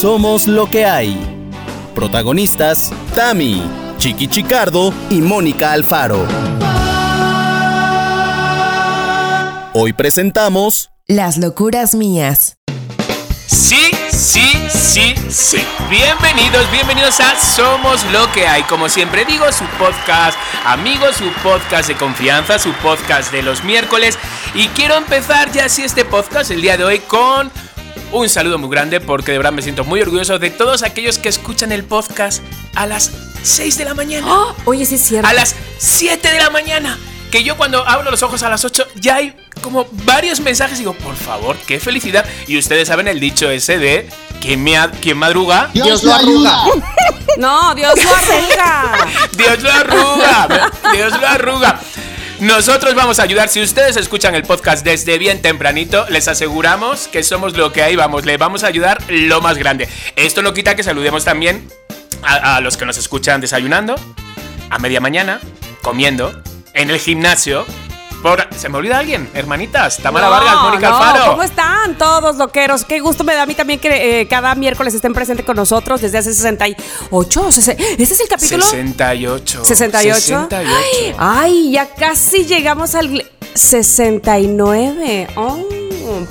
Somos lo que hay. Protagonistas, Tami, Chiqui Chicardo y Mónica Alfaro. Hoy presentamos Las locuras mías. Sí, sí, sí, sí. Bienvenidos, bienvenidos a Somos lo que hay. Como siempre digo, su podcast, amigos, su podcast de confianza, su podcast de los miércoles. Y quiero empezar ya así este podcast el día de hoy con un saludo muy grande porque de verdad me siento muy orgulloso de todos aquellos que escuchan el podcast a las 6 de la mañana. ¡Oh! Oye, sí es cierto. A las 7 de la mañana. Que yo cuando abro los ojos a las 8 ya hay como varios mensajes y digo, por favor, qué felicidad. Y ustedes saben el dicho ese de quien, me ha- quien madruga, Dios, lo ayuda. No, Dios lo arruga. Dios lo arruga. Dios lo arruga. Nosotros vamos a ayudar. Si ustedes escuchan el podcast desde bien tempranito, les aseguramos que somos lo que hay. Vamos, le vamos a ayudar lo más grande. Esto no quita que saludemos también a, a los que nos escuchan desayunando, a media mañana, comiendo, en el gimnasio. Por, ¿Se me olvida alguien? Hermanitas, Tamara No, Vargas, Mónica no, Alfaro. ¿Cómo están todos loqueros? Qué gusto me da a mí también que eh, cada miércoles estén presentes con nosotros desde hace 68. o sese- ¿Este es el capítulo? 68. 68. 68. Ay, ay, ya casi llegamos al 69. Oh,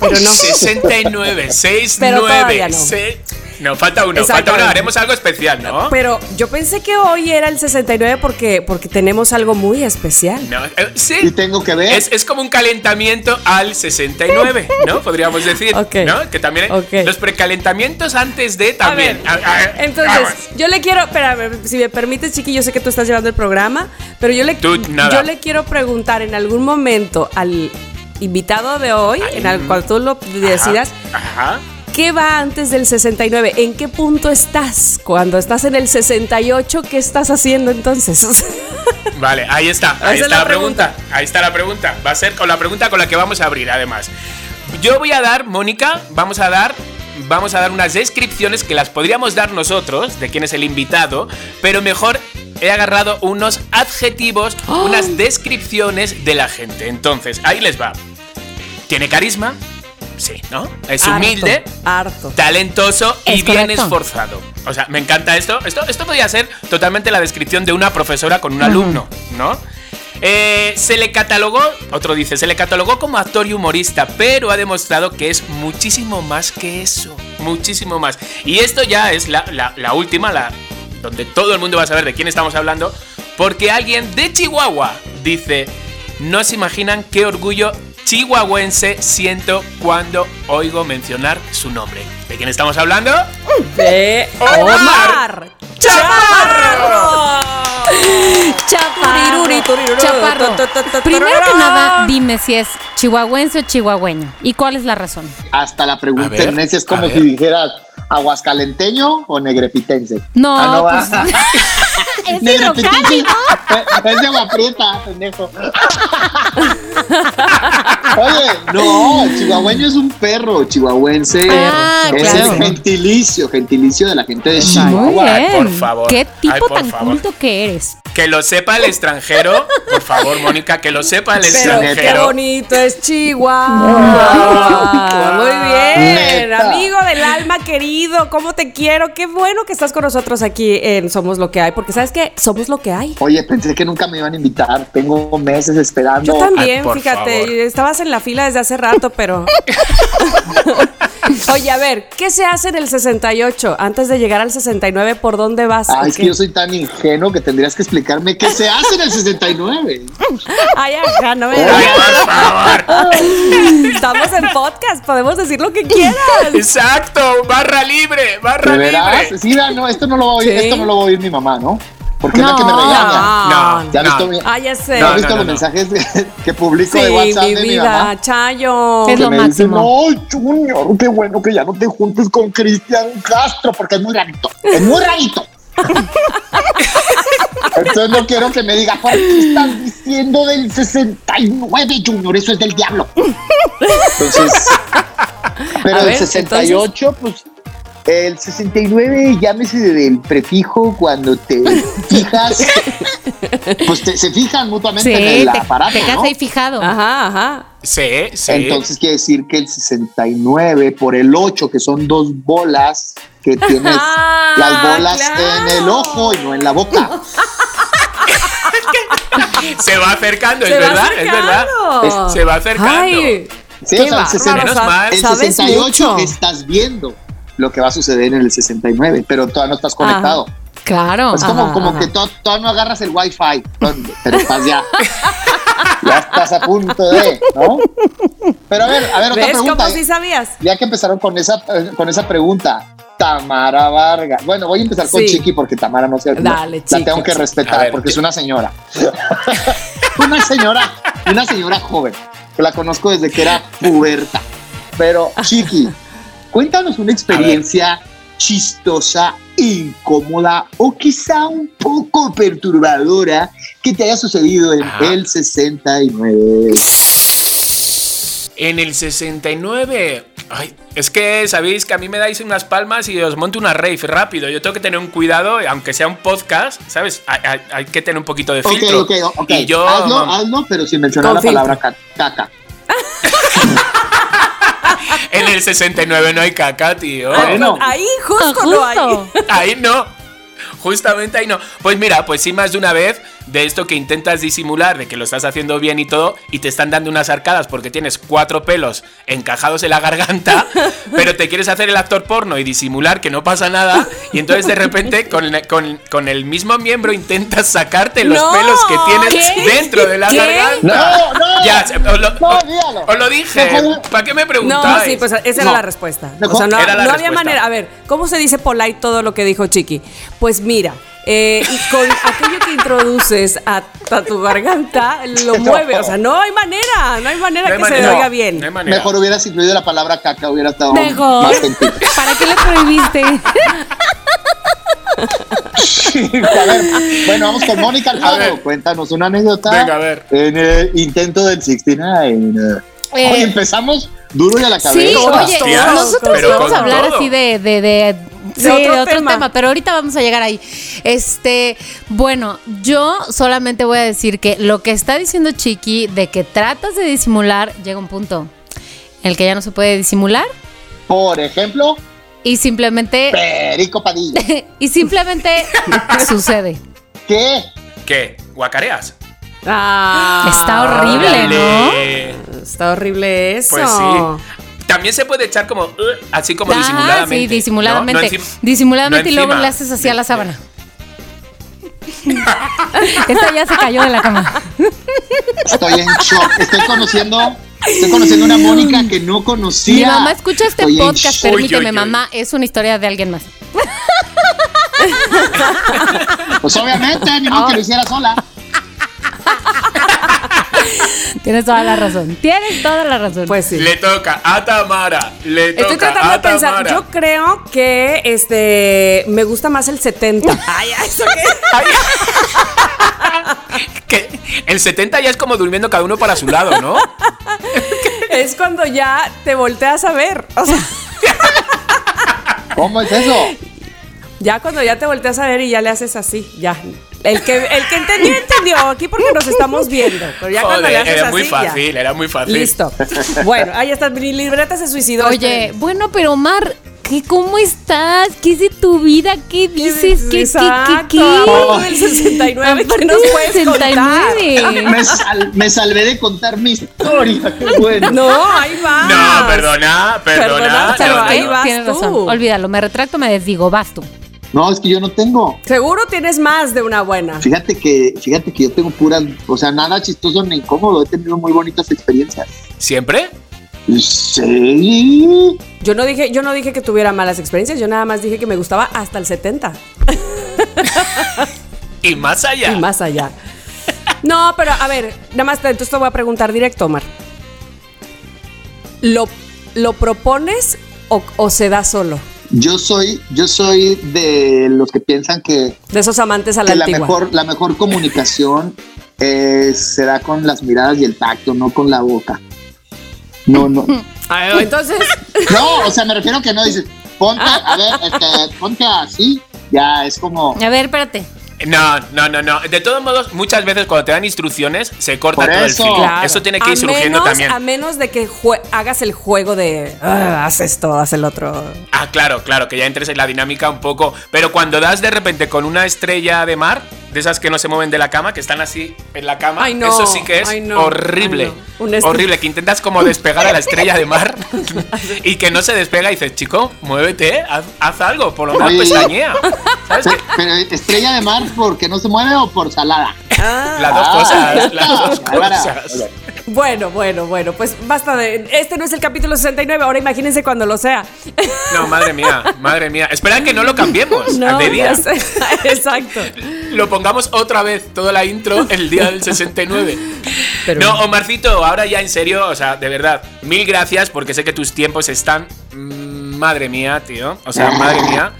pero no. 69, 6, Pero 9. todavía no. No, falta uno, falta uno. Haremos algo especial, ¿no? Pero yo pensé que hoy era el 69 porque, porque tenemos algo muy especial. No, eh, sí. Y tengo que ver. Es, es como un calentamiento al 69, ¿no? Podríamos decir, Ok. ¿no? Que también Ok. los precalentamientos antes de también. A ver, A- a- entonces, vamos. yo le quiero, espérame, si me permites, Chiqui, yo sé que tú estás llevando el programa, pero yo le, Tú, yo le quiero preguntar en algún momento al invitado de hoy, en el, cuando tú lo decidas, Ajá. ¿Qué va antes del 69? ¿En qué punto estás? Cuando estás en el 68, ¿qué estás haciendo entonces? Vale, ahí está, ahí está la la pregunta. Ahí está la pregunta. Va a ser con la pregunta con la que vamos a abrir, además. Yo voy a dar, Mónica, vamos a dar. Vamos a dar unas descripciones que las podríamos dar nosotros, de quién es el invitado, pero mejor he agarrado unos adjetivos, unas descripciones de la gente. Entonces, ahí les va. ¿Tiene carisma? Sí, ¿no? Es Harto, humilde, Harto. talentoso y Es bien correcto. esforzado. O sea, me encanta esto. Esto, esto podría ser totalmente la descripción de una profesora con un alumno, ¿no? Eh, se le catalogó, otro dice, se le catalogó como actor y humorista, pero ha demostrado que es muchísimo más que eso, muchísimo más. Y esto ya es la, la- la última, la donde todo el mundo va a saber de quién estamos hablando, porque alguien de Chihuahua dice, no se imaginan qué orgullo chihuahuense siento cuando oigo mencionar su nombre. ¿De quién estamos hablando? De Omar Chaparro. Chaparro. Chaparro. Primero que nada, dime si es chihuahuense o chihuahueño. ¿Y cuál es la razón? Hasta la pregunta ver, es como si dijeras aguascalenteño o negrepitense. No, Ah, pues, va. es Negrepitense. Es de agua prieta, pendejo. Oye, no, el chihuahueño es un perro, chihuahuense Ah, es claro. el gentilicio, gentilicio de la gente de Chihuahua. Ay, por favor. Qué tipo Ay, por tan favor. culto que eres. Que lo sepa el extranjero, por favor, Mónica, que lo sepa el Pero qué extranjero. bonito es Chihuahua. Muy bien. Neta. Amigo del alma querido, ¿cómo te quiero? Qué bueno que estás con nosotros aquí en Somos lo que hay, porque sabes que somos lo que hay. Oye, pensé que nunca me iban a invitar. Tengo meses esperando. Yo también, Ay, fíjate, favor. Estabas en la fila desde hace rato, pero... Oye, a ver, ¿qué se hace en el 68? Antes de llegar al 69, ¿por dónde vas? Ah, ¿O es que yo soy tan ingenuo que tendrías que explicarme qué se hace en el 69. Ay, ajá, no me... Ay, por favor. Estamos en podcast, podemos decir lo que quieras. Exacto, barra libre, barra libre. Sí, no, esto no lo va a oír, Sí. esto no lo va a oír mi mamá, ¿no? Porque es la No. que me regaña. No, ¿Ya has no. visto, Ah, ya sé. ¿ya has No, visto no, los no. mensajes que publico Sí, de WhatsApp mi de mi vida, mamá? Chayo. Es lo me máximo. no, Junior, qué bueno que ya no te juntes con Cristian Castro, porque es muy rarito, es muy rarito. Entonces no quiero que me diga, ¿por qué estás diciendo del 69, Junior? Eso es del diablo. Entonces, pero A el ver, 68, pues, el 69, llámese del prefijo cuando te fijas, pues te- se fijan mutuamente en el te, aparato, te quedas ¿no? ahí fijado. Ajá, ajá. Sí, sí. Entonces quiere decir que el 69 por el 8, que son dos bolas que tienes Ah, las bolas claro. en el ojo y no en la boca. Se va acercando, Se es va verdad, es verdad. Se va acercando. Ay, Sí, qué o sea, el bárbaro, 60 Menos mal. El sabes 68 mucho. estás viendo lo que va a suceder en el 69, pero todavía no estás conectado. Claro. Es como, Ajá, como ajá. que to- todavía no agarras el wifi, pero estás ya. ya estás a punto de, ¿no? Pero a ver, a ver, otra ¿Ves pregunta. cómo sí sabías? Ya que empezaron con esa, eh, con esa pregunta, Tamara Vargas. Bueno, voy a empezar con Sí. Chiqui porque Tamara no se no- Dale, La Chiqui. tengo que respetar ver, porque ¿qué? es una señora. una señora, una señora joven que la conozco desde que era puberta. Pero, Chiqui, cuéntanos una experiencia chistosa, incómoda o quizá un poco perturbadora que te haya sucedido en Ajá. el 69. En el 69. Ay, es que sabéis que a mí me dais unas palmas y os monto una rave rápido. Yo tengo que tener un cuidado, aunque sea un podcast, ¿sabes? Hay, hay- hay que tener un poquito de Ok, filtro. ok, ok. Y yo. hazlo, hazlo, pero sin mencionar la filtro. palabra ca- caca. En el 69 no hay caca, tío. Ay, Bueno. Ahí justo, no hay. Justo. Ahí no. Justamente ahí no. Pues mira, pues sí, más de una vez de esto que intentas disimular, de que lo estás haciendo bien y todo, y te están dando unas arcadas porque tienes cuatro pelos encajados en la garganta, pero te quieres hacer el actor porno y disimular que no pasa nada, y entonces de repente con, con- con el mismo miembro intentas sacarte los No, pelos que tienes ¿qué? dentro de la ¿Qué? garganta. No, no. Ya, os lo, No, dígalo. os lo dije. ¿Para qué me No, preguntáis? sí, pues esa No. era la respuesta. O sea, no, Era la no había respuesta. manera. A ver, ¿cómo se dice polite todo lo que dijo Chiqui? Pues mira, eh, y con aquello que introduces a, a tu garganta, lo No. mueve. O sea, no hay manera, no hay manera No hay que se oiga No, bien. no hay manera. Mejor hubieras incluido la palabra caca, hubiera estado Mejor. más gentil. ¿Para qué le prohibiste? a ver, bueno, vamos con Mónica Alfaro. Cuéntanos una anécdota. Venga, a ver. En el intento del 69. Eh, Oye, empezamos duro y a la cabeza. Sí, oye, nosotros vamos a hablar todo. así de, de, de, sí, otro de otro tema. tema. pero ahorita vamos a llegar ahí. Este, bueno, yo solamente voy a decir que lo que está diciendo Chiqui de que tratas de disimular, llega un punto en el que ya no se puede disimular Por ejemplo, y simplemente Perico Padilla. y simplemente sucede. ¿Qué? ¿Qué? ¿Guacareas? Ah, Está horrible, ¿no? Está horrible eso. Pues sí. También se puede echar como, uh, así como Ah, disimuladamente. sí, disimuladamente. ¿no? No encima- disimuladamente no y luego le haces así a la sábana. Esta ya se cayó de la cama. Estoy en shock. Estoy conociendo, estoy conociendo una Mónica que no conocía. Mi mamá escucha este Estoy podcast, permíteme, mamá, es una historia de alguien más. Pues obviamente, ni modo que lo hiciera sola. Tienes toda la razón. Tienes toda la razón. Pues sí. Le toca a Tamara. Le toca Estoy tratando a de pensar. Tamara. Yo creo que este me gusta más el 70. Ay, ¿eso qué? El 70 ya es como durmiendo cada uno para su lado, ¿no? Es cuando ya te volteas a ver. O sea, ¿Cómo es eso? ya cuando ya te volteas a ver y ya le haces así, ya. El que, el que entendió, entendió. Aquí porque nos estamos viendo. Pero ya cuando le Joder, haces era así, muy ya. fácil, era muy fácil. Listo. Bueno, ahí está. Mi libreta se suicidó. Oye, bueno, pero Omar, ¿qué, ¿cómo estás? ¿Qué es de tu vida? ¿Qué dices? ¿Qué, qué, qué, qué? Aparte del 69, ¿qué nos puedes 69. Me, sal- me salvé de contar mi historia. Qué bueno. No, ahí va. No, perdona, perdona. Perdona, pero no, ahí no. vas Tienes tú. razón. Olvídalo, me retracto, me desdigo, vas tú. No, es que yo no tengo. Seguro tienes más de una buena. Fíjate que, fíjate que yo tengo puras, o sea, nada chistoso ni incómodo. He tenido muy bonitas experiencias. ¿Siempre? Sí. Yo no dije, yo no dije que tuviera malas experiencias, yo nada más dije que me gustaba hasta el 70 Y más allá. y más allá. No, pero a ver, nada más te- entonces te voy a preguntar directo, Omar. ¿Lo, lo propones o, o se da solo? Yo soy, yo soy de los que piensan que, De esos amantes a la que la mejor, la mejor comunicación eh, se da con las miradas y el tacto, no con la boca. No, no. Ah, Entonces, No, o sea, me refiero que no dices, ponte, a ver, este, ponte así, ya es como, A ver, espérate. No, no, no, no. De todos modos, muchas veces cuando te dan instrucciones, se corta Por todo eso. el filo. Claro. Eso tiene que A ir surgiendo menos- también. A menos de que hagas el juego de "Ah, haz esto, haz el otro. Ah, claro, claro, que ya entres en la dinámica un poco. Pero cuando das de repente con una estrella de mar, de esas que no se mueven de la cama, que están así en la cama, Ay, no, eso sí que es ay, no, horrible. ay, no. Horrible, que intentas como despegar a la estrella de mar y que no se despega y dices, chico, muévete, haz, haz algo, por lo menos pestañea. ¿Sabes? Pe- Pero estrella de mar porque no se mueve o por salada. Las dos cosas, las dos cosas. Bueno, bueno, bueno, pues basta de. Este no es el capítulo 69, ahora imagínense cuando lo sea. No, madre mía, madre mía. Espera que no lo cambiemos No, de día. Exacto. Lo pongamos otra vez, toda la intro, el día del 69. Pero- No, Omarcito, ahora ya en serio, o sea, de verdad, mil gracias porque sé que tus tiempos están. mm, Madre mía, tío. O sea, madre mía.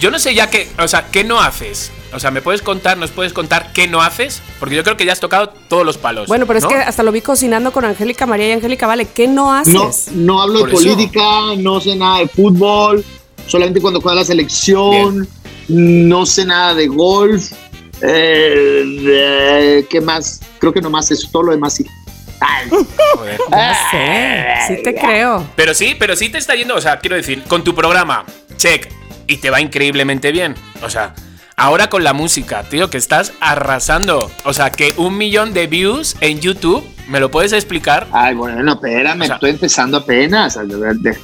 Yo no sé ya qué, o sea, ¿qué no haces? O sea, ¿me puedes contar, nos puedes contar qué no haces? Porque yo creo que ya has tocado todos los palos. Bueno, pero es ¿no? que hasta lo vi cocinando con Angélica María y Angélica, vale, ¿qué no haces? No, no hablo Por de eso. política, no sé nada de fútbol, solamente cuando juega la selección, no sé nada de golf. Eh, de- ¿Qué más? Creo que nomás eso, todo lo demás sí. Ay, Joder. Ya sé, sí te creo. Pero sí, pero sí te está yendo, o sea, quiero decir, con tu programa, check, y te va increíblemente bien. O sea, ahora con la música, tío, que estás arrasando. O sea, que un millón de views en YouTube, ¿me lo puedes explicar? Ay, bueno, espérame, O sea- estoy empezando apenas.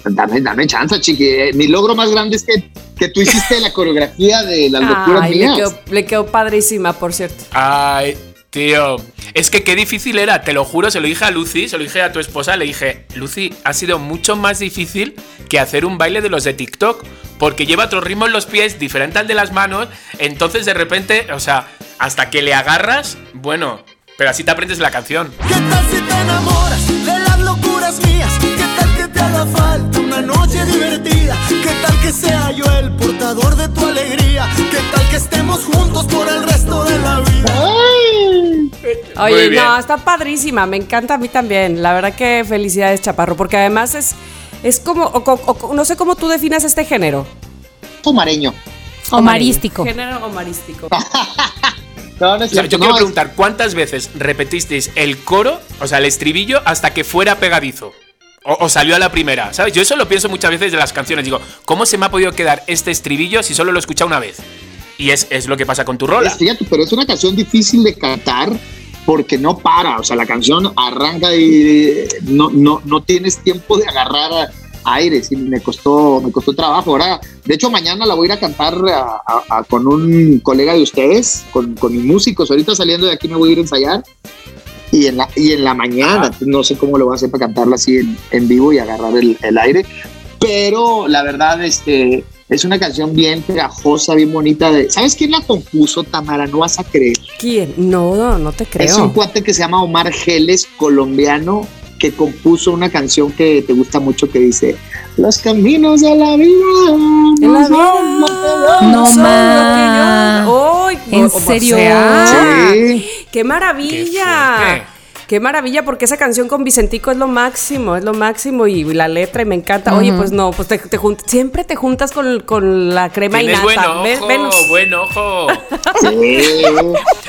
Dame, dame chance, chiqui. Eh, Mi logro más grande es que, que tú hiciste la coreografía de las locuras Ay, le mías. quedó, le quedó padrísima, por cierto. Ay, tío. Es que qué difícil era, te lo juro, se lo dije a Lucy, se lo dije a tu esposa, le dije, Lucy, ha sido mucho más difícil que hacer un baile de los de TikTok, porque lleva otro ritmo en los pies, diferente al de las manos, entonces de repente, o sea, hasta que le agarras, bueno, pero así te aprendes la canción. ¿Qué tal si te enamoras de las locuras mías? ¿Qué tal que te haga falta una noche divertida? ¿Qué tal que sea yo el portador de tu alegría? ¿Qué tal que estemos juntos por el resto de la vida? Oye, no, está padrísima, me encanta a mí también. La verdad que felicidades, Chaparro, porque además es, es como, o- o- o- no sé cómo tú definas este género. Tomareño. Omarístico. Género omarístico. No, no es O sea, cierto, yo no, quiero preguntar, ¿cuántas veces repetisteis el coro, o sea, el estribillo, hasta que fuera pegadizo? O, o salió a la primera, ¿sabes? Yo eso lo pienso muchas veces de las canciones. Digo, ¿cómo se me ha podido quedar este estribillo si solo lo he escuchado una vez? Y es, es lo que pasa con tu rola. Es- fíjate, pero es una canción difícil de cantar porque no para. O sea, la canción arranca y no, no, no tienes tiempo de agarrar aire. Sí, me costó, me costó trabajo. Ahora, de hecho, mañana la voy a ir a cantar a- a- a- con un colega de ustedes, con, con mis músicos. Ahorita saliendo de aquí me voy a ir a ensayar. Y en la, y en la mañana, Ajá. no sé cómo lo voy a hacer para cantarla así en, en vivo y agarrar el, el aire. Pero la verdad, este, es una canción bien pegajosa, bien bonita. De, ¿Sabes quién la compuso, Tamara? No vas a creer. ¿Quién? No, no, no te Es un creo. cuate que se llama Omar Geles, colombiano, que compuso una canción que te gusta mucho que dice Los caminos de la vida En la no son lo que vida yo". No yo- ¡Ay! ¿En o- o serio? sea, Sí. ¡Qué maravilla! Qué maravilla, porque esa canción con Vicentico es lo máximo, es lo máximo y la letra y me encanta. Oye, pues no, pues te, te siempre te juntas con, con la crema y Tienes nata. buen ojo, venos. buen ojo. Sí.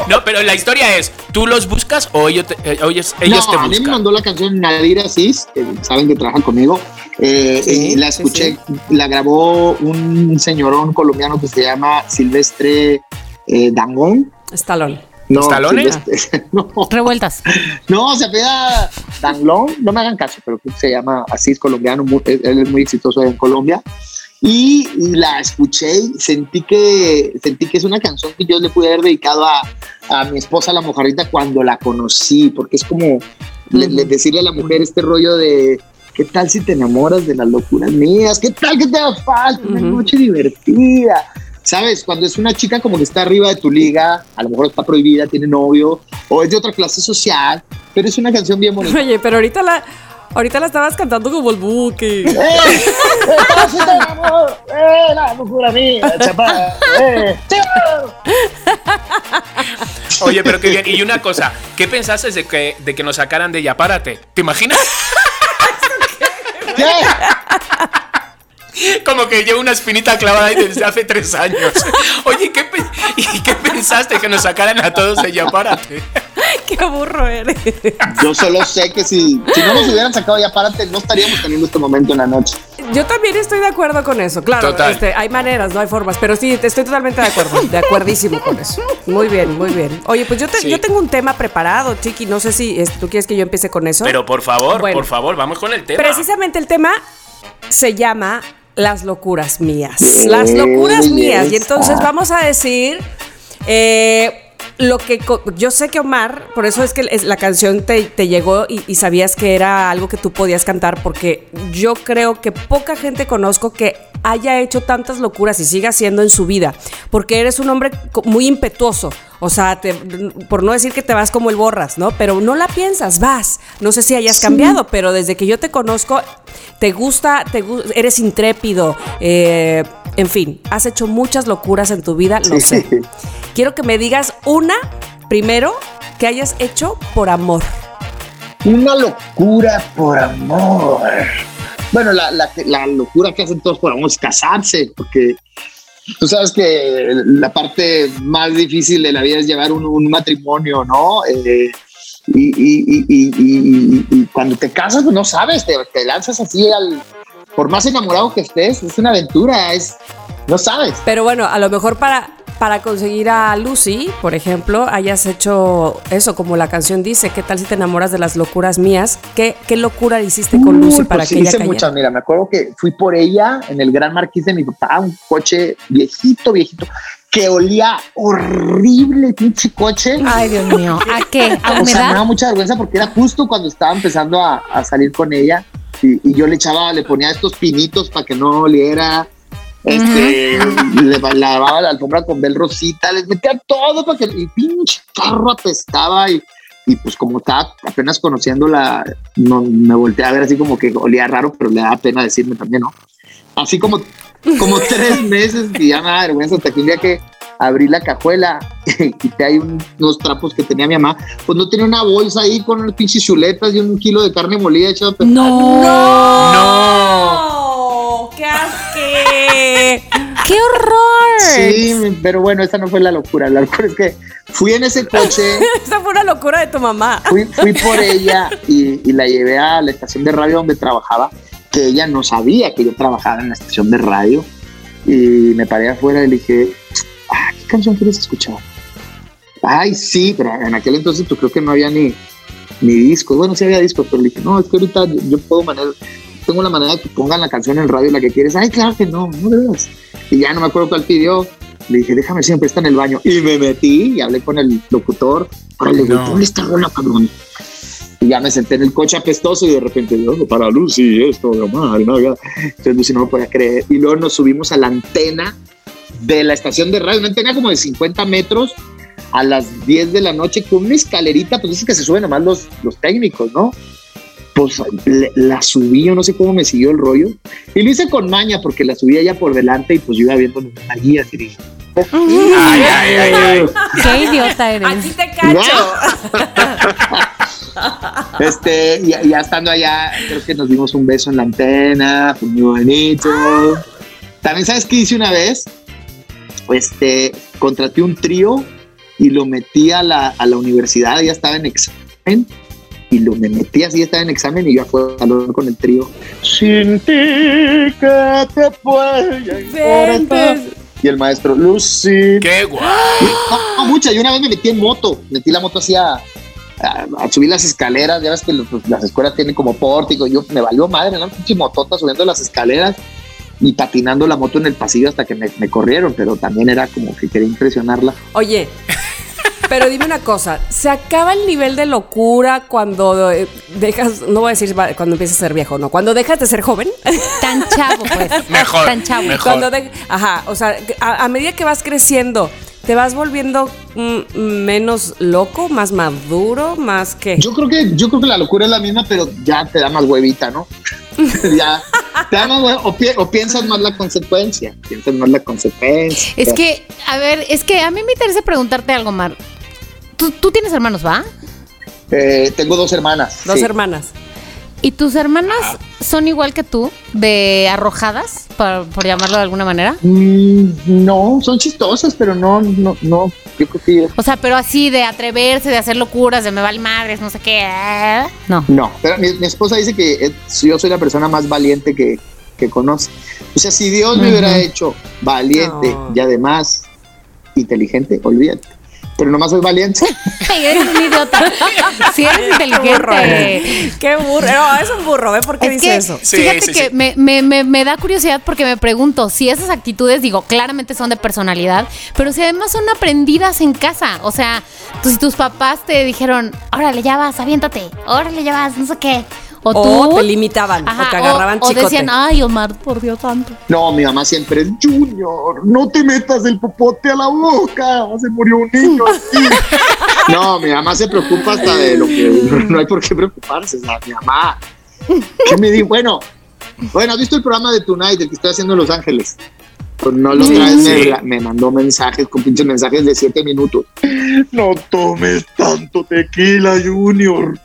No, pero la historia es, ¿tú los buscas o ellos te, eh, ellos, ellos no, te a mí me buscan? mandó la canción Nadir Asís, que saben que trabajan conmigo. Eh, Sí, y la sí, escuché, la grabó un señorón colombiano que se llama Silvestre eh, Dangón. Estalón. No. Silvestre- no, Revueltas. no, se apellida Danglón, no me hagan caso, pero se llama así, es colombiano, muy- él es muy exitoso en Colombia. Y la escuché y sentí que, sentí que es una canción que yo le pude haber dedicado a, a mi esposa, la mojarrita, cuando la conocí, porque es como le- le- decirle a la mujer este rollo de, ¿qué tal si te enamoras de las locuras mías? ¿Qué tal que te da falta una noche divertida? ¿Sabes? Cuando es una chica como que está arriba de tu liga, a lo mejor está prohibida, tiene novio, o es de otra clase social, pero es una canción bien bonita. Oye, pero ahorita la, ahorita la estabas cantando como el buque. ¡Eh! ¡Eh, la locura mía, chapada! ¡Eh! Oye, pero qué bien. Y una cosa, ¿qué pensaste de que, de que nos sacaran de Ya Párate? ¿Te imaginas? ¿Qué? Como que lleva una espinita clavada ahí desde hace tres años. Oye, ¿qué, pe- ¿y qué pensaste? Que nos sacaran a todos de ya párate. Qué burro eres. Yo solo sé que si, si no nos hubieran sacado ya párate, no estaríamos teniendo este momento en la noche. Yo también estoy de acuerdo con eso, claro. Total. este, hay maneras, no hay formas, pero sí, te estoy totalmente de acuerdo, de acuerdísimo con eso. Muy bien, muy bien. Oye, pues yo, te- Sí. yo tengo un tema preparado, Chiqui, no sé si es- tú quieres que yo empiece con eso. Pero por favor, Bueno. por favor, vamos con el tema. Precisamente el tema se llama Las locuras mías. Las locuras mías. Y entonces vamos a decir eh, lo que yo sé que Omar, por eso es que es- la canción te, te llegó y, y sabías que era algo que tú podías cantar, porque yo creo que poca gente conozco que haya hecho tantas locuras y siga haciendo en su vida, porque eres un hombre muy impetuoso. O sea, te- por no decir que te vas como el borras, ¿no? Pero no la piensas, vas. No sé si hayas cambiado, pero desde que yo te conozco, te gusta, te eres intrépido, eh, en fin, has hecho muchas locuras en tu vida, lo Sí. sé. Quiero que me digas una, primero, que hayas hecho por amor. Una locura por amor. Bueno, la, la, locura que hacen todos por amor es casarse, porque tú sabes que la parte más difícil de la vida es llevar un, matrimonio, ¿no? Eh, y- y- y- y cuando te casas, pues no sabes, te, te lanzas así al... Por más enamorado que estés, es una aventura, es... No sabes. Pero bueno, a lo mejor para, para conseguir a Lucy, por ejemplo, hayas hecho eso, como la canción dice, ¿qué tal si te enamoras de las locuras mías? ¿Qué, qué locura hiciste con Lucy para pues que sí, ella hice cayera? muchas. Mira, me acuerdo que fui por ella en el Gran Marquís de mi papá, un coche viejito, viejito, que olía horrible, pinche coche. Ay, Dios mío. ¿A qué? ¿A o sea, me daba humedad? mucha vergüenza porque era justo cuando estaba empezando a, a salir con ella y, y yo le echaba, le ponía estos pinitos para que no oliera. Este, le ba- lavaba la alfombra con bel rosita, les metía todo para que el pinche carro apestaba y, y pues como estaba apenas conociéndola, no, me volteé a ver así como que olía raro, pero le daba pena decirme también, ¿no? Así como, como tres meses y ya me da vergüenza hasta que un día que abrí la cajuela y quité ahí un- unos trapos que tenía mi mamá, pues no tenía una bolsa ahí con unas pinches chuletas y un kilo de carne molida echada a perder. ¡No! ¡No! ¡Qué asque! ¡Qué horror! Sí, pero bueno, esa no fue la locura. La locura es que fui en ese coche, Esa fue una locura de tu mamá. fui, fui por ella y, y la llevé a la estación de radio donde trabajaba, que ella no sabía que yo trabajaba en la estación de radio. Y me paré afuera y le dije, ah, ¿qué canción quieres escuchar? Ay, sí, pero en aquel entonces pues creo que no había ni, ni discos. Bueno, sí había discos, pero le dije, no, es que ahorita yo, yo puedo manejar, tengo la manera de que pongan la canción en radio la que quieres. Ay, claro que no, no debes. Y ya no me acuerdo cuál pidió. Le dije, déjame siempre está en el baño. Y me metí y hablé con el locutor. Órale, güey, No. ¿dónde está rola, cabrón? Y ya me senté en el coche apestoso y de repente, "Oh, para Lucy, esto, y no, ya. Entonces Lucy no me podía creer. Y luego nos subimos a la antena de la estación de radio, una antena como de 50 metros a las 10 de la noche con una escalerita, pues es que se suben nomás los, los técnicos, ¿no? Pues le- la subí, yo no sé cómo me siguió el rollo. Y lo hice con maña porque la subía ya por delante y pues yo iba viendo una guía así dije, Ay, ay, ay, ay. ¡Qué idiota eres! Aquí te cacho. Este, y y ya estando allá, creo que nos dimos un beso en la antena, fue muy bonito. También, ¿sabes qué hice una vez? Este, contraté un trío y lo metí a la, a la universidad, ya estaba en examen, y lo me metí así, estaba en examen y ya fue al salón con el trío. Sin ti, que te puede. Y el maestro, Lucy. ¡Qué guay! No, no, muchas. Yo una vez me metí en moto, metí la moto así a, a- a subir las escaleras. Ya ves que los- las escuelas tienen como pórtico. Yo me valió madre, ¿no? Pinche motota subiendo las escaleras y patinando la moto en el pasillo hasta que me, me corrieron, pero también era como que quería impresionarla. Oye, pero dime una cosa, ¿se acaba el nivel de locura cuando eh, dejas, no voy a decir cuando empiezas a ser viejo, no, cuando dejas de ser joven? Tan chavo, pues. Mejor, Tan chavo. mejor. Cuando de- ajá, o sea, a, a medida que vas creciendo, ¿te vas volviendo mm, menos loco, más maduro, más que... Yo creo que, yo creo que la locura es la misma, pero ya te da más huevita, ¿no? ya te da más hue- o, pi- o piensas más la consecuencia, piensas más la consecuencia. Es que, a ver, es que a mí me interesa preguntarte algo, Mar. ¿Tú, tú tienes hermanos, va? Eh, tengo dos hermanas. Dos sí. hermanas. ¿Y tus hermanas son igual que tú, de arrojadas, por, por llamarlo de alguna manera? Mm, no, son chistosas, pero no, no, no. Yo creo que O sea, pero así de atreverse, de hacer locuras, de me vale madres, no sé qué. ¿eh? No. No, pero mi, mi esposa dice que eh, yo soy la persona más valiente que, que conoce. O sea, si Dios me hubiera hecho valiente No. y además inteligente, olvídate. Pero nomás soy valiente. Eres un idiota. Si eres Qué burro. inteligente. Qué burro. No, es un burro, ¿eh? ¿Por qué Es dice que, eso? Sí, fíjate sí, que sí. Me, me- me- me da curiosidad porque me pregunto si esas actitudes, digo, claramente son de personalidad, pero si además son aprendidas en casa. O sea, tú- si tus papás te dijeron, órale, ya vas, aviéntate, órale, ya vas, no sé qué. O O tú. te limitaban, o te agarraban o, o decían, ay, Omar, por Dios santo. No, mi mamá siempre es Junior, no te metas el popote a la boca, se murió un niño aquí. No, mi mamá se preocupa hasta de lo que no hay por qué preocuparse, o sea, mi mamá. ¿Qué me dijo? Bueno, bueno, ¿has visto el programa de Tonight, el que estoy haciendo en Los Ángeles? Pues no lo Sí, traes, sí. me, me mandó mensajes con pinches mensajes de siete minutos. No tomes tanto tequila, Junior.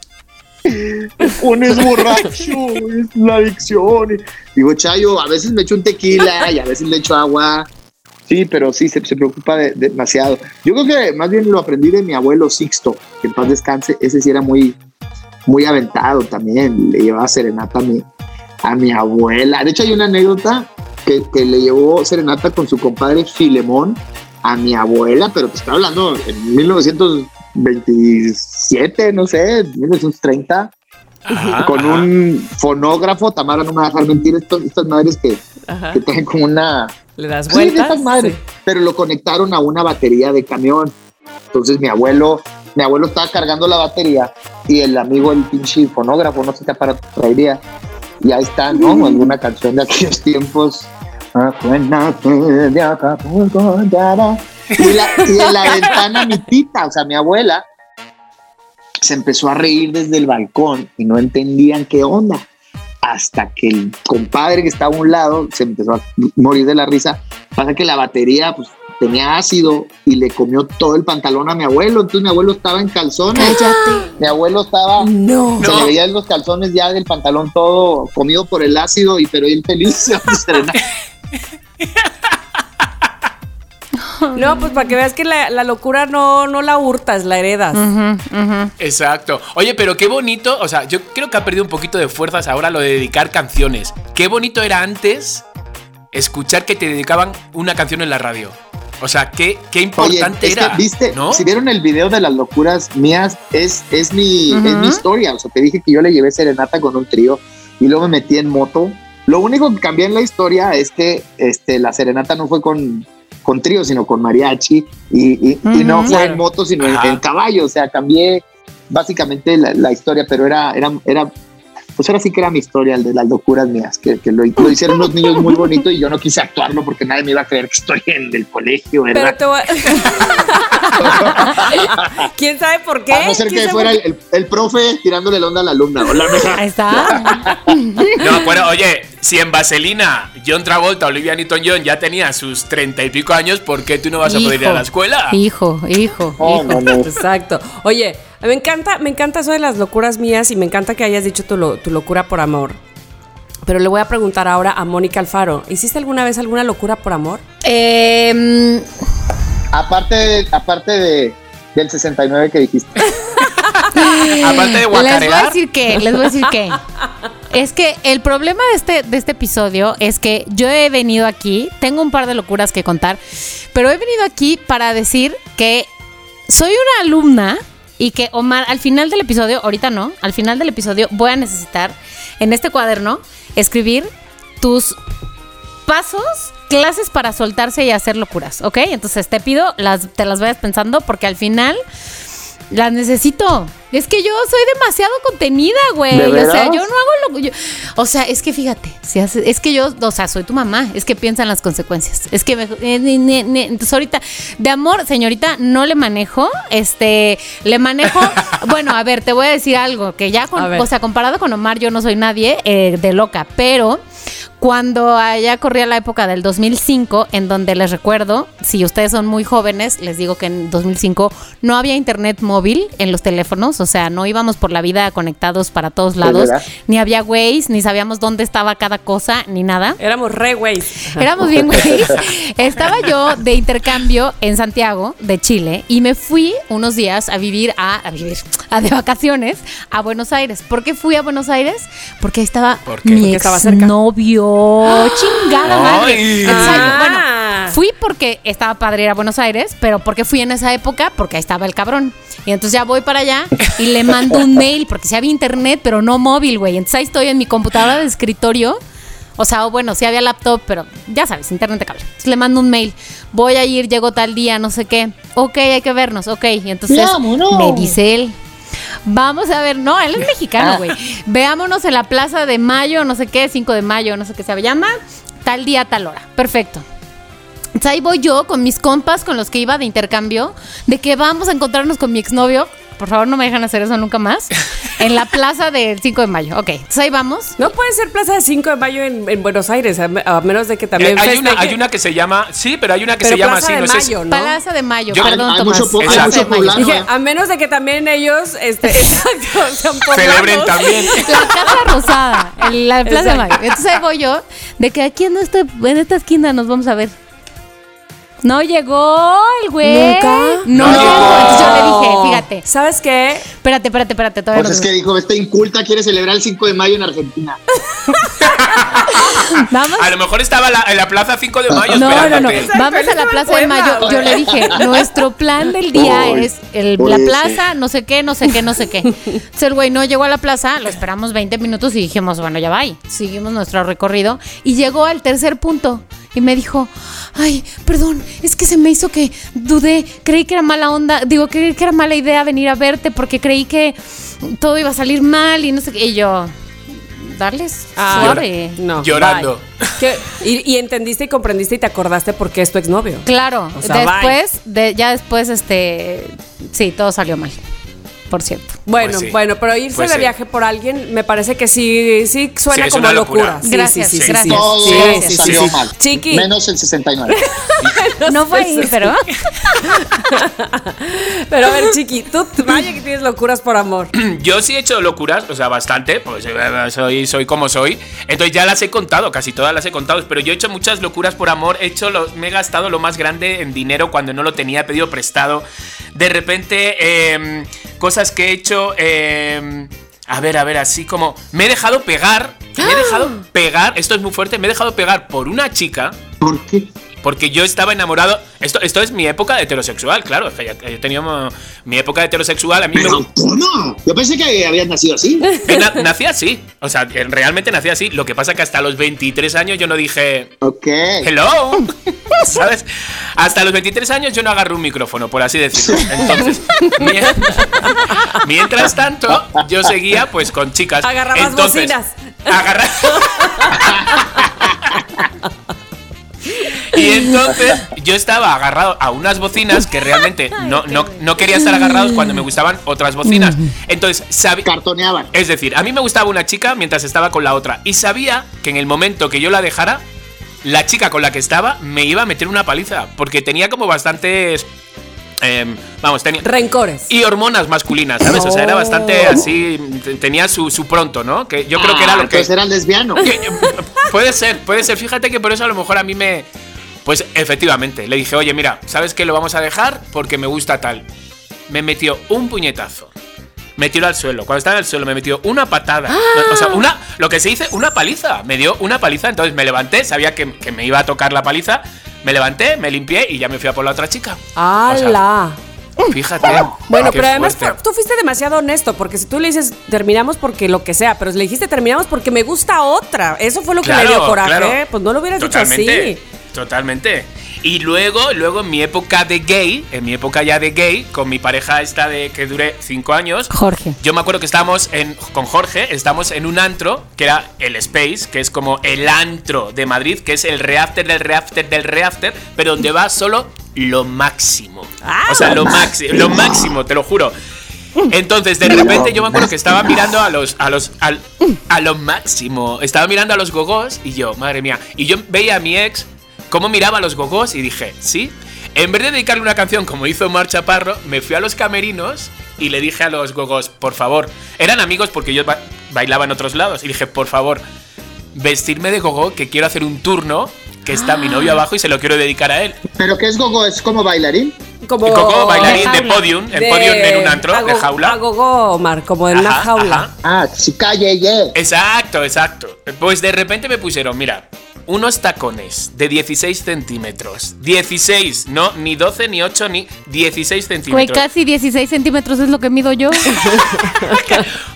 Te pones borracho, es la adicción. Digo, Chayo, a veces me echo un tequila y a veces le echo agua. Sí, pero sí, se, preocupa de- demasiado. Yo creo que más bien lo aprendí de mi abuelo Sixto, que en paz descanse. Ese sí era muy, muy aventado también. Le llevaba serenata a mi, a mi abuela. De hecho, hay una anécdota que le llevó serenata con su compadre Filemón a mi abuela, pero te estoy hablando en 1927, no sé, 1930 Ajá, con ajá. un fonógrafo, Tamara no me va a dejar mentir, estos- estas madres que, que traen como una... Le das Sí, de vueltas. estas madres, Sí. pero lo conectaron a una batería de camión. Entonces mi abuelo, mi abuelo estaba cargando la batería y el amigo, el pinche fonógrafo, no sé qué aparato traería. Y ahí está, ¿no? Alguna canción de aquellos tiempos. De Acapulco. Y, la- y en la ventana mi tita, o sea, mi abuela, se empezó a reír desde el balcón y no entendían qué onda. Hasta que el compadre que estaba a un lado se empezó a morir de la risa. Pasa que la batería pues, tenía ácido y le comió todo el pantalón a mi abuelo. Entonces mi abuelo estaba en calzones. Mi abuelo estaba. No. Se le veían los calzones ya del pantalón todo comido por el ácido y pero él feliz. No, pues para que veas que la, la locura no, no la hurtas, la heredas. Exacto. Oye, pero qué bonito, o sea, yo creo que ha perdido un poquito de fuerzas ahora lo de dedicar canciones. Qué bonito era antes escuchar que te dedicaban una canción en la radio. O sea, qué, qué Oye, importante que, era. viste, ¿no? si vieron el video de las locuras mías, es, es, mi, es mi historia. O sea, te dije que yo le llevé serenata con un trío y luego me metí en moto. Lo único que cambié en la historia es que este, la serenata no fue con, con trío, sino con mariachi y, y- y no fue Claro. en moto, sino en caballo. O sea, cambié básicamente la, la historia, pero era, era, era, pues ahora sí que era mi historia, el de las locuras mías, que, que lo, lo hicieron unos niños muy bonito y yo no quise actuarlo porque nadie me iba a creer que estoy en el colegio, ¿verdad? Pero te voy ¿Quién sabe por qué? A no ser ¿Quién que sabe fuera el, el- el profe tirándole el onda a la alumna. Hola, Ahí está. No, bueno, oye, si en Vaselina John Travolta, Olivia Newton-John ya tenía sus treinta y pico años, ¿por qué tú no vas a poder ir a la escuela? Hijo, hijo, No, hijo. no, no. Me encanta, me encanta eso de las locuras mías y me encanta que hayas dicho tu, lo- tu locura por amor. Pero le voy a preguntar ahora a Mónica Alfaro, ¿hiciste alguna vez alguna locura por amor? Em, Aparte, de- aparte de, del 69 que dijiste. Aparte de les voy a decir que, les voy a decir que. Es que el problema de este, de este episodio es que yo he venido aquí, tengo un par de locuras que contar, pero he venido aquí para decir que soy una alumna y que Omar, al final del episodio, ahorita no, al final del episodio voy a necesitar en este cuaderno escribir tus pasos, clases para soltarse y hacer locuras, ¿ok? Entonces te pido, las, te las vayas pensando porque al final las necesito. Es que yo soy demasiado contenida, güey. ¿De O sea, yo no hago lo yo- O sea, es que fíjate, si hace- es que yo, o sea, soy tu mamá, es que piensa en las consecuencias. Es que me- eh, entonces ahorita de amor, señorita, no le manejo, este, le manejo, bueno, a ver, te voy a decir algo que ya con, o sea, comparado con Omar yo no soy nadie eh, de loca, pero cuando allá corría la época del 2005, en donde les recuerdo, si ustedes son muy jóvenes, les digo que en 2005 no había internet móvil en los teléfonos, o sea, no íbamos por la vida conectados para todos lados, ni había Waze, ni sabíamos dónde estaba cada cosa, ni nada. Éramos re güeyes. Éramos bien güeyes. Estaba yo de intercambio en Santiago, de Chile, y me fui unos días a vivir a, a vivir, a de vacaciones a Buenos Aires. ¿Por qué fui a Buenos Aires? Porque ahí estaba ¿Por mi Porque exnovio. Chingada madre. Ah. bueno, fui porque estaba padre ir a Buenos Aires, pero porque fui en esa época, porque ahí estaba el cabrón. Y entonces ya voy para allá y le mando un mail, porque sí había internet, pero no móvil, güey. Entonces ahí estoy en mi computadora de escritorio. O sea, o bueno, sí había laptop, pero ya sabes, internet de cable. Entonces le mando un mail. Voy a ir, llego tal día, no sé qué. Ok, hay que vernos, ok. Y entonces me dice él. Vamos a ver, no, él es mexicano, güey. Veámonos en la Plaza de Mayo, no sé qué, 5 de mayo, no sé qué se llama. Tal día, tal hora. Perfecto. Entonces ahí voy yo con mis compas con los que iba de intercambio, de que vamos a encontrarnos con mi exnovio. Por favor, no me dejan hacer eso nunca más. En la plaza del 5 de mayo. Ok, entonces ahí vamos. No puede ser Plaza de 5 de Mayo en, en Buenos Aires, a, me- a menos de que Eh, también hay, una, hay una que se llama. Sí, pero hay una que Pero se llama Plaza así. de No ¿no? Plaza de Mayo, Yo- perdón, hay Tomás. mucho Plaza mucho de Mayo. poblano. Dije, a menos de que también ellos, este, exacto, sean Celebren también. La Casa Rosada, en la Plaza de. Mayo. Entonces ahí voy yo, de que aquí en, este, en esta esquina nos vamos a ver. No llegó el güey. ¿Nunca? No, No llegó. llegó. Entonces yo le dije, fíjate, ¿Sabes qué? espérate, espérate, espérate, todavía Pues no es que dijo, esta inculta quiere celebrar el 5 de mayo en Argentina. Vamos. A lo mejor estaba la- en la plaza 5 de mayo No, no, no. Vamos a la Plaza de Mayo. Yo le dije, nuestro plan del día Uy, es el- la plaza, no sé qué, no sé qué, no sé qué. Entonces el güey no llegó a la plaza, lo esperamos 20 minutos y dijimos, bueno, ya va. Seguimos nuestro recorrido y llegó al tercer punto y me dijo, ay, perdón, es que se me hizo que dudé, creí que era mala onda, digo, creí que era mala idea venir a verte porque creí que todo iba a salir mal y no sé qué. Y yo, darles, Ah, no, Llorando. Y, y entendiste y comprendiste y te acordaste por qué es tu exnovio. Claro, O sea, después, de, ya después, este, sí, todo salió mal, por cierto. Bueno, Pues sí. bueno, pero irse Pues de sí. viaje por alguien me parece que sí, sí suena Sí, como locura. locura. Sí, Gracias, sí, sí, sí, gracias. sí. Todo Sí, gracias. sí, salió sí. mal. Chiqui. Menos el 69. No fue ahí, pero Pero a ver, Chiqui, tú vaya que tienes locuras por amor. Yo sí he hecho locuras, o sea, bastante, pues eh, soy, soy como soy. Entonces ya las he contado, casi todas las he contado, pero yo he hecho muchas locuras por amor. He hecho lo- me he gastado lo más grande en dinero cuando no lo tenía, he pedido prestado. De repente, eh, cosas que he hecho. eh, a ver, a ver, así como. Me he dejado pegar. Me he dejado pegar. Esto es muy fuerte. Me he dejado pegar por una chica. ¿Por qué? Porque yo estaba enamorado. Esto, esto es mi época de heterosexual, claro. es que ya- He tenido mo- mi época de heterosexual. A mí me, Pero, ¿cómo? Yo pensé que habías nacido así. yo na- nací así. O sea, realmente nací así. Lo que pasa que hasta los 23 años yo no dije. Ok. Hello. ¿Sabes? Hasta los 23 años yo no agarré un micrófono, por así decirlo. Entonces, mien- mientras tanto, yo seguía pues con chicas. Agarrabas Entonces, bocinas. agarra- Y entonces yo estaba agarrado a unas bocinas que realmente no, no, no quería estar agarrados cuando me gustaban otras bocinas. Entonces, sabía. Cartoneaban. Es decir, a mí me gustaba una chica mientras estaba con la otra. Y sabía que en el momento que yo la dejara, la chica con la que estaba me iba a meter una paliza. Porque tenía como bastantes. em, vamos, tenía. Rencores. Y hormonas masculinas, ¿sabes? O sea, era bastante así. t- Tenía su, su pronto, ¿no? Que yo creo que era Ah, lo que. Entonces eras lesbiano. que- eh, puede ser, puede ser. Fíjate que por eso a lo mejor a mí me. Pues efectivamente, le dije, oye, mira, ¿sabes qué? Lo vamos a dejar porque me gusta tal. Me metió un puñetazo. Me tiró al suelo. Cuando estaba en el suelo me metió una patada. O sea, una, lo que se dice, una paliza. Me dio una paliza. Entonces me levanté, sabía que, que me iba a tocar la paliza. Me levanté, me limpié y ya me fui a por la otra chica. O sea, ¡Hala! Fíjate. Bueno, qué pero además fuerte. tú fuiste demasiado honesto, porque si tú le dices terminamos porque lo que sea, pero si le dijiste terminamos porque me gusta otra, eso fue lo que le dio Claro, coraje, claro. ¿eh? pues no lo hubieras Totalmente, dicho así. Totalmente. Y luego, luego en mi época de gay, en mi época ya de gay, con mi pareja esta de que duré cinco años, Jorge. yo me acuerdo que estábamos en, con Jorge, estamos en un antro, que era el Space, que es como el antro de Madrid, que es el reafter del reafter del reafter, pero donde va solo lo máximo. O sea, lo máximo, lo máximo, te lo juro. Entonces, de repente yo me acuerdo que estaba mirando a los, a los, al- a lo máximo. Estaba mirando a los gogos y yo, madre mía. Y yo veía a mi ex cómo miraba a los gogos y dije, sí. En vez de dedicarle una canción como hizo Mar Chaparro, me fui a los camerinos y le dije a los gogos, por favor, eran amigos porque yo ba- bailaba en otros lados. Y dije, por favor, vestirme de gogo que quiero hacer un turno que está mi novio abajo y se lo quiero dedicar a él. ¿Pero qué es Gogo? ¿Es como bailarín? Como El Coco bailarín de jaula. podium, en podium en un antro, a de go- jaula. A gogo, Omar, como en una Ajá, jaula. ajá. Ah, sí, calle, yeah. Exacto, exacto. Pues de repente me pusieron, mira, unos tacones de 16 centímetros. 16, no, ni 12, ni 8, ni 16 Güey, centímetros. casi 16 centímetros es lo que mido yo.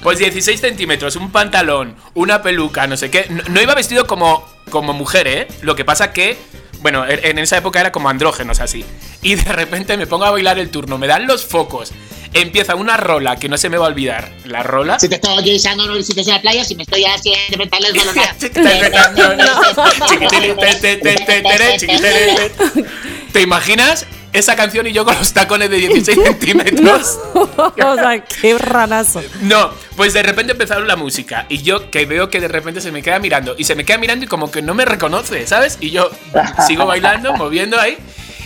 Pues 16 centímetros, un pantalón, una peluca, no sé qué. No, no iba vestido como, como mujer, ¿eh? Lo que pasa que, bueno, en esa época era como andrógenos así. Y de repente me pongo a bailar el turno, me dan los focos. Empieza una rola que no se me va a olvidar. La rola. Si te estoy guisando, no visites la playa, si me estoy haciendo mentales balonadas. ¿Te imaginas esa canción y yo con los tacones de 16 centímetros? o sea, qué ranazo. No, pues de repente empezaron la música y yo que veo que de repente se me queda mirando y se me queda mirando y como que no me reconoce, ¿sabes? Y yo sigo bailando, moviendo ahí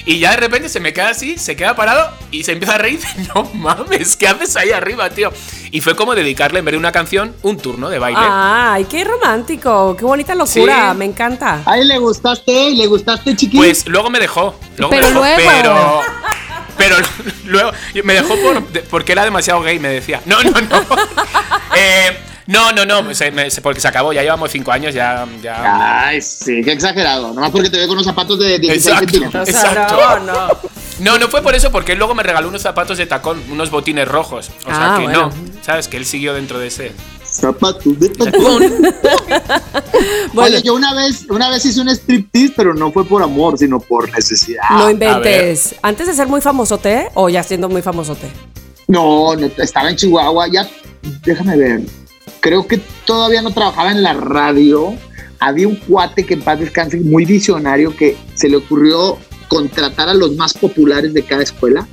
y ya de repente se me queda así, se queda parado y se empieza a reír. No mames, ¿qué haces ahí arriba, tío? Y fue como dedicarle en vez de una canción un turno de baile. Ay, qué romántico. Qué bonita locura. Sí. Me encanta. Ay, le gustaste, le gustaste, chiqui. Pues luego me dejó. Luego Pero me dejó, luego. Pero. Pero luego me dejó por, de- porque era demasiado gay, me decía. No, no, no. Eh, no, no, no. pues, eh, porque se acabó. Ya llevamos cinco años. Ya. ya Ay, sí, qué exagerado. Nomás porque te veo con unos zapatos de 16 Exacto. centímetros. O sea, Exacto. no, no. No, no fue por eso, porque él luego me regaló unos zapatos de tacón, unos botines rojos. O sea Ah, que bueno. no. ¿Sabes? Que él siguió dentro de ese. Zapatos de tacón. Oye, yo una vez, una vez hice un striptease, pero no fue por amor, sino por necesidad. No inventes. Antes de ser muy famosote o ya siendo muy famosote. No, no, estaba en Chihuahua. Ya, déjame ver. Creo que todavía no trabajaba en la radio. Había un cuate que en paz descanse, muy visionario, que se le ocurrió contratar a los más populares de cada escuela.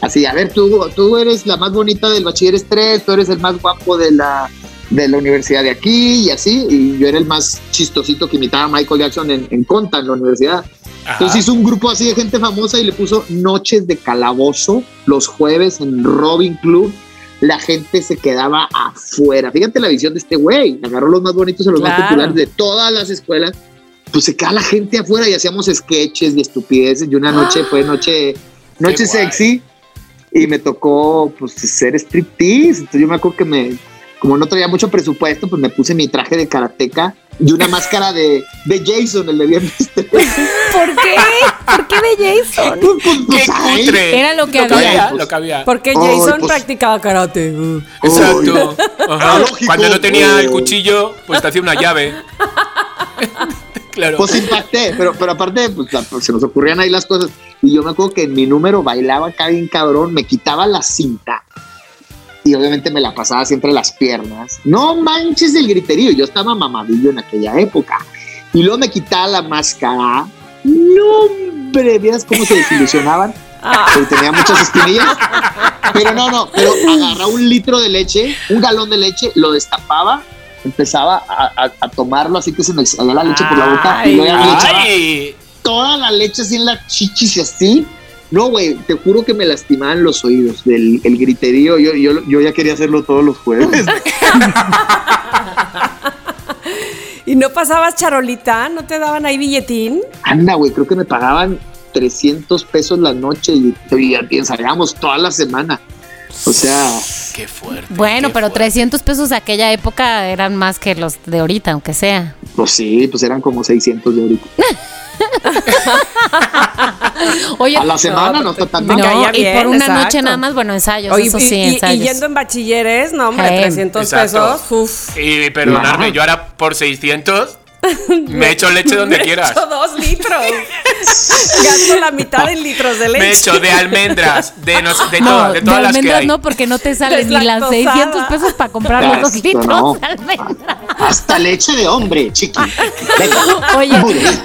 Así, a ver, tú, tú eres la más bonita del bachilleres 3, tú eres el más guapo de la, de la universidad de aquí y así. Y yo era el más chistosito que imitaba a Michael Jackson en, en Conta, en la universidad. Entonces hizo un grupo así de gente famosa y le puso Noches de Calabozo los jueves en Robin Club. La gente se quedaba afuera. Fíjate la visión de este güey. Agarró los más bonitos y los más Claro. populares de todas las escuelas. Pues se queda la gente afuera y hacíamos sketches y estupideces. Y una noche fue noche, noche sexy y me tocó pues ser striptease. Entonces yo me acuerdo que me, como no traía mucho presupuesto, pues me puse mi traje de karateca y una máscara de, de Jason, el de viernes. ¿Por qué? ¿Por qué de Jason? Pues, pues, ¡Qué pues, ay, cutre! Era lo que lo había. había. Pues, Lo que había. Porque Jason pues- practicaba karate. Exacto. Ajá. lógico. Cuando no tenía el Oh. cuchillo, pues te hacía una llave. claro. Pues impacté, pero, pero aparte, pues, la- pues, se nos ocurrían ahí las cosas. Y yo me acuerdo que en mi número bailaba acá bien cabrón, me quitaba la cinta y obviamente me la pasaba siempre las piernas. No manches el griterío, yo estaba mamadillo en aquella época. Y luego me quitaba la máscara. No, hombre, vieras cómo se desilusionaban. Porque tenía muchas espinillas. Pero no, no, pero agarraba un litro de leche, un galón de leche, lo destapaba, empezaba a, a- a tomarlo así que se me salía la leche por la boca y luego toda la leche así en las chichis y así. No, güey, te juro que me lastimaban los oídos del el griterío. Yo, yo, yo ya quería hacerlo todos los jueves. ¿Y no pasabas charolita? ¿No te daban ahí billetín? Anda, güey, creo que me pagaban 300 pesos la noche y, y ensayábamos toda la semana. O sea, ¡Qué fuerte! Bueno, qué pero fuerte. 300 pesos de aquella época eran más que los de ahorita, aunque sea. pues sí, pues eran como 600 de ahorita. Oye, A la semana no, está tan no, mal. caía y bien, por una exacto. noche nada más, bueno, ensayos, Oye, eso y- sí, y, y ensayos. yendo en bachilleres, no, hombre, Hey. 300 Exacto. pesos. Uf. Y perdonarme, yo ahora por 600 me echo leche donde Me quieras. echo dos litros. Gasto la mitad en litros de leche. Me echo de almendras, de, no sé- de, no, todas- de de todas las que almendras hay. no, porque no te salen ni las Deslactosada. 600 pesos para comprar los dos litros no. de almendras. Hasta leche de hombre, chiqui. Oye,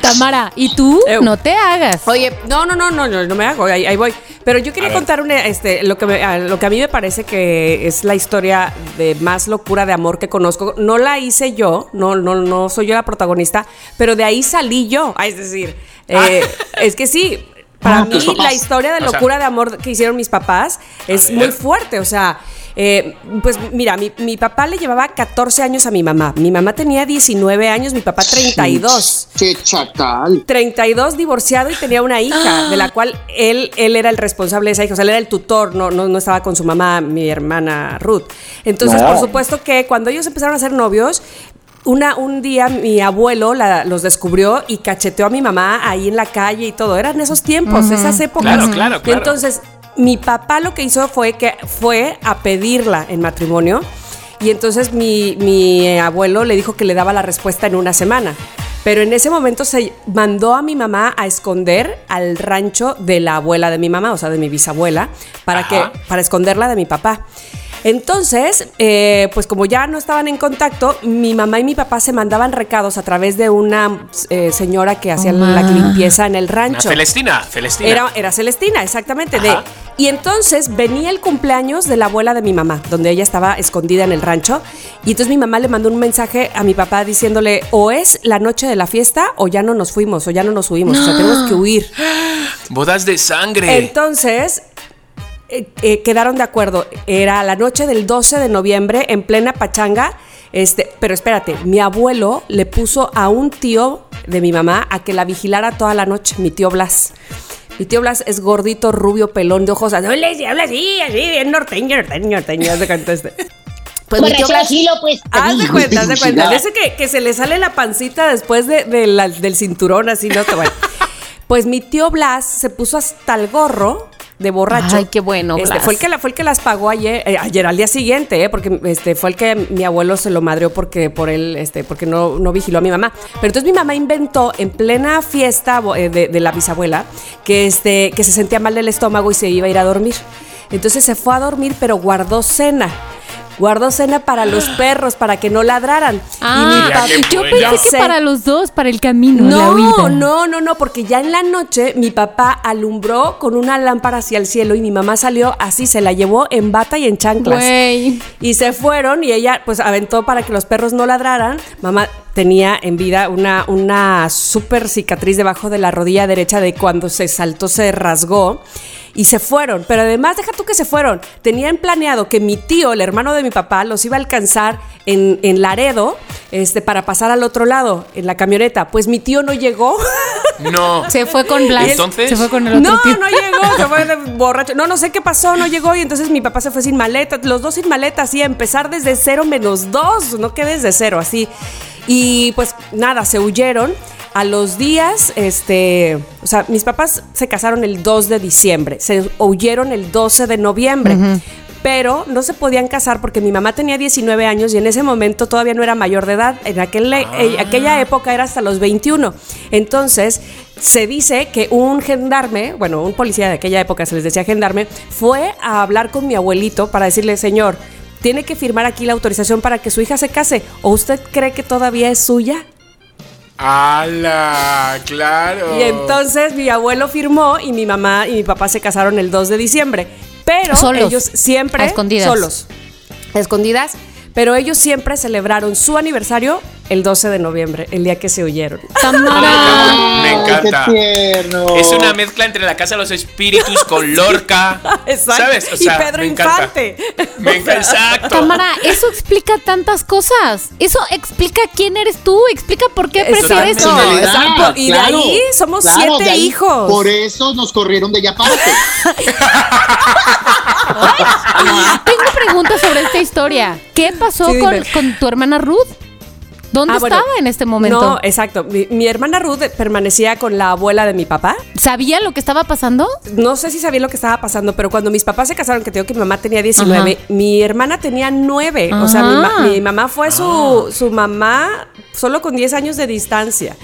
Tamara, ¿y tú? Eu. No te hagas. Oye, no, no, no, no, no, no me hago, ahí, ahí voy. Pero yo quería contar una, este, lo, que me- a- lo que a mí me parece que es la historia de más locura de amor que conozco. No la hice yo, no, no, no soy yo la protagonista, pero de ahí salí yo. Ah, Es decir, eh, es que sí. Para Ah, mí la historia de O sea- locura de amor que hicieron mis papás es muy fuerte. O sea, eh, pues mira, mi, mi papá le llevaba 14 años a mi mamá. Mi mamá tenía 19 años, mi papá 32. Che, chacal. 32 divorciado y tenía una hija, de la cual él, él era el responsable de esa hija, o sea, él era el tutor, no, no, no estaba con su mamá, mi hermana Ruth. Entonces, No. por supuesto que cuando ellos empezaron a ser novios, una, un día mi abuelo la- los descubrió y cacheteó a mi mamá ahí en la calle y todo. Eran esos tiempos, esas épocas. Claro, claro, claro. entonces, mi papá lo que hizo fue que fue a pedirla en matrimonio. Y entonces mi, mi abuelo le dijo que le daba la respuesta en una semana. Pero en ese momento se mandó a mi mamá a esconder al rancho de la abuela de mi mamá, o sea, de mi bisabuela, para, Ajá. que, para esconderla de mi papá. Entonces, eh, pues como ya no estaban en contacto, mi mamá y mi papá se mandaban recados a través de una eh, señora que hacía la limpieza en el Una rancho. Celestina, Celestina. Era, era Celestina, exactamente. De, y entonces venía el cumpleaños de la abuela de mi mamá, donde ella estaba escondida en el rancho. Y entonces mi mamá le mandó un mensaje a mi papá diciéndole, o es la noche de la fiesta o ya no nos fuimos, o ya no nos subimos, o sea, tenemos que huir. Bodas de sangre. Entonces, eh, eh, quedaron de acuerdo. Era la noche del 12 de noviembre, en plena pachanga. Este, pero espérate, mi abuelo le puso a un tío de mi mamá a que la vigilara toda la noche, mi tío Blas. Mi tío Blas es gordito, rubio, pelón de ojos. Habla así, habla así, así, bien norteño, norteño, norteño. haz de cuenta este. Pues mi tío Blas. asilo, pues. Haz de cuenta, haz de cuenta. Ese que, que se le sale la pancita después de, de la- del cinturón, así, ¿no? Bueno. Pues mi tío Blas se puso hasta el gorro de borracho. Ay, qué bueno, Este, fue, el que la, fue el que las pagó ayer, eh, ayer al día siguiente, eh, porque este, fue el que mi abuelo se lo madreó porque por él, este, porque no, no vigiló a mi mamá. Pero entonces mi mamá inventó en plena fiesta eh, de, de la bisabuela que, este, que se sentía mal del estómago y se iba a ir a dormir. Entonces se fue a dormir, pero guardó cena. Guardó cena para los perros, para que no ladraran. Ah, qué yo pensé que para los dos, para el camino. No, no, no, no, porque ya en la noche mi papá alumbró con una lámpara hacia el cielo y mi mamá salió así, se la llevó en bata y en chanclas. Y se fueron y ella pues aventó para que los perros no ladraran. Mamá tenía en vida una, una súper cicatriz debajo de la rodilla derecha de cuando se saltó, se rasgó. Y se fueron, pero además deja tú que se fueron. Tenían planeado que mi tío, el hermano de mi papá, los iba a alcanzar en, en Laredo este, para pasar al otro lado, en la camioneta. Pues mi tío no llegó. No. Se fue con Blas. ¿Y entonces? Se fue con el otro No, tío. no llegó, se fue de borracho. No, no sé qué pasó, no llegó y entonces mi papá se fue sin maleta, los dos sin maleta, así, a empezar desde cero menos dos, no que desde cero, así. Y pues nada, se huyeron. A los días, este, o sea, mis papás se casaron el 2 de diciembre, se huyeron el 12 de noviembre. Pero no se podían casar porque mi mamá tenía 19 años y en ese momento todavía no era mayor de edad. En aquel, eh, aquella época era hasta los 21. Entonces, se dice que un gendarme, bueno, un policía de aquella época se les decía gendarme, fue a hablar con mi abuelito para decirle, señor, tiene que firmar aquí la autorización para que su hija se case. ¿O usted cree que todavía es suya? ¡Hala! ¡Claro! Y entonces mi abuelo firmó y mi mamá y mi papá se casaron el 2 de diciembre. Pero Solos. ellos siempre A escondidas. solos. A escondidas. Pero ellos siempre celebraron su aniversario el 12 de noviembre, el día que se huyeron. Tamara. Me encanta. Qué tierno. Es una mezcla entre la casa de los espíritus con Lorca. Exacto. ¿Sabes? O sea, y Pedro me encanta. Infante. Me encanta, exacto. Tamara, eso explica tantas cosas. Eso explica quién eres tú, explica por qué Exacto. prefieres No, exacto. Y de ahí somos siete de ahí- hijos. Por eso nos corrieron de Yaparte. Tengo preguntas sobre esta historia. ¿Qué pasó Sí, con, con tu hermana Ruth? ¿Dónde Ah, bueno. estaba en este momento? No, exacto. Mi, mi hermana Ruth permanecía con la abuela de mi papá. ¿Sabía lo que estaba pasando? No sé si sabía lo que estaba pasando, pero cuando mis papás se casaron, que te digo que mi mamá tenía 19, Ajá. mi hermana tenía 9. O sea, mi, Ah. mi mamá fue su, su mamá solo con 10 años de distancia.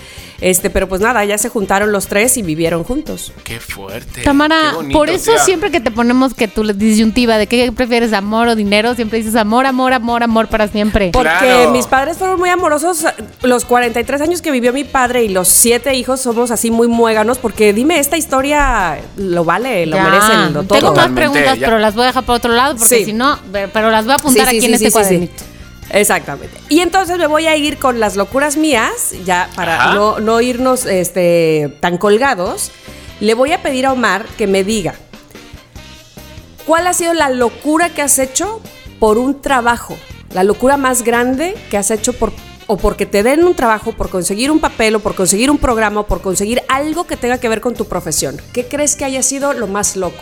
Este, pero pues nada, ya se juntaron los tres y vivieron juntos. Qué fuerte. Tamara, qué bonito, por eso tía. siempre que te ponemos que tu disyuntiva de qué prefieres, amor o dinero, siempre dices amor, amor, amor, amor para siempre. Porque Claro. mis padres fueron muy amorosos. Los 43 años que vivió mi padre y los siete hijos somos así muy muéganos. Porque dime, esta historia lo vale, lo Ya. merecen, lo todo. Tengo más preguntas, ya. pero las voy a dejar para otro lado porque Sí. si no, pero las voy a apuntar Sí, sí, aquí en sí, este sí, sí, sí. cuadernito. Exactamente. Y entonces me voy a ir con las locuras mías, ya para no, no irnos este, tan colgados. Le voy a pedir a Omar que me diga, ¿cuál ha sido la locura que has hecho por un trabajo? La locura más grande que has hecho por o porque te den un trabajo, por conseguir un papel, o por conseguir un programa, o por conseguir algo que tenga que ver con tu profesión. ¿Qué crees que haya sido lo más loco?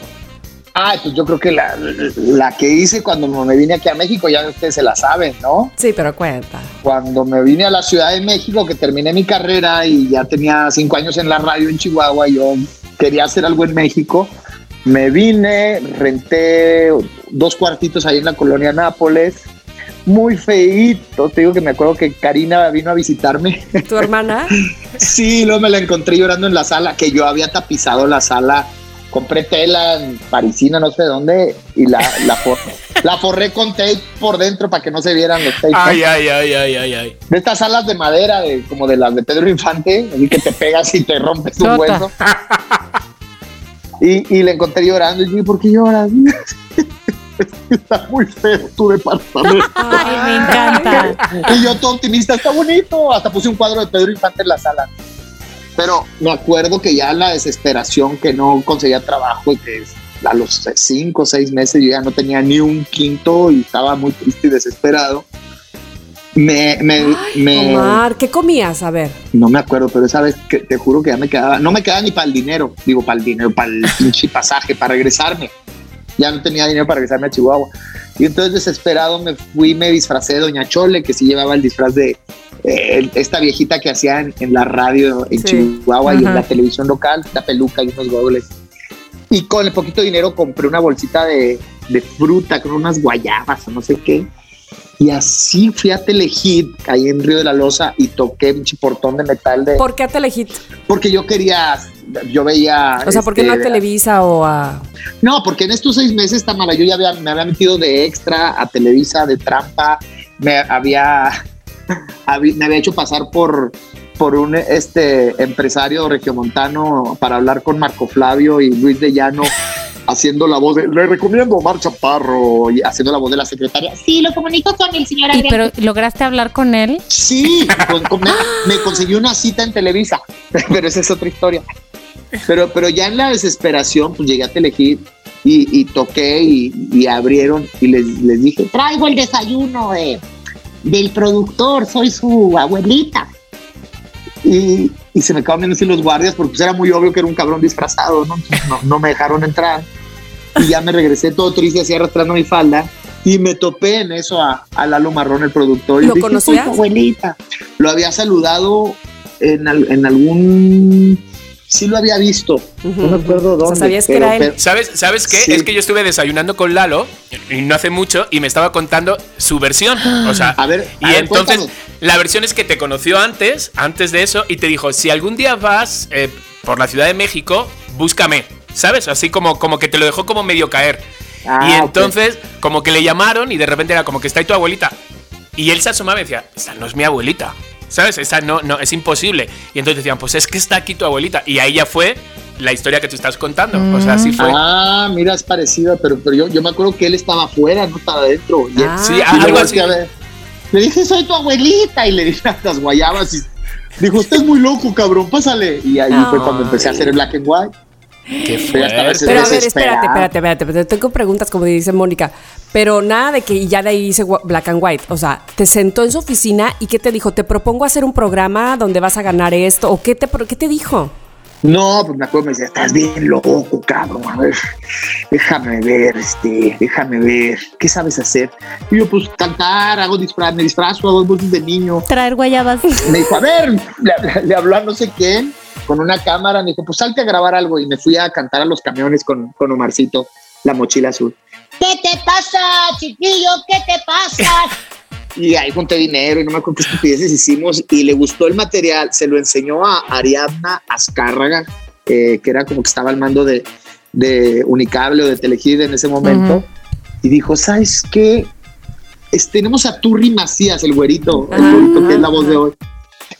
Ah, pues yo creo que la, la que hice cuando me vine aquí a México, ya ustedes se la saben, ¿no? Sí, pero cuenta. Cuando me vine a la Ciudad de México, que terminé mi carrera y ya tenía cinco años en la radio en Chihuahua, yo quería hacer algo en México. Me vine, renté dos cuartitos ahí en la colonia Nápoles, muy feíto. Te digo que me acuerdo que Karina vino a visitarme. ¿Tu hermana? Sí, luego me la encontré llorando en la sala, que yo había tapizado la sala. Compré tela en parisina, no sé dónde, y la, la, for- la forré con tape por dentro para que no se vieran los tapes. ¿no? Ay, ay, ay, ay, ay, ay. De estas alas de madera, de, como de las de Pedro Infante, así que te pegas y te rompes un hueso. Y, y le encontré llorando y dije, ¿por qué lloras? Está muy feo tu departamento. Ay, me encanta. Y yo todo optimista, está bonito. Hasta puse un cuadro de Pedro Infante en la sala. Pero me acuerdo que ya la desesperación que no conseguía trabajo y que a los cinco o seis meses yo ya no tenía ni un quinto y estaba muy triste y desesperado. Me, me, me- Omar, ¿qué comías? A ver. no me acuerdo, pero esa vez que te juro que ya me quedaba, no me quedaba ni para el dinero, digo para el dinero, para el pinche pasaje, para regresarme. Ya no tenía dinero para regresarme a Chihuahua. Y entonces desesperado me fui, me disfracé de Doña Chole, que sí llevaba el disfraz de eh, esta viejita que hacía en, la radio en Sí. Chihuahua y en la televisión local, la peluca y unos gobles. Y con el poquito dinero compré una bolsita de, de fruta con unas guayabas o no sé qué. Y así fui a Telehit, ahí en Río de la Loza, y toqué un chiportón de metal de... ¿Por qué a Telehit? Porque yo quería, yo veía... O sea, ¿por qué este, no a Televisa o a...? No, porque en estos seis meses, Tamara, yo ya había, me había metido de extra a Televisa, de trampa, me había, habí- me había hecho pasar por, por un este, empresario regiomontano para hablar con Marco Flavio y Luis de Llano, haciendo la voz de, le recomiendo a Omar Chaparro, y haciendo la voz de la secretaria. Sí, lo comunico con el señor Y pero lograste hablar con él. Sí, con- con- me, me conseguí una cita en Televisa, pero esa es otra historia. Pero, pero ya en la desesperación, pues llegué a Telehit y, y toqué y, y abrieron y les, les dije, Traigo el desayuno de, del productor, soy su abuelita. y, y se me acaban viendo así los guardias porque pues era muy obvio que era un cabrón disfrazado, ¿no? No, no me dejaron entrar y ya me regresé todo triste así arrastrando mi falda y me topé en eso a, a Lalo Marrón, el productor. Y ¿Lo dije, "Soy conocías? tu abuelita. Lo había saludado en, en algún... Sí lo había visto, no me acuerdo O sea, dónde. ¿sabías que pero- era él? pero- ¿Sabes, ¿Sabes qué? Sí. Es que yo estuve desayunando con Lalo y no hace mucho y me estaba contando su versión. O sea, A ver, y a ver, entonces cuéntanos. la versión es que te conoció antes, antes de eso, y te dijo: si algún día vas eh, por la Ciudad de México, búscame. ¿Sabes? Así como, como que te lo dejó como medio caer. Ah, y entonces, como que le llamaron y de repente era como que está ahí tu abuelita. Y él se asomaba y decía, esa no es mi abuelita. ¿Sabes? Esa no, no, es imposible. Y entonces decían, pues es que está aquí tu abuelita. Y ahí ya fue la historia que tú estás contando. O sea, así fue. Ah, mira, es parecida, pero, pero yo, yo me acuerdo que él estaba afuera, no estaba adentro. Y- Ah. Sí, Y algo luego así. ver. Le dije, soy tu abuelita. Y le dije las guayabas. Y dijo, estás muy loco, cabrón, pásale. Y ahí fue cuando empecé a hacer el black and white. Qué fuerte. Pero a ver, espérate, espérate, espérate, espérate. Tengo preguntas, como dice Mónica. Pero nada de que ya de ahí hice black and white. O sea, te sentó en su oficina y ¿qué te dijo? ¿Te propongo hacer un programa donde vas a ganar esto? ¿O qué te, pro- qué te dijo? No, pues me acuerdo, me decía, estás bien loco, cabrón. A ver, déjame ver, este, déjame ver. ¿Qué sabes hacer? Y yo, pues cantar, hago disfraz, me disfrazo, hago voces de niño. Traer guayabas. Me dijo, a ver, le, le- le habló a no sé quién con una cámara. Me dijo, pues salte a grabar algo. Y me fui a cantar a los camiones con, con Omarcito, la mochila azul. ¿Qué te pasa, chiquillo? ¿Qué te pasa? y ahí junté dinero y no me acuerdo qué estupideces hicimos y le gustó el material, se lo enseñó a Ariadna Azcárraga, eh, que era como que estaba al mando de, de Unicable o de Telehit en ese momento, y dijo, ¿sabes qué? Es- tenemos a Turri Macías, el güerito, el güerito que es la voz de hoy.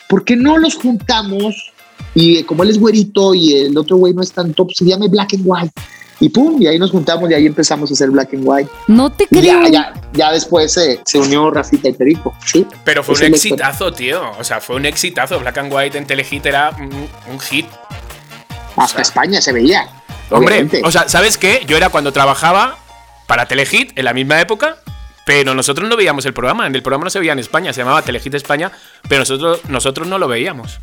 ¿Por qué no los juntamos? Y eh, como él es güerito y el otro güey no es tan top, se llama Black and White. Y pum, y ahí nos juntamos y ahí empezamos a hacer Black and White. No te creo. ya, ya, ya después se, se unió Rafita y Perico. Sí. Pero fue un exitazo, tío. O sea, fue un exitazo. Black and White en Telehit era un, un hit. Hasta España se veía. Hombre, obviamente. o sea, ¿sabes qué? Yo era cuando trabajaba para Telehit en la misma época, pero nosotros no veíamos el programa. En el programa no se veía en España, se llamaba Telehit España, pero nosotros, nosotros no lo veíamos.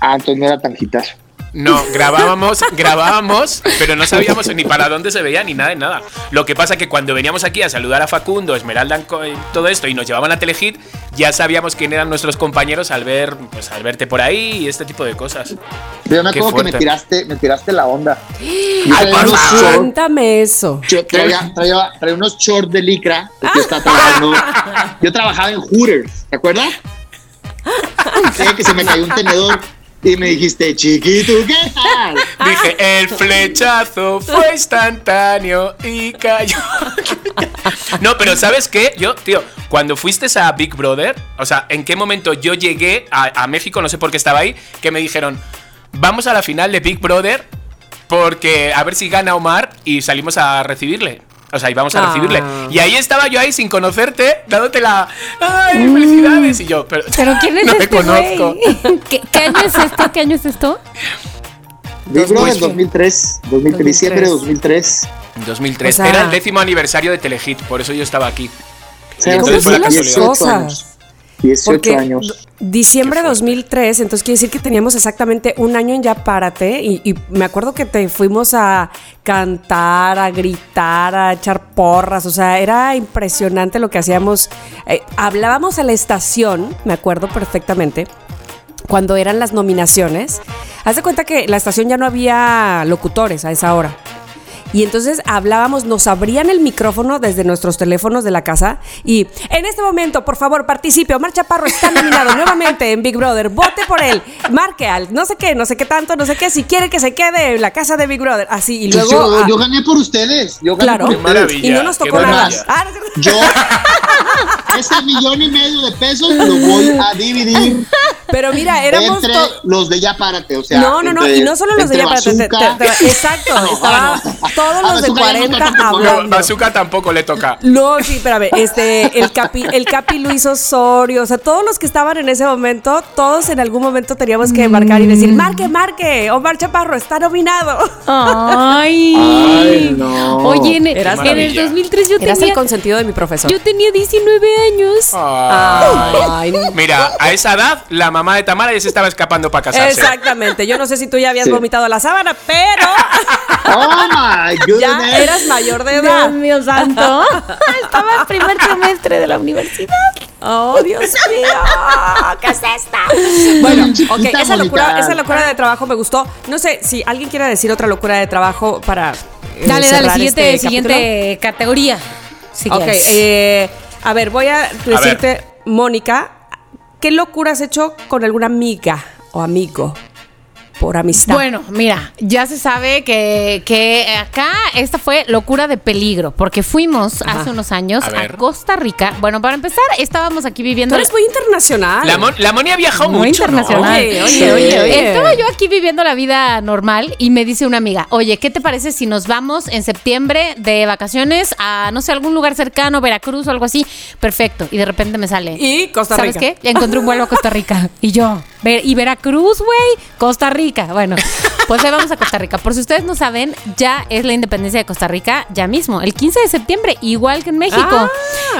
Ah, entonces no era tan hitazo. No, grabábamos, grabábamos, pero no sabíamos ni para dónde se veía ni nada de nada. Lo que pasa que cuando veníamos aquí a saludar a Facundo, Esmeralda, todo esto y nos llevaban a Telehit, ya sabíamos quién eran nuestros compañeros al ver, pues al verte por ahí y este tipo de cosas. Yo me acuerdo que me tiraste, me tiraste la onda. Yo Ay, Cuéntame eso. yo traía, traía- traía unos shorts de licra. porque Yo estaba trabajando. Yo trabajaba en Hooters, ¿te acuerdas? Sí, que se me cayó un tenedor y me dijiste, chiquito, ¿qué tal? Dije, el flechazo fue instantáneo y cayó. No, pero ¿sabes qué? Yo, tío, cuando fuiste a Big Brother, o sea, ¿en qué momento yo llegué a, a México? No sé por qué estaba ahí, que me dijeron, vamos a la final de Big Brother porque a ver si gana Omar y salimos a recibirle. O sea, íbamos a Ah. recibirle. Y ahí estaba yo ahí sin conocerte, dándote la... ¡Ay, felicidades! Y yo, pero... Pero ¿quién es no te este conozco. ¿Qué, qué año es esto? ¿Qué año es esto? Big Brother 2003, 2003, diciembre de 2003. 2003. O sea- Era el décimo aniversario de Telehit, por eso yo estaba aquí. Sí, entonces ¿Cómo fue la casualidad. cosas? 18 Porque años. diciembre Qué fuerte. 2003, entonces quiere decir que teníamos exactamente un año en Ya Párate y, y me acuerdo que te fuimos a cantar, a gritar, a echar porras, o sea, era impresionante lo que hacíamos. Eh, hablábamos a la estación, me acuerdo perfectamente, cuando eran las nominaciones. Haz de cuenta que la estación ya no había locutores a esa hora. Y entonces hablábamos, nos abrían el micrófono desde nuestros teléfonos de la casa y en este momento, por favor, participe. Omar Chaparro está nominado nuevamente en Big Brother. Vote por él. Marque al no sé qué, no sé qué tanto, no sé qué. Si quiere que se quede en la casa de Big Brother. Así. Y luego. yo, ah, yo gané por ustedes. Yo gané claro. por Qué ustedes. maravilla. Y no nos tocó nada. Ah, no. Yo, ese millón y medio de pesos lo voy a dividir Pero mira, éramos. entre los de Ya Párate. O sea, no, no, no, entre- y no solo los de ya para te- te- Bazooka. te- Exacto, No, estaban no. Todos A los de Bazooka ya no 40 tanto como- No, hablando. Bazooka tampoco le toca. No, sí, espérame, este, el Capi, el Capi Luis Osorio, o sea, todos los que estaban en ese momento, todos en algún momento teníamos que marcar y Mm. decir, marque, marque, Omar Chaparro está nominado. Ay. Ay, no. Oye, en, Eras- en el Maravilla. 2003 yo Eras el tenía, consentido de mi profesor. yo tenía 19 años. Ay, Mira, a esa edad, la mamá de Tamara ya se estaba escapando para casarse. exactamente, yo no sé si tú ya habías Sí. vomitado la sábana, pero Oh my ya goodness. eras mayor de edad. Dios mío santo. Estaba en primer trimestre de la universidad. Oh, Dios mío, ¿qué es esta? Bueno, Chiquita, ok, esa locura, esa locura de trabajo me gustó. No sé si alguien quiere decir otra locura de trabajo para. eh, Dale, dale, siguiente, este siguiente categoría. Si Ok, eh, a ver, voy a decirte, Mónica, ¿qué locura has hecho con alguna amiga o amigo por amistad? Bueno, mira, ya se sabe que, que acá esta fue locura de peligro, porque fuimos Ajá. hace unos años A. Costa Rica. Bueno, para empezar, estábamos aquí tú viviendo. eres muy internacional. La, Mon- la Moni ha viajado Muy mucho, internacional. Oye, oye, oye, oye. Estaba yo aquí viviendo la vida normal y me dice una amiga, oye, ¿qué te parece si nos vamos en septiembre de vacaciones a, no sé, algún lugar cercano, Veracruz o algo así? Perfecto. Y de repente me sale. Y Costa ¿Sabes Rica. qué? Encontré un vuelo a Costa Rica. Y yo, "Ver- ¿y Veracruz, güey? Costa Rica. Bueno, pues ahí vamos a Costa Rica. Por si ustedes no saben, ya es la independencia de Costa Rica, ya mismo, el 15 de septiembre, igual que en México. Ah,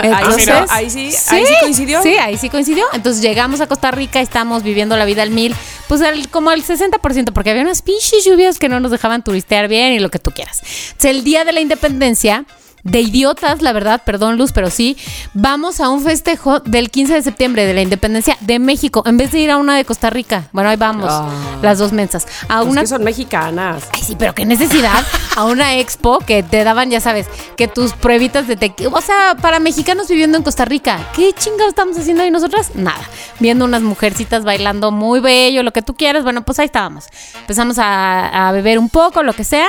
ahí sí, mira. ahí sí, ahí sí coincidió. Sí, ahí sí coincidió. Entonces llegamos a Costa Rica, estamos viviendo la vida al mil, pues al- como al 60%, porque había unas pinches lluvias que no nos dejaban turistear bien y lo que tú quieras. Entonces, el día de la independencia de idiotas, la verdad, perdón Luz, pero sí, vamos a un festejo del 15 de septiembre de la independencia de México, en vez de ir a una de Costa Rica. Bueno, ahí vamos, Ah. las dos mensas. A Pues una que son mexicanas. Ay, sí, pero qué necesidad a una expo que te daban, ya sabes, que tus pruebitas de tequila. O sea, para mexicanos viviendo en Costa Rica, ¿qué chingados estamos haciendo ahí nosotras? Nada. Viendo unas mujercitas bailando muy bello, lo que tú quieras. Bueno, pues ahí estábamos. Empezamos a, a beber un poco, lo que sea.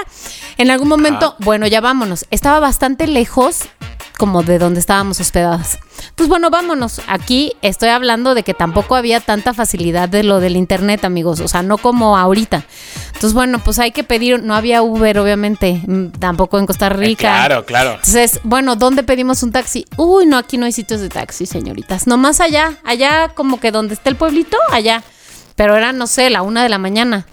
En algún momento, bueno, ya vámonos. Estaba bastante lejos como de donde estábamos hospedadas. Pues bueno, vámonos. Aquí estoy hablando de que tampoco había tanta facilidad de lo del internet, amigos. O sea, no como ahorita. Entonces, bueno, pues hay que pedir. No había Uber, obviamente. mm, Tampoco en Costa Eh, Rica. claro, claro. Entonces, bueno, ¿dónde pedimos un taxi? Uy, no, aquí no hay sitios de taxi, señoritas. Nomás allá, allá como que donde está el pueblito, allá. Pero era, no sé, la una de la mañana.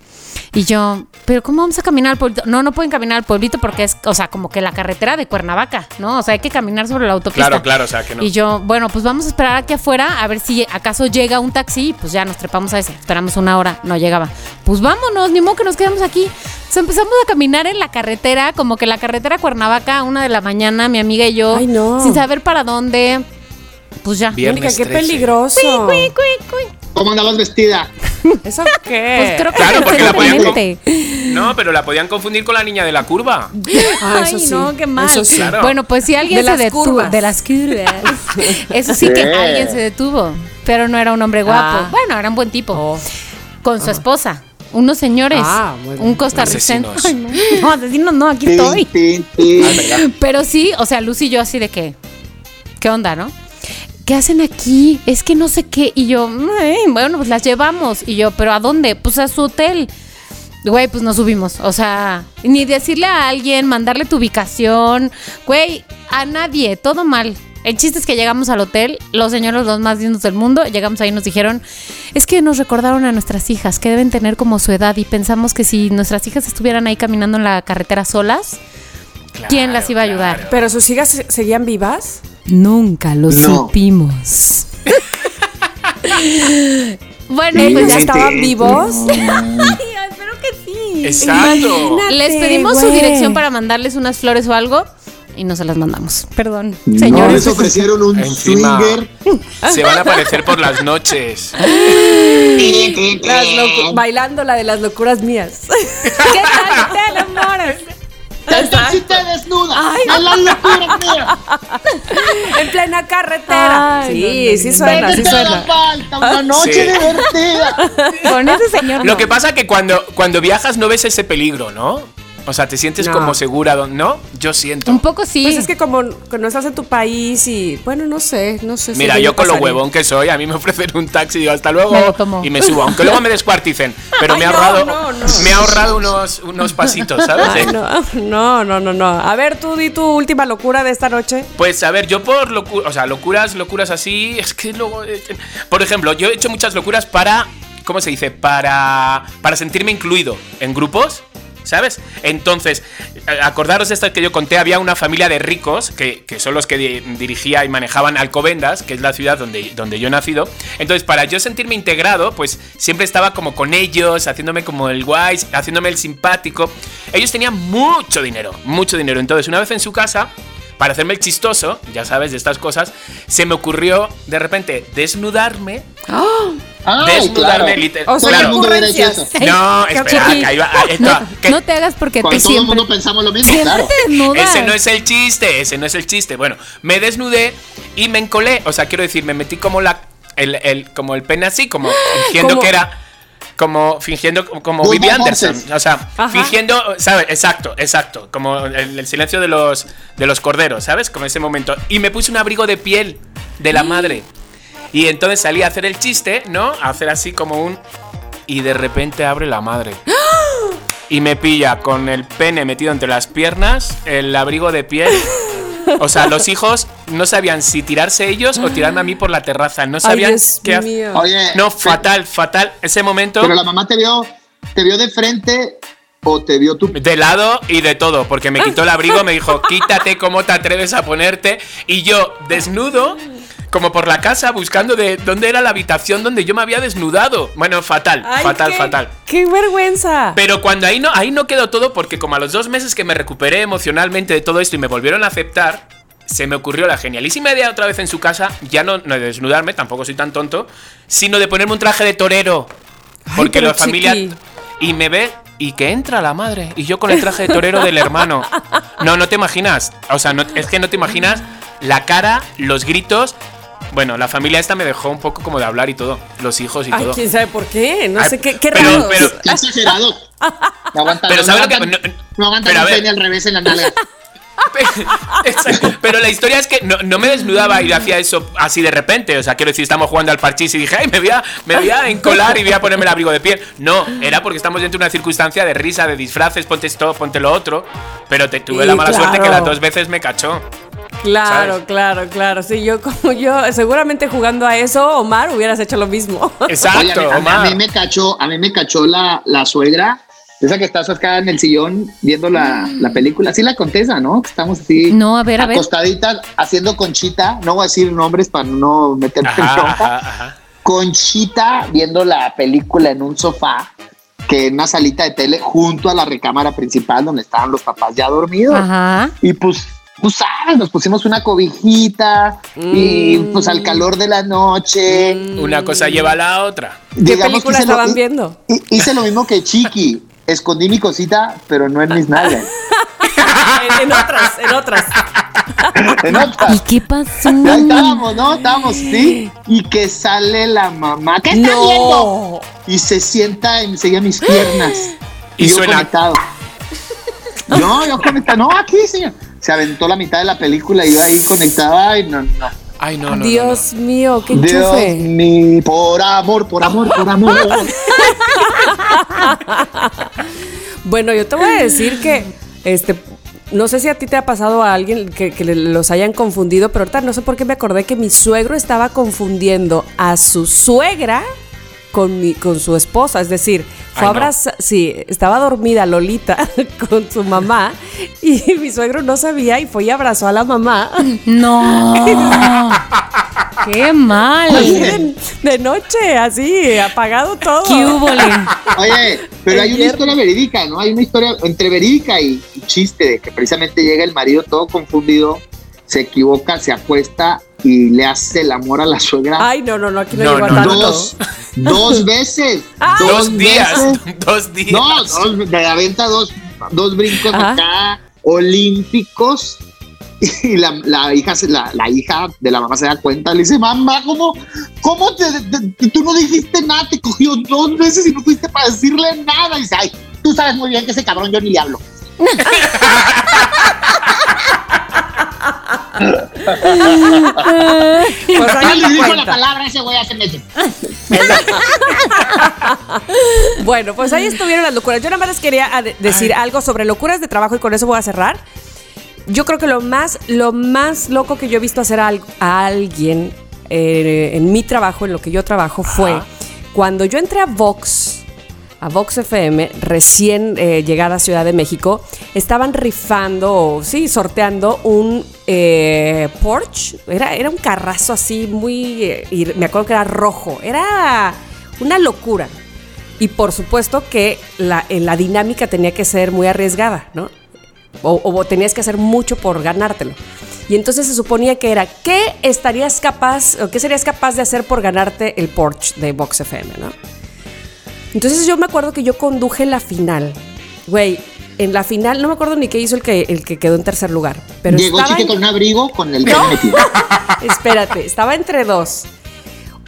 Y yo, ¿pero cómo vamos a caminar al pueblito? No, no pueden caminar al pueblito porque es, o sea, como que la carretera de Cuernavaca, ¿no? O sea, hay que caminar sobre la autopista. Claro, claro, o sea que no. Y yo, bueno, pues vamos a esperar aquí afuera a ver si acaso llega un taxi. Pues ya nos trepamos a ese. Esperamos una hora, no llegaba. Pues vámonos, ni modo que nos quedamos aquí. Entonces empezamos a caminar en la carretera, como que la carretera Cuernavaca, a una de la mañana, mi amiga y yo, Ay, no. sin saber para dónde. Pues ya. Viernes Mónica, qué 13. peligroso. Cui, cui, cui. ¿Cómo andabas vestida? ¿Eso qué? Pues creo que Claro, porque la podían. No, pero la podían confundir con la niña de la curva. Ah, Ay, sí. no, qué mal. Eso sí. Claro. Bueno, pues si alguien De se las detuvo. curvas. De las curvas. Eso sí que alguien se detuvo. Pero no era un hombre guapo. Ah. Bueno, era un buen tipo. Oh. Con su esposa. Unos señores. Ah, muy bien. un costarricense. No. no, asesinos no, aquí estoy. Ah. Pero sí, o sea, Luz y yo así de que. ¿Qué onda, no? ¿Qué hacen aquí? Es que no sé qué. Y yo, "Ay, bueno, pues las llevamos. Y yo, ¿pero a dónde? Pues a su hotel. Güey, pues nos subimos. O sea, ni decirle a alguien, mandarle tu ubicación. Güey, a nadie, todo mal. El chiste es que llegamos al hotel, los señores los más lindos del mundo, llegamos ahí y nos dijeron, es que nos recordaron a nuestras hijas, que deben tener como su edad y pensamos que si nuestras hijas estuvieran ahí caminando en la carretera solas, ¿quién las iba a ayudar? claro. ¿Pero sus hijas se- seguían vivas? Nunca lo No. supimos. bueno, ¿Ellos pues ya estaban vivos? Ay, espero que sí. Exacto. Les pedimos su dirección para mandarles unas flores o algo y no se las mandamos. Perdón, No señores. les ofrecieron un Encima swinger. se van a aparecer por las noches. Las bailando la de las locuras mías. ¿Qué tal te enamoras? ¿Qué tal si te desnudas? Ay. ¡A la locura mía! en plena carretera. Ay, sí, no, no, sí suena, ¿Qué sí suena. falta? Una noche Sí. divertida. Con ese señor. Lo no. que pasa que cuando, cuando viajas no ves ese peligro, ¿no? O sea, te sientes No. como segura, ¿no? Yo siento. Un poco sí. Pues es que como que no estás en tu país y bueno, no sé, no sé. si Mira, yo con lo huevón que soy, a mí me ofrecen un taxi y digo hasta luego Me y me subo, aunque luego me descuarticen, pero Ay, me ha no, ahorrado, no, no. me ha ahorrado unos, unos pasitos, ¿sabes? Ay, no, no, no, no, no. A ver, tú di tu última locura de esta noche. Pues a ver, yo por locuras, o sea, locuras, locuras así, es que luego, eh, por ejemplo, yo he hecho muchas locuras para, ¿cómo se dice? Para, para sentirme incluido en grupos. ¿Sabes? Entonces, acordaros de esto que yo conté, había una familia de ricos, que, que son los que di- dirigía y manejaban Alcobendas, que es la ciudad donde, donde yo he nacido. Entonces, para yo sentirme integrado, pues siempre estaba como con ellos, haciéndome como el guay, haciéndome el simpático. Ellos tenían mucho dinero, mucho dinero. Entonces, una vez en su casa, para hacerme el chistoso, ya sabes, de estas cosas, se me ocurrió de repente desnudarme. Desnudarme claro. O sea, claro. mundo hecho eso. ocurrencias. No, espera, ah, esto- No, que- no te hagas porque Con te todo el mundo pensamos lo mismo, claro. Ese no es el chiste, ese no es el chiste. Bueno, me desnudé y me encolé. O sea, quiero decir, me metí como la. El, el- como el pene así, como Como- que era. Como fingiendo como Vivi Anderson. O sea, Ajá. fingiendo. ¿Sabes? Exacto, exacto. Como el, el silencio de los, de los corderos, ¿sabes? Como ese momento. Y me puse un abrigo de piel de la madre. Y entonces salí a hacer el chiste, ¿no? A hacer así como un. Y de repente abre la madre. Y me pilla con el pene metido entre las piernas, el abrigo de piel. O sea, los hijos no sabían si tirarse ellos o tirarme a mí por la terraza. No Ay, sabían Dios qué hacer. mío. Oye, No, fatal, fatal. Ese momento Pero la mamá te vio, te vio de frente o te vio tu de lado y de todo, porque me quitó el abrigo, me dijo, quítate, ¿cómo te atreves a ponerte? Y yo, desnudo, como por la casa buscando de dónde era la habitación donde yo me había desnudado. Bueno, fatal, Ay, fatal, qué- fatal. ¡Qué vergüenza! Pero cuando ahí no, ahí no quedó todo, porque como a los dos meses que me recuperé emocionalmente de todo esto y me volvieron a aceptar, se me ocurrió la genialísima idea otra vez en su casa, ya no, no de desnudarme, tampoco soy tan tonto, sino de ponerme un traje de torero. Ay, Porque la familia... chiqui. Y me ve y que entra la madre. Y yo con el traje de torero del hermano. No, no te imaginas. O sea, no- es que no te imaginas la cara, los gritos. Bueno, la familia esta me dejó un poco como de hablar y todo. Los hijos y Ay, todo. quién sabe por qué. No Ay, sé qué, qué pero- raros. pero- Qué exagerado. No aguantan, Pero no, ¿sabes lo que- aguantan, no- no aguantan pero un pene al revés en la nalga. Pero la historia es que no, no me desnudaba y hacía eso así de repente. O sea, quiero decir, estamos jugando al parchís y dije, ay, me voy a, me voy a encolar y voy a ponerme el abrigo de piel. No, era porque estamos dentro de una circunstancia de risa, de disfraces, ponte esto, ponte lo otro. Pero te tuve Y la mala claro. suerte que las dos veces me cachó. Claro, ¿sabes? claro, claro. Sí, yo como yo, seguramente jugando a eso, Omar, hubieras hecho lo mismo. Exacto, Oye, a, mí, a mí- a Omar. mí me cachó, a mí me cachó la, la suegra, esa que estás acá en el sillón viendo la, la película. Así la contesa, ¿no? Que estamos así No, a ver, a ver. acostaditas haciendo conchita. No voy a decir nombres para no meterme en bronca. ajá, ajá. Conchita viendo la película en un sofá, que en una salita de tele junto a la recámara principal donde estaban los papás ya dormidos. Ajá. Y pues, tú sabes, nos pusimos una cobijita y Mm. pues al calor de la noche. Una cosa lleva a la otra. ¿Qué película lo- estaban hi- viendo? hi- Hice lo mismo que Chiqui. Escondí mi cosita, pero no en mis nalgas. en, en otras, en otras. En ¿Y otras. qué pasó? Y ahí estábamos, ¿no? Estábamos, sí. Y que sale la mamá. ¿Qué está viendo? Y se sienta y me seguía mis piernas. Y yo suena- conectado. No, yo conectado. No, aquí, señor. Se aventó la mitad de la película y yo ahí conectaba y no, no. Ay, no, no, no, Dios mío, qué Dios mío, por amor, por amor, por amor. Bueno, yo te voy a decir que, este, no sé si a ti te ha pasado a alguien que, que los hayan confundido, pero ahorita no sé por qué me acordé que mi suegro estaba confundiendo a su suegra con, mi, con su esposa. Es decir, fue Ay, a no. abrazar- sí, estaba dormida Lolita con su mamá y mi suegro no sabía y fue y abrazó a la mamá. No. qué mal. de, de noche, así, apagado todo. ¿Qué hubo? Oye, pero hay una historia verídica, ¿no? Hay una historia entre verídica y, y chiste de que precisamente llega el marido todo confundido, se equivoca, se acuesta y le hace el amor a la suegra Ay, no, no, no, aquí no, No, llegó a no, tanto. dos, dos veces. Dos días, veces. dos días. No, dos, de la venta dos, dos brincos Ajá. acá olímpicos. Y la, la hija la, la hija de la mamá se da cuenta, le dice, mamá, ¿cómo, cómo te, te- tú no dijiste nada? Te cogió dos veces y no fuiste para decirle nada. Y dice, ay, tú sabes muy bien que ese cabrón yo ni le hablo. Pues ahí Ya te le dijo la cuenta. palabra a ese güey hace meses. Bueno, pues ahí estuvieron las locuras. Yo nada más les quería decir algo sobre locuras de trabajo y con eso voy a cerrar. Yo creo que lo más, lo más loco que yo he visto hacer a, al- a alguien eh, en mi trabajo, en lo que yo trabajo, fue Ajá. cuando yo entré a Vox, a Vox FM, recién eh, llegada a Ciudad de México, estaban rifando, sí, sorteando un eh, Porsche. Era, era un carrazo así muy... eh, y me acuerdo que era rojo. Era una locura. Y por supuesto que la, la dinámica tenía que ser muy arriesgada, ¿no? O, o tenías que hacer mucho por ganártelo. Y entonces se suponía que era, ¿qué estarías capaz, o qué serías capaz de hacer por ganarte el Porsche de Vox FM, ¿no? Entonces yo me acuerdo que yo conduje la final. Güey, en la final, no me acuerdo ni qué hizo el que, el que quedó en tercer lugar. Pero Llegó chique en- con un abrigo con el metido. Espérate, estaba entre dos.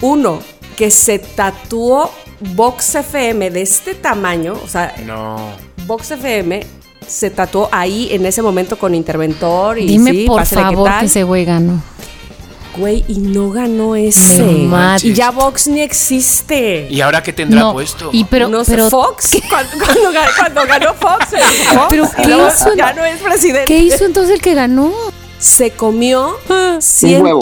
Uno, que se tatuó Vox FM de este tamaño, o sea, No. Vox FM se tatuó ahí en ese momento con interventor y Dime sí, por pásale, ¿qué favor tal? que ese güey ganó. Güey, y no ganó ese. No y ya Vox ni existe. ¿Y ahora qué tendrá No, puesto? y pero, no sé, pero Fox, cuando, cuando ga- cuando ganó Fox, Fox, Pero, ¿qué luego hizo? ya no es presidente. ¿qué hizo entonces el que ganó? Se comió huevo.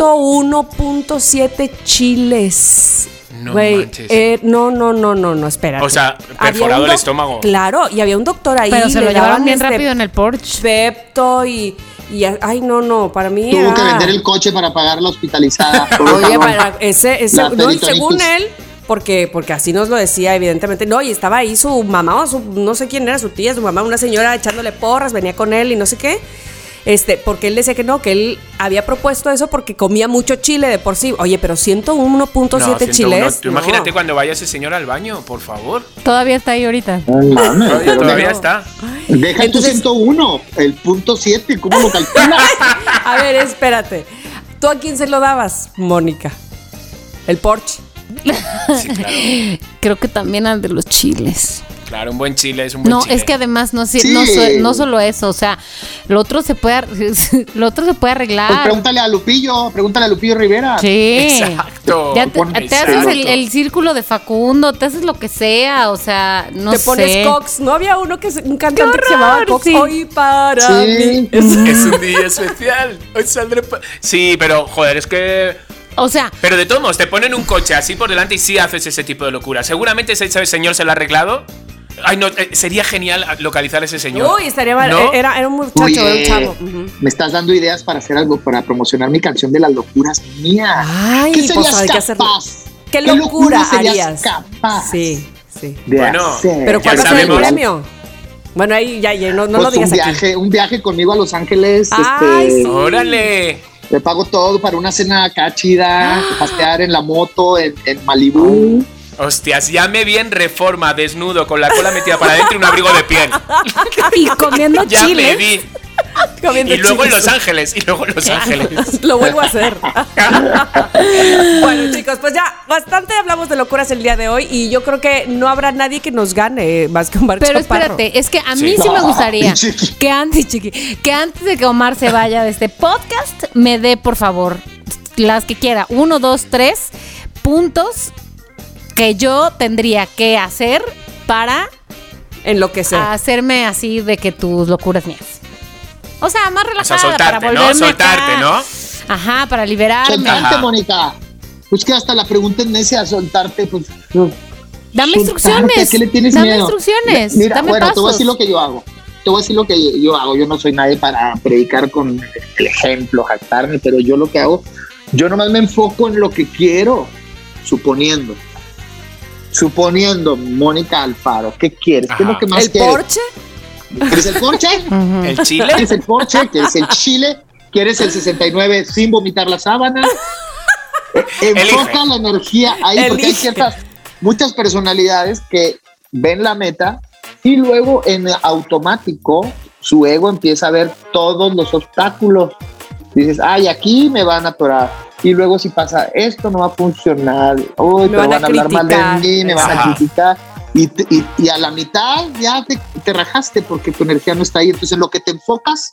101.7 chiles. No manches. eh, no, no, no, no, no, espera. O sea, perforado el estómago. Claro, y había un doctor ahí. Pero se lo llevaron bien este rápido en el Porsche. Pepto y Y, ay, no, no, para mí. Tuvo que era- vender el coche para pagar la hospitalizada. Oye, para ese, ese no, y según él, porque, porque así nos lo decía, evidentemente, no, y estaba ahí su mamá o su, no sé quién era, su tía, su mamá, una señora echándole porras, venía con él y no sé qué. Este, porque él decía que no, que él había propuesto eso porque comía mucho chile de por sí. Oye, pero 101.7 No, 101. chiles. Tú no. Imagínate cuando vaya ese señor al baño, por favor. Todavía está ahí ahorita. No mames, Todavía, está. Deja Entonces- tu 101, el punto 7, ¿cómo lo calculas? A ver, espérate. ¿Tú a quién se lo dabas, Mónica? El Porsche. Sí, claro. Creo que también al de los chiles. Claro, un buen chile es un buen No, chile. es que además no, si- Sí. no, so- no solo eso, o sea, lo otro se puede, lo otro se puede Pues arreglar. pregúntale a Lupillo, pregúntale a Lupillo Rivera. Sí. Exacto. Ya te, te haces el, círculo de Facundo, te haces lo que sea, o sea, no Te sé. pones Cox. ¿No había uno que se- un cantante que se llamaba Cox? sí. Hoy para Sí. mí. Es un día especial. Hoy saldré Sí, pero joder, es que. O sea, Pero de todos modos, te ponen un coche así por delante y sí haces ese tipo de locura. Seguramente ese señor se lo ha arreglado. Ay, no, eh, sería genial localizar a ese señor. Uy, estaría mal. ¿No? Era, era un muchacho, Oye, era un chavo. Ujú. me estás dando ideas para hacer algo, para promocionar mi canción de las locuras mía. Ay, ¿Qué pues serías hay que hacerlo. capaz? ¿Qué locura serías harías? capaz Sí, sí. de Bueno, hacer? Pero ¿cuál va a ser el premio? Bueno, ahí ya, ya, no, no Pues lo digas un aquí. viaje, un viaje conmigo a Los Ángeles. Ay, este, sí. Órale. Le pago todo para una cena acá chida, pasear en la moto en, en Malibú. Hostias, ya me vi en reforma, desnudo, con la cola metida para adentro y un abrigo de piel. y comiendo Ya me chiles. vi. Comiendo Y luego en. Los Ángeles. Y luego en Los Ángeles. Lo vuelvo a hacer. bueno, chicos, pues ya bastante hablamos de locuras el día de hoy y yo creo que no habrá nadie que nos gane más que Omar Pero Chaparro. espérate, es que a mí Sí. sí, me gustaría que antes, chiqui, que antes de que Omar se vaya de este podcast, me dé, por favor, las que quiera, uno, dos, tres puntos que yo tendría que hacer para En lo que sea. hacerme así de que tus locuras mías. O sea, más O relajada sea, soltarte, para ¿no? volverme Soltarte, acá. ¿no? Ajá, para liberarme. Soltarte. Mónica. Pues que hasta la pregunta es necia, soltarte, pues. Dame soltarte, instrucciones. ¿a qué le tienes Dame miedo? instrucciones. Mira, dame bueno, te voy a pasos. decir lo que yo hago. Te voy a decir lo que yo hago. Yo no soy nadie para predicar con el ejemplo, jactarme, pero yo lo que hago, yo nomás me enfoco en lo que quiero, suponiendo. Suponiendo, Mónica Alfaro, ¿qué quieres? ¿Qué es lo que más ¿El quieres? Porsche? ¿Quieres el Porsche? El chile. ¿Quieres el Porsche? ¿Quieres el Chile? ¿Quieres el 69 sin vomitar la sábana? Eh, Enfoca Elige. la energía ahí, porque hay ciertas, muchas personalidades que ven la meta y luego en automático su ego empieza a ver todos los obstáculos. Dices, ay, aquí me van a atorar. Y luego si pasa esto no va a funcionar. Uy, Me van a van a hablar mal de mí, me van a Ajá. criticar. Y, y- y a la mitad ya te, te rajaste porque tu energía no está ahí. Entonces, en lo que te enfocas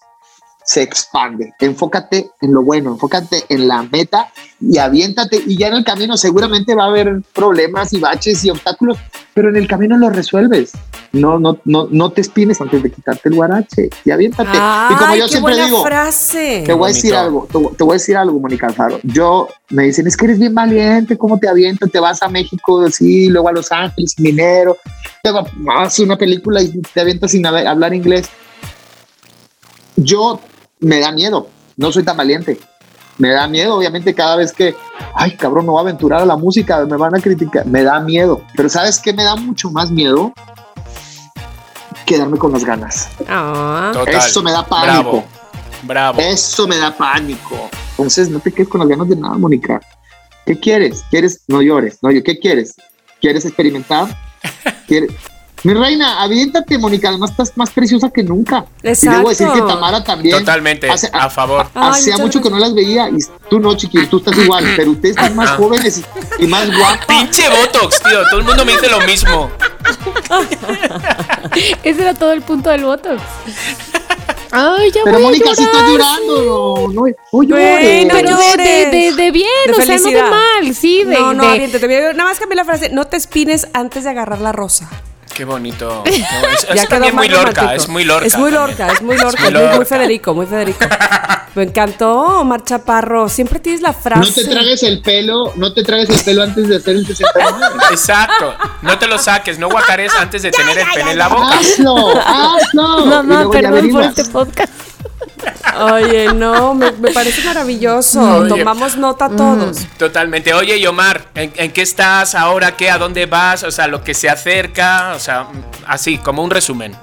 se expande. Enfócate en lo bueno, enfócate en la meta y aviéntate. Y ya en el camino seguramente va a haber problemas y baches y obstáculos, pero en el camino los resuelves. No, no, no, no te espines antes de quitarte el guarache y aviéntate. y como Ay, yo qué siempre buena digo, frase. te voy a decir bonito. algo, te, voy- te voy a decir algo, Mónica Alfaro. Yo me dicen, es que eres bien valiente, ¿cómo te avientas? Te vas a México, sí, luego a Los Ángeles, sin dinero, luego haces una película y te avientas sin hab- hablar inglés. Yo me da miedo, no soy tan valiente. Me da miedo, obviamente, cada vez que, ay, cabrón, no voy a aventurar a la música, me van a criticar. Me da miedo. Pero ¿sabes qué me da mucho más miedo? Quedarme con las ganas. Ah. Total. Eso me da pánico. Bravo. Bravo. Eso me da pánico. Entonces, no te quedes con las ganas de nada, Mónica. ¿Qué quieres? ¿Quieres? No llores. No, ¿qué quieres? ¿Quieres experimentar? ¿Quieres? Mi reina, aviéntate, Mónica. Además, estás más preciosa que nunca. Y debo decir que Exacto. Tamara también. Totalmente. Hace- a favor. Ay, Hacía mucho que no las veía y tú no, chiqui, tú estás igual, pero ustedes están más jóvenes y, y más guapas. Pinche Botox, tío. Todo el mundo me dice lo mismo. Ese era todo el punto del Botox. Ay, ya Pero voy a Mónica, si estás llorando, no, no, no llores. Pero de, llores. de, de, de bien, De o sea, no de mal, sí, de. no, no, de- aviéntate. Mira, Nada más cambié la frase. No te espines antes de agarrar la rosa. Qué bonito. Qué bonito. Es, también muy lorca. romántico. Es muy lorca. Es muy también. lorca, es muy lorca. muy Es muy, muy lorca. Federico, muy Federico. Me encantó, Omar Chaparro. Siempre tienes la frase. No te tragues el pelo, no te tragues el pelo antes de hacer el 69. Exacto. No te lo saques. No guacares antes de tener el pene en la boca. Hazlo, hazlo. Mamá, perdón por este podcast. Oye, no, me, me parece maravilloso. Oye. Tomamos nota todos. Totalmente. Oye, y Omar, ¿en, en qué estás ahora? ¿Qué? ¿A dónde vas? O sea, lo que se acerca. O sea, así, como un resumen.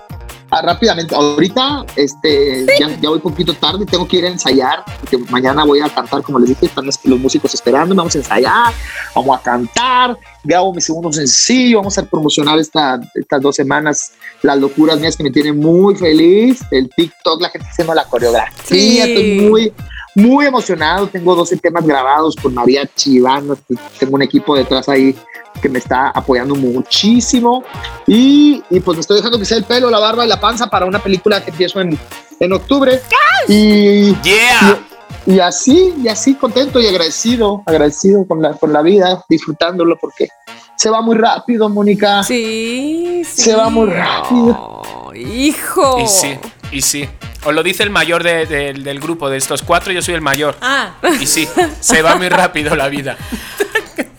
Ah, rápidamente, ahorita este, ya, ya voy un poquito tarde, tengo que ir a ensayar, porque mañana voy a cantar, como les dije, están los, músicos esperando, vamos a ensayar, vamos a cantar, grabo mi segundo sencillo, vamos a promocionar esta, estas dos semanas las locuras mías que me tienen muy feliz, el TikTok, la gente haciendo la coreografía, Sí. estoy muy, muy emocionado, tengo 12 temas grabados con mariachi, banda, tengo un equipo detrás ahí que me está apoyando muchísimo y, y pues me estoy dejando crecer el pelo, la barba y la panza para una película que empiezo en, en octubre y, ¡Yeah! y así, y así contento y agradecido, agradecido con la, con la vida, disfrutándolo porque se va muy rápido, Mónica. Sí, sí. Se va muy rápido. Oh, hijo. Y sí, y sí. Os lo dice el mayor de- de- del grupo, de estos cuatro, yo soy el mayor. Ah, Y sí, se va muy rápido la vida.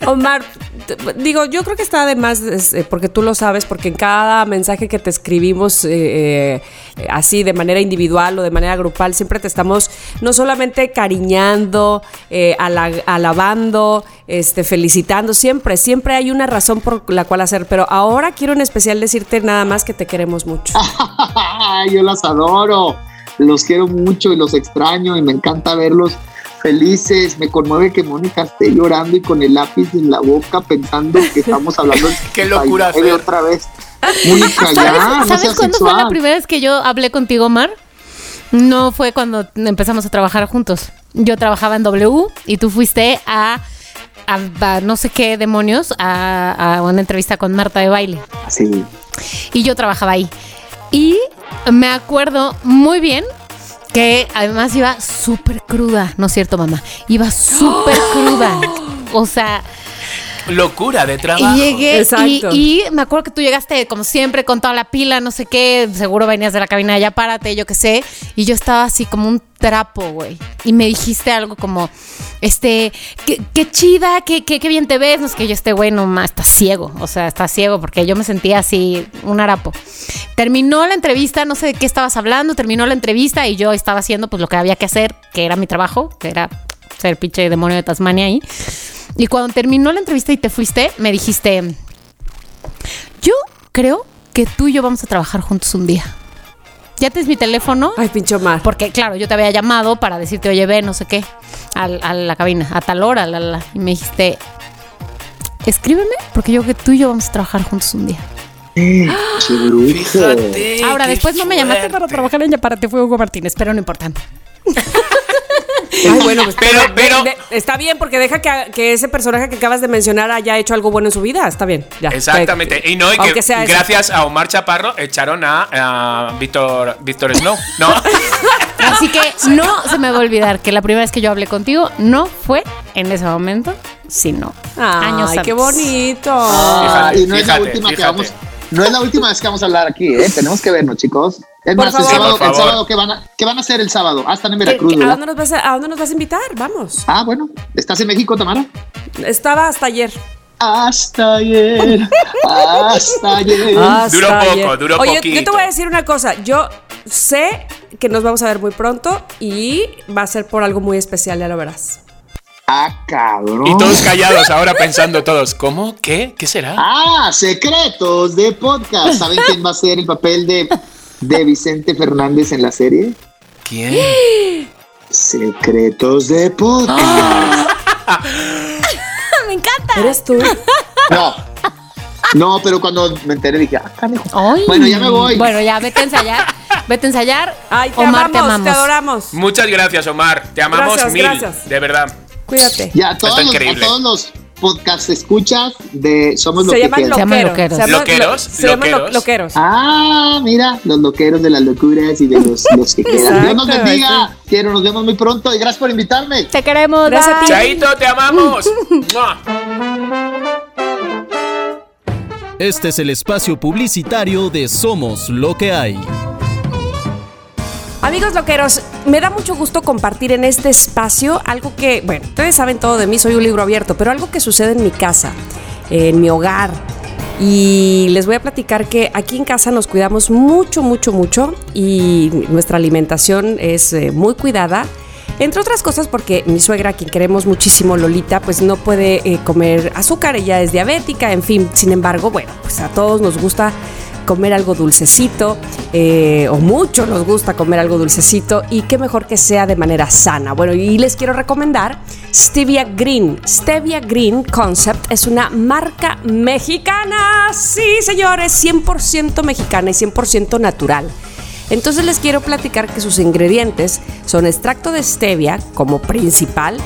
Omar, digo, yo creo que está además, porque tú lo sabes, porque en cada mensaje que te escribimos eh, eh, así de manera individual o de manera grupal, siempre te estamos no solamente cariñando, eh, ala- alabando, este, felicitando, siempre, siempre hay una razón por la cual hacer, pero ahora quiero en especial decirte nada más que te queremos mucho. Yo las adoro, los quiero mucho y los extraño y me encanta verlos felices. Me conmueve que Mónica esté llorando y con el lápiz en la boca pensando que estamos hablando de Qué locura, 69 Fer. otra vez. Mónica, ya, ¿sabes, no ¿sabes cuándo fue la primera vez que yo hablé contigo, Omar? No fue cuando empezamos a trabajar juntos. Yo trabajaba en W y tú fuiste a, a- a no sé qué demonios a, a una entrevista con Marta de baile. Sí. y yo trabajaba ahí. Y me acuerdo muy bien que además iba súper cruda, ¿no es cierto, mamá? Iba súper cruda. O sea, Locura de trabajo. y llegué Exacto. y, y me acuerdo que tú llegaste como siempre con toda la pila, no sé qué, seguro venías de la cabina, ya párate, yo qué sé, y yo estaba así como un trapo, güey. Y me dijiste algo como, este, qué, qué chida, qué, qué, qué bien te ves, no sé qué, yo este güey nomás está ciego, o sea, está ciego porque yo me sentía así, un harapo. Terminó la entrevista, no sé de qué estabas hablando, terminó la entrevista y yo estaba haciendo pues lo que había que hacer, que era mi trabajo, que era ser pinche demonio de Tasmania ahí. Y cuando terminó la entrevista y te fuiste, me dijiste, yo creo que tú y yo vamos a trabajar juntos un día. Ya tienes mi teléfono. Ay, pinche Omar. Porque, claro, yo te había llamado para decirte, oye, ve, no sé qué, al- a, la cabina, a tal hora, la, la. Y me dijiste, escríbeme, porque yo creo que tú y yo vamos a trabajar juntos un día. Brujo. Fíjate. Ahora, qué después no me llamaste para trabajar en Yaparate, fue Hugo Martínez, pero no importa. Ay, bueno, pues, Pero- de- pero- de- está bien porque deja que, que ese personaje que acabas de mencionar haya hecho algo bueno en su vida. Está bien, ya. Exactamente. Y no, y que eso. gracias a Omar Chaparro echaron a, a Víctor, Víctor Snow. ¿No? Así que no se me va a olvidar que la primera vez que yo hablé contigo no fue en ese momento, sino Ay, años antes. qué bonito. Ah, Fíjate, y no es la fíjate, última que vamos. No es la última vez que vamos a hablar aquí, ¿eh? Tenemos que vernos, chicos. Es Por más, favor. el sábado, Sí, el sábado ¿qué, van a, ¿qué van a hacer el sábado? Ah, están en ¿Qué- Veracruz, ¿A dónde, nos vas a, ¿A dónde nos vas a invitar? Vamos. Ah, bueno. ¿Estás en México, Tamara? Estaba hasta ayer. Hasta ayer. Hasta ayer. Hasta Duró poco, ayer. duró Oye, yo te voy a decir una cosa. Yo sé que nos vamos a ver muy pronto y va a ser por algo muy especial, ya lo verás. Ah, cabrón. Y todos callados ahora pensando todos, ¿cómo? ¿Qué? ¿Qué será? Ah, secretos de podcast. ¿Saben quién va a ser el papel de, de Vicente Fernández en la serie? ¿Quién? Secretos de podcast. Me encanta. ¿Eres tú? No. No, pero cuando me enteré dije, ah, canijo. Ay. Bueno, ya me voy. Bueno, ya vete a ensayar. Vete a ensayar. Ay, te Omar, amamos, te amamos. te adoramos. Muchas gracias, Omar. Te amamos Gracias, mil. gracias. De verdad. Cuídate. Ya, a todos, Está los, a increíble. todos los podcast escuchas de Somos lo Se llaman quieras. Se llaman loqueros. loqueros. Se llaman ¿Loqueros? Se llaman lo- ¿Loqueros? loqueros. Ah, mira, los loqueros de las locuras y de los, los que quedan. Dios nos bendiga. Quiero, nos vemos muy pronto y gracias por invitarme. Te queremos. Gracias a bye. ti. Chaito, te amamos. Este es el espacio publicitario de Somos lo que hay. Amigos loqueros, me da mucho gusto compartir en este espacio algo que, bueno, ustedes saben todo de mí, soy un libro abierto, pero algo que sucede en mi casa, en mi hogar, Y les voy a platicar que aquí en casa nos cuidamos mucho, mucho, mucho y nuestra alimentación es eh, muy cuidada. Entre otras cosas porque mi suegra, a quien queremos muchísimo, Lolita, pues no puede eh, comer azúcar, ella es diabética, en fin. Sin embargo, bueno, pues a todos nos gusta comer algo dulcecito, eh, o mucho nos gusta comer algo dulcecito, y qué mejor que sea de manera sana. Bueno, y les quiero recomendar Stevia Green. Stevia Green Concept es una marca mexicana, sí señores, 100% mexicana y 100% natural. Entonces les quiero platicar que sus ingredientes son extracto de stevia como principal,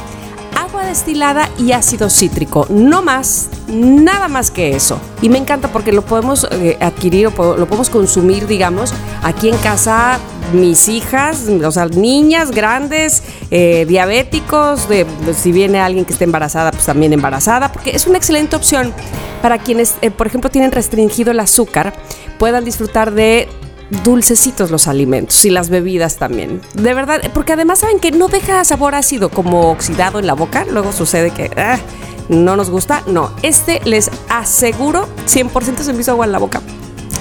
destilada y ácido cítrico. No más, nada más que eso. Y me encanta porque lo podemos eh, adquirir o lo podemos consumir, digamos, aquí en casa. Mis hijas, o sea, niñas grandes, eh, diabéticos, de, si viene alguien que esté embarazada, pues también embarazada, porque es una excelente opción para quienes, eh, por ejemplo, tienen restringido el azúcar, puedan disfrutar de dulcecitos los alimentos y las bebidas también. De verdad, porque además saben que no deja sabor ácido como oxidado en la boca. Luego sucede que ah, no nos gusta. No, este les aseguro 100% se me hizo agua en la boca.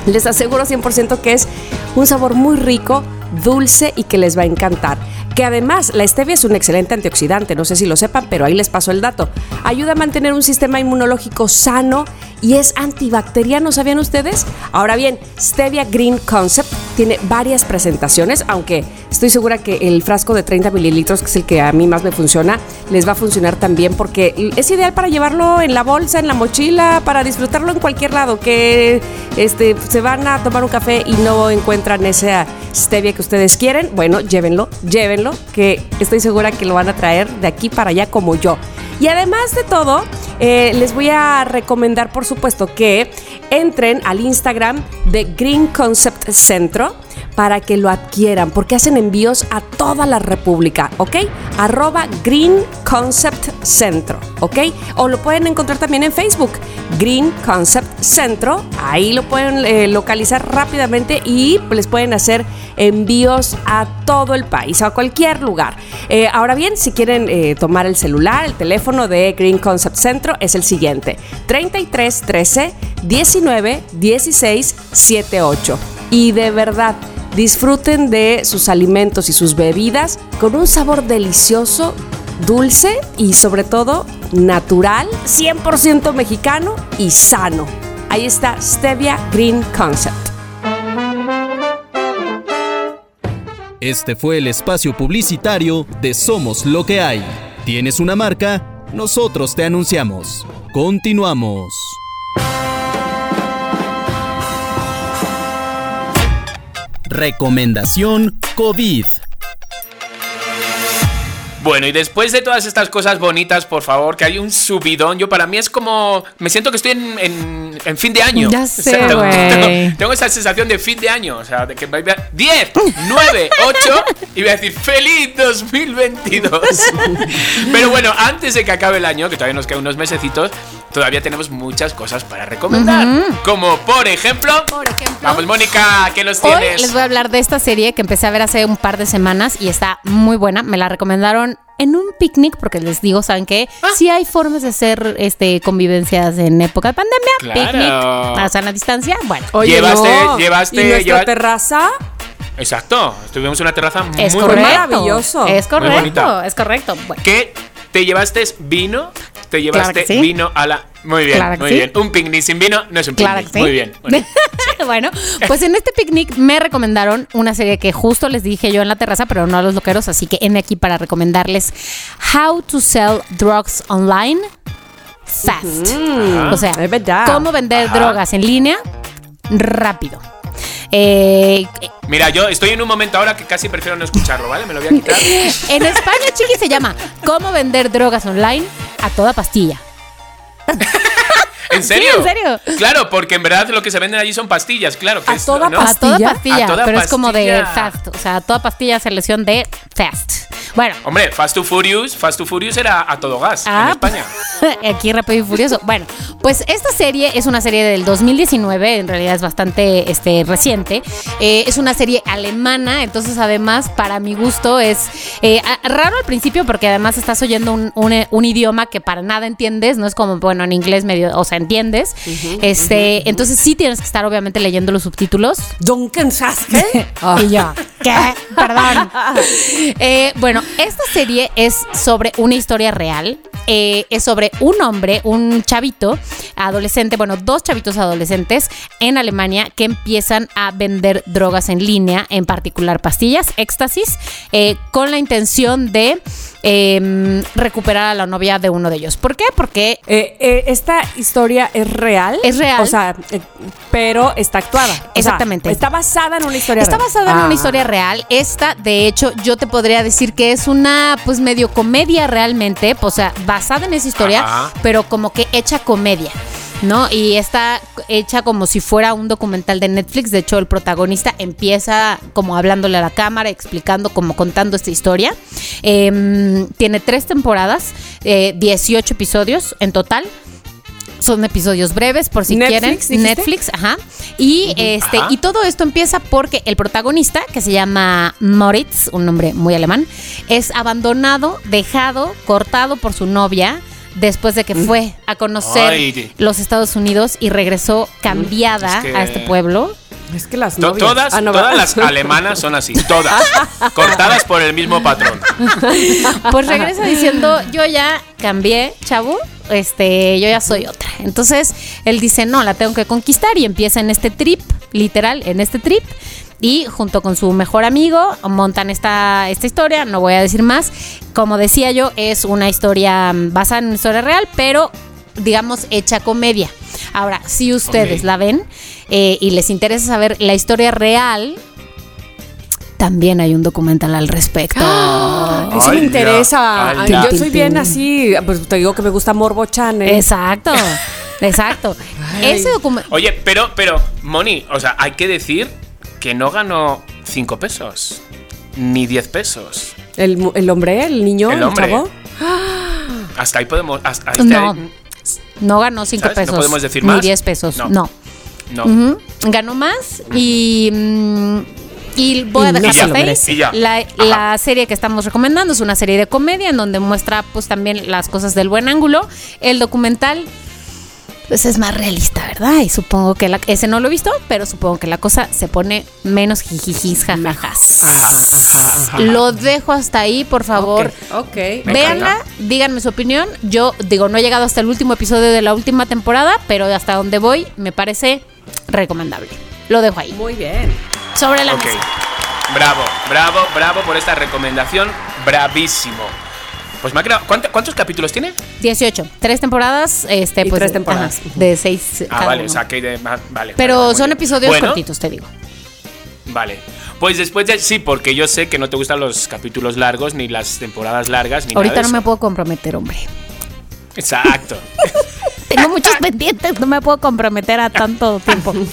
Les aseguro 100% que es un sabor muy rico, dulce y que les va a encantar. Que además la stevia es un excelente antioxidante, no sé si lo sepan, pero ahí les paso el dato. Ayuda a mantener un sistema inmunológico sano y es antibacteriano, ¿sabían ustedes? Ahora bien, Stevia Green Concept tiene varias presentaciones, aunque estoy segura que el frasco de 30 mililitros, que es el que a mí más me funciona, les va a funcionar también porque es ideal para llevarlo en la bolsa, en la mochila, para disfrutarlo en cualquier lado, que este, se van a tomar un café y no encuentran esa stevia que ustedes quieren, bueno, llévenlo, llévenlo, que estoy segura que lo van a traer de aquí para allá como yo. Y además de todo, eh, les voy a recomendar, por supuesto, que entren al Instagram de Green Concept Centro para que lo adquieran, porque hacen envíos a toda la República, ¿ok? Arroba Green Concept Centro, ¿ok? O lo pueden encontrar también en Facebook, Green Concept Centro, ahí lo pueden eh, localizar rápidamente y les pueden hacer envíos a todo el país, a cualquier lugar. Eh, ahora bien, si quieren tomar el celular, el teléfono de Green Concept Centro es el siguiente: 33 13 19 16 78. Y de verdad, disfruten de sus alimentos y sus bebidas con un sabor delicioso, dulce y sobre todo natural, 100% mexicano y sano. Ahí está Stevia Green Concept. Este fue el espacio publicitario de Somos lo que hay. ¿Tienes una marca? Nosotros te anunciamos. Continuamos. Recomendación COVID. Bueno, y después de todas estas cosas bonitas, por favor, que hay un subidón. Yo para mí es como. Me siento que estoy en, en- en fin de año. Ya O sé, sea, tengo, tengo- esa sensación de fin de año. O sea, de que va a 10, 9, 8 y voy a decir ¡Feliz 2022! Pero bueno, antes de que acabe el año, que todavía nos quedan unos mesecitos, todavía tenemos muchas cosas para recomendar. Como por ejemplo. Por ejemplo. Vamos, Mónica, ¿qué nos Hoy tienes? les voy a hablar de esta serie que empecé a ver hace un par de semanas y está muy buena. Me la recomendaron en un picnic porque les digo, ¿saben qué? Ah. Sí hay formas de hacer este convivencias en época de pandemia. Claro. Picnic, a sana distancia. Bueno. Llevaste- llevaste- ¿Y nuestra lleva- terraza? Exacto, estuvimos en una terraza muy Es bonita. correcto. maravilloso. Es Muy correcto, es correcto. Bueno. ¿Qué? ¿Te llevaste vino? ¿Te llevaste Claro que sí. vino a la.? Muy bien, Claro muy sí. bien. Un picnic sin vino no es un picnic. Claro que sí. Muy bien. Bueno, bueno, pues en este picnic me recomendaron una serie que justo les dije yo en la terraza, pero no a los loqueros, así que en aquí para recomendarles How to Sell Drugs Online Fast. O sea, es verdad. cómo vender Ajá. drogas en línea rápido. Eh, Mira, yo estoy en un momento ahora que casi prefiero no escucharlo, ¿vale? Me lo voy a quitar. en España, chiqui, se llama Cómo vender drogas online a toda pastilla. ¿En serio? en serio. Claro, porque en verdad lo que se venden allí son pastillas, claro. Que A es, toda ¿no? A toda ¿Pastilla? pastilla, A toda pero es como de pastilla. fast. O sea, toda pastilla selección de fast. Bueno, Hombre, Fast to Furious, Fast to Furious era a todo gas en Ah, España. Aquí Rápido y Furioso. Bueno, pues esta serie es una serie del 2019, en realidad es bastante este, reciente. Eh, es una serie alemana, entonces además para mi gusto es eh, raro al principio porque además estás oyendo un, un- un idioma que para nada entiendes, no es como, bueno, en inglés medio, o sea, entiendes. este, Entonces sí tienes que estar obviamente leyendo los subtítulos. Duncan Saske. Y yo, ¿qué? Perdón. Eh, bueno, esta serie es sobre una historia real. Eh, es sobre un hombre, un chavito adolescente, bueno, dos chavitos adolescentes en Alemania que empiezan a vender drogas en línea, en particular pastillas, éxtasis, eh, con la intención de eh, recuperar a la novia de uno de ellos. ¿Por qué? Porque Eh, eh, esta historia es real. Es real. O sea, eh, pero está actuada. O sea, Exactamente. está basada en una historia Está real. basada en Ah. una historia real. Esta, de hecho, yo te podría decir que es una, pues, medio comedia realmente. O sea, basada en esa historia, Ajá. pero como que hecha comedia. ¿No? Y está hecha como si fuera un documental de Netflix. De hecho, el protagonista empieza como hablándole a la cámara, explicando, como contando esta historia. Em, tiene tres temporadas, eh, 18 episodios en total. Son episodios breves, por si Netflix, quieren. dijiste. Netflix, ajá. Y este, Ajá. y todo esto empieza porque el protagonista, que se llama Moritz, un nombre muy alemán, es abandonado, dejado, cortado por su novia después de que fue a conocer Ay. los Estados Unidos y regresó cambiada Es que- a este pueblo. Es que las novias. todas Ah, no, todas las alemanas son así, todas. cortadas por el mismo patrón. Pues regresa diciendo, yo ya cambié, chavo, este, yo ya soy otra. Entonces, él dice, no, la tengo que conquistar y empieza en este trip, literal, en este trip. Y junto con su mejor amigo montan esta, esta historia, no voy a decir más. Como decía yo, es una historia mm, basada en una historia real, pero digamos hecha comedia. Ahora, si ustedes la ven eh, y les interesa saber la historia real, también hay un documental al respecto. Eso me interesa. ya, Ay, ay, yo soy bien así. Pues te digo que me gusta Morbo Channel. Exacto, exacto. Ese documento. Oye, pero, pero, Moni, o sea, hay que decir que no ganó 5 pesos, ni 10 pesos. El, mu- el hombre, el niño, El el, hombre. chavo. Hasta ahí podemos. Hasta, hasta No, ahí- no ganó 5 ¿Sabes? ¿No pesos. podemos decir Ni más? 10 pesos. No. No. Ganó más y. mm, y voy a dejar. La, Ajá. la serie que estamos recomendando es una serie de comedia en donde muestra pues también las cosas del buen ángulo. El documental pues es más realista, ¿verdad? Y supongo que la- ese no lo he visto, pero supongo que la cosa se pone menos jijijis, jajajas. Lo dejo hasta ahí, por favor. Ok. Me Véanla, díganme su opinión. Yo digo, no he llegado hasta el último episodio de la última temporada, pero hasta donde voy me parece recomendable. Lo dejo ahí. Muy bien. Sobre la Ok. mesa. Bravo, bravo, bravo por esta recomendación. Bravísimo. Pues me ha creado. ¿cuánto- ¿Cuántos capítulos tiene? 18. Tres temporadas, este, Y pues. tres temporadas. ajá, de seis. Ah, cada vale, uno. o sea, que de- vale. Pero vale, son episodios Bueno, cortitos, te digo. Vale. Pues después de. Sí, porque yo sé que no te gustan los capítulos largos, ni las temporadas largas, ni Ahorita nada no me puedo comprometer, hombre. Exacto. Tengo muchos pendientes, no me puedo comprometer a tanto tiempo.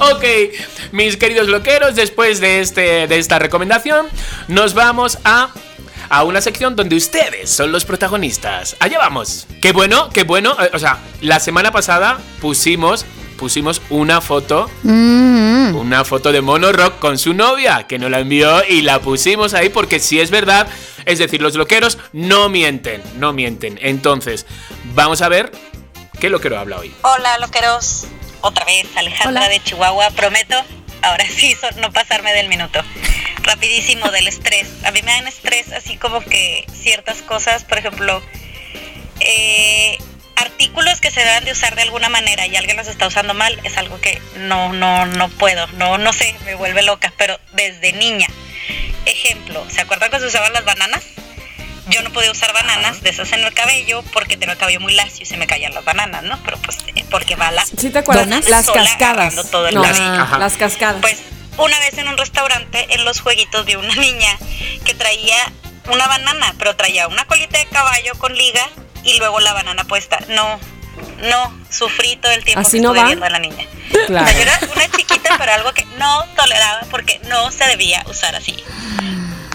Ok, mis queridos loqueros, después de, este, de esta recomendación, nos vamos a, a una sección donde ustedes son los protagonistas. Allá vamos. Qué bueno, qué bueno. eh, O sea, la semana pasada pusimos, pusimos una foto, Mm. una foto de Mono Rock con su novia, que nos la envió y la pusimos ahí porque si es verdad, es decir, los loqueros no mienten, no mienten. Entonces, vamos a ver qué loquero habla hoy. Hola, loqueros. Otra vez, Alejandra Hola. de Chihuahua. Prometo, ahora sí, no pasarme del minuto. Rapidísimo, del estrés. A mí me dan estrés así como que ciertas cosas, por ejemplo, eh, artículos que se deben de usar de alguna manera y alguien los está usando mal, es algo que no, no, no puedo. No, no sé, me vuelve loca, pero desde niña. Ejemplo, ¿se acuerdan que se usaban las bananas? Yo no podía usar bananas de esas en el cabello porque tenía el cabello muy lacio y se me caían las bananas, ¿no? Pero pues eh, porque va la... ¿Sí te acuerdas? Las cascadas. agarrando todo el No, cabello. Ajá. las cascadas. Pues una vez en un restaurante, en los jueguitos, vi una niña que traía una banana, pero traía una colita de caballo con liga y luego la banana puesta. No, no, sufrí todo el tiempo ¿Así que no estuve va? viendo a la niña. Claro. O sea, yo era una chiquita, pero algo que no toleraba porque no se debía usar así.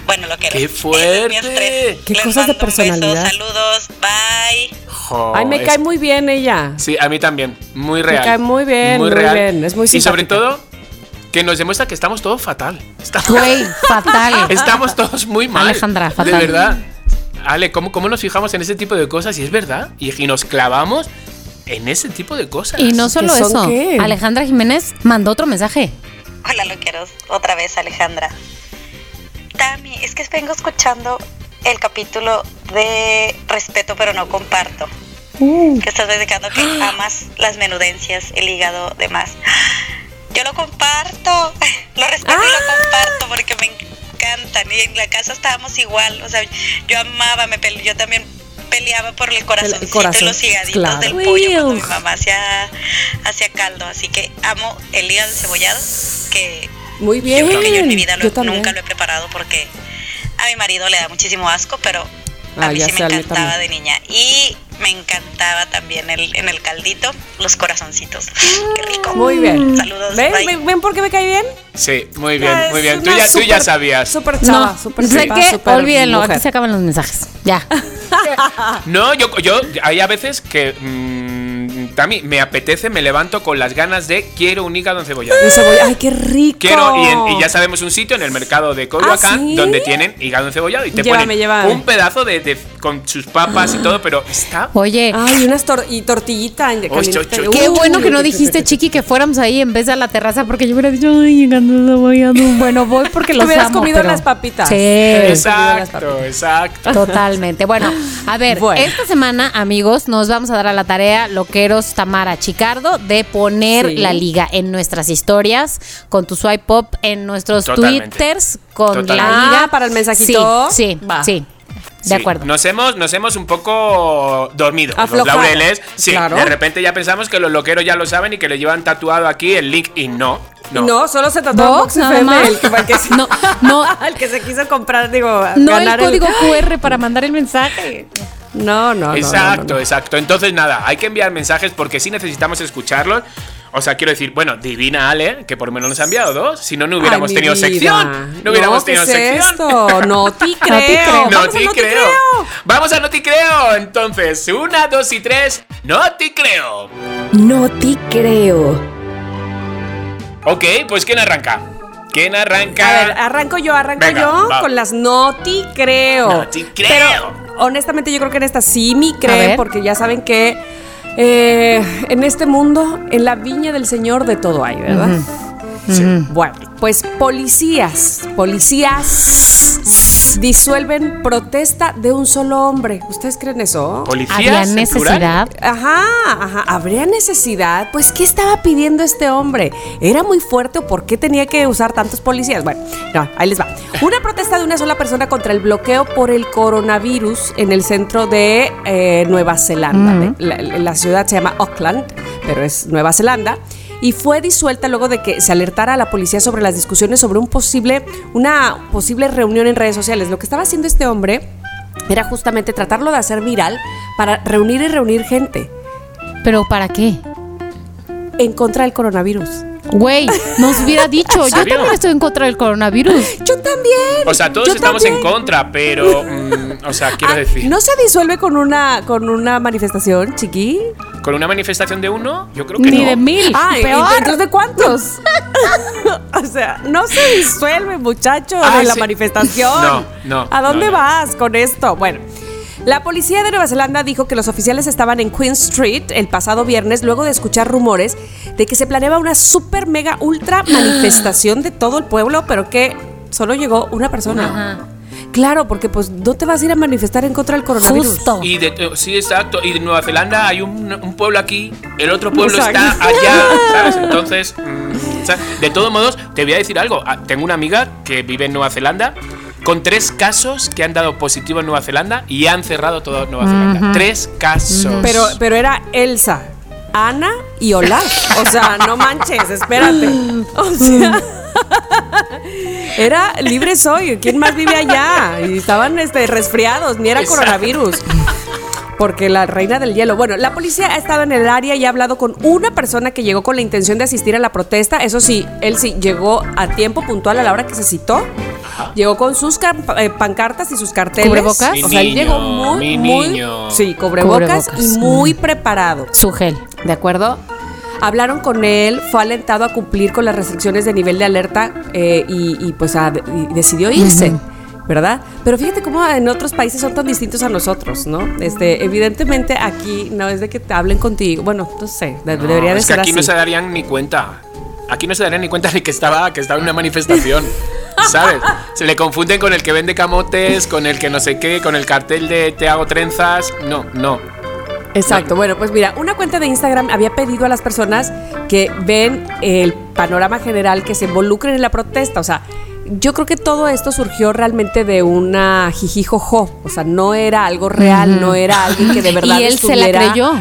Bueno, lo que ¡Qué fuerte! Qué Les cosas de un beso, personalidad. saludos, bye. Jo, Ay, me es- cae muy bien ella. Sí, a mí también. Muy real. cae muy bien, muy bien, es muy Y sobre simpática. todo, que nos demuestra que estamos todos fatal. Estamos, Güey, fatal. estamos todos muy mal. Alejandra, fatal. De verdad. Ale, ¿cómo, ¿cómo nos fijamos en ese tipo de cosas? Y es verdad. Y, y nos clavamos en ese tipo de cosas. Y no solo ¿Qué son eso, qué? Alejandra Jiménez mandó otro mensaje. Hola, loqueros. Otra vez, Alejandra. Tami, es que vengo escuchando el capítulo de Respeto pero no comparto. Que estás dedicando que amas las menudencias, el hígado, demás. Yo lo comparto, lo respeto y lo comparto porque me encantan. Y en la casa estábamos igual. O sea, yo amaba, me pele- yo también peleaba por el corazoncito corazón, y los higaditos claro. del pollo cuando mi mamá hacía, hacía caldo. Así que amo el hígado cebollado que Muy bien. yo creo que yo en mi vida lo- nunca lo he preparado porque a mi marido le da muchísimo asco, pero a Ah, mí sí me encantaba de niña. Y me encantaba también el, en el caldito los corazoncitos. Qué rico. Muy bien. Saludos. ¿Ven, bye. ven, ven por qué me cae bien? Sí, muy bien, Es muy bien. Tú ya, tú ya sabías. Súper chava, no, súper sé que súper olvídenlo, mujer. aquí se acaban los mensajes. Ya. No, yo, yo hay a veces que mm, Tami, me apetece, me levanto con las ganas de quiero un hígado encebollado. De cebolla. Ay, qué rico. Quiero, y, en- y ya sabemos un sitio en el mercado de Coyoacán ¿Ah, sí? donde tienen hígado encebollado y te Llévame, ponen llévame. un pedazo de, de- con sus papas y todo, pero está Oye, Ay, unas tor y tortillita. en- qué Uy, bueno que no dijiste. Chiqui, que fuéramos ahí en vez de a la terraza, porque yo hubiera dicho, ay, llegando cebollado. Bueno, voy porque los hubieras amo, comido pero- las papitas. Sí. Exacto, exacto. Totalmente. Bueno, a ver, Bueno. esta semana, amigos, nos vamos a dar a la tarea, loqueros Tamara Chicardo, de poner Sí. la liga en nuestras historias, con tu swipe pop, en nuestros Totalmente. twitters, con Totalmente. la liga. Ah, para el mensajito. Sí, sí, Va. sí. De Sí, acuerdo. Nos hemos, nos hemos un poco dormido. Los Aflojado. laureles. Sí, Claro. de repente ya pensamos que los loqueros ya lo saben y que le llevan tatuado aquí el link y no. No. No, solo se Vox, Vox nada más. el el que se- No, no. el que se quiso comprar, digo, No el ganar código QR para mandar el mensaje. No, no, no, no, Exacto, no, no. exacto. Entonces, nada, hay que enviar mensajes porque sí necesitamos escucharlos. O sea, quiero decir, bueno, divina Ale, que por lo menos nos ha enviado dos. Si no, no hubiéramos Ay, tenido vida. sección. No hubiéramos ¿qué tenido es sección. esto? No te creo. creo. No Vamos a te no creo. Vamos a no te creo. Entonces, una, dos y tres. No te creo. No te creo. Ok, pues ¿quién arranca? ¿Quién arranca? A ver, arranco yo, arranco Venga, yo va. con las no te creo. No te creo. Pero honestamente yo creo que en esta sí me A creen porque ya saben que eh, en este mundo, en la viña del Señor de todo hay, ¿verdad? Bueno, pues policías, policías disuelven protesta de un solo hombre. ¿Ustedes creen eso? ¿Policías? ¿Había en necesidad? Ajá, ajá. ¿Habría necesidad? Pues, ¿qué estaba pidiendo este hombre? ¿Era muy fuerte o por qué tenía que usar tantos policías? Bueno, no, ahí les va. Una protesta de una sola persona contra el bloqueo por el coronavirus en el centro de eh, Nueva Zelanda. La, la ciudad se llama Auckland, pero es Nueva Zelanda. Y fue disuelta luego de que se alertara a la policía sobre las discusiones sobre un posible, una posible reunión en redes sociales. Lo que estaba haciendo este hombre era justamente tratarlo de hacer viral para reunir y reunir gente ¿Pero para qué? en contra del coronavirus. Güey, nos hubiera dicho. Yo también estoy en contra del coronavirus. Yo también. O sea, todos yo estamos también. en contra, pero. mm, o sea, quiero Ah, decir. ¿No se disuelve con una, con una manifestación, chiqui? ¿Con una manifestación de uno? Yo creo que Ni no. de mil. Ah, ¿y- peor. ¿entonces de cuántos? o sea, no se disuelve, muchacho, Ah, de la manifestación. No, no, ¿A dónde no, no. vas con esto? Bueno. La policía de Nueva Zelanda dijo que los oficiales estaban en Queen Street el pasado viernes luego de escuchar rumores de que se planeaba una super mega ultra manifestación de todo el pueblo, pero que solo llegó una persona. Ajá. Claro, porque pues no te vas a ir a manifestar en contra del coronavirus. Justo. Y de, eh, sí, exacto. Y de Nueva Zelanda hay un, un pueblo aquí, el otro pueblo Exacto. está allá, ¿sabes? Entonces, mm, ¿sabes? de todos modos, te voy a decir algo. Ah, Tengo una amiga que vive en Nueva Zelanda con tres casos que han dado positivo en Nueva Zelanda y han cerrado toda Nueva Zelanda. Tres casos. Pero, pero era Elsa, Ana y Olaf. O sea, no manches, espérate. O sea. Era libre soy. ¿Quién más vive allá? Y estaban este, resfriados, ni era Exacto. coronavirus. Porque la reina del hielo. Bueno, la policía ha estado en el área y ha hablado con una persona que llegó con la intención de asistir a la protesta. Eso sí, él sí llegó a tiempo puntual a la hora que se citó. Llegó con sus eh, pancartas y sus carteles. ¿Cubrebocas? Mi O sea, él niño, llegó muy, muy, niño. sí, cubrebocas, Cubrebocas. y muy preparado. Su gel. ¿De acuerdo? Hablaron con él, fue alentado a cumplir con las restricciones de nivel de alerta eh, y, y, pues a- y decidió irse. ¿Verdad? Pero fíjate cómo en otros países son tan distintos a nosotros, ¿no? Este, evidentemente aquí no es de que te hablen contigo. Bueno, no sé, de- No, debería de es que aquí así. no se darían ni cuenta. Aquí no se darían ni cuenta de que estaba, que estaba en una manifestación. ¿Sabes? Se le confunden con el que vende camotes, con el que no sé qué, con el cartel de te hago trenzas. No, no. Exacto, bueno, pues mira, una cuenta de Instagram había pedido a las personas que ven el panorama general que se involucren en la protesta, o sea, yo creo que todo esto surgió realmente de una jijijojo, o sea, no era algo real, no era alguien que de verdad y él se la creyó.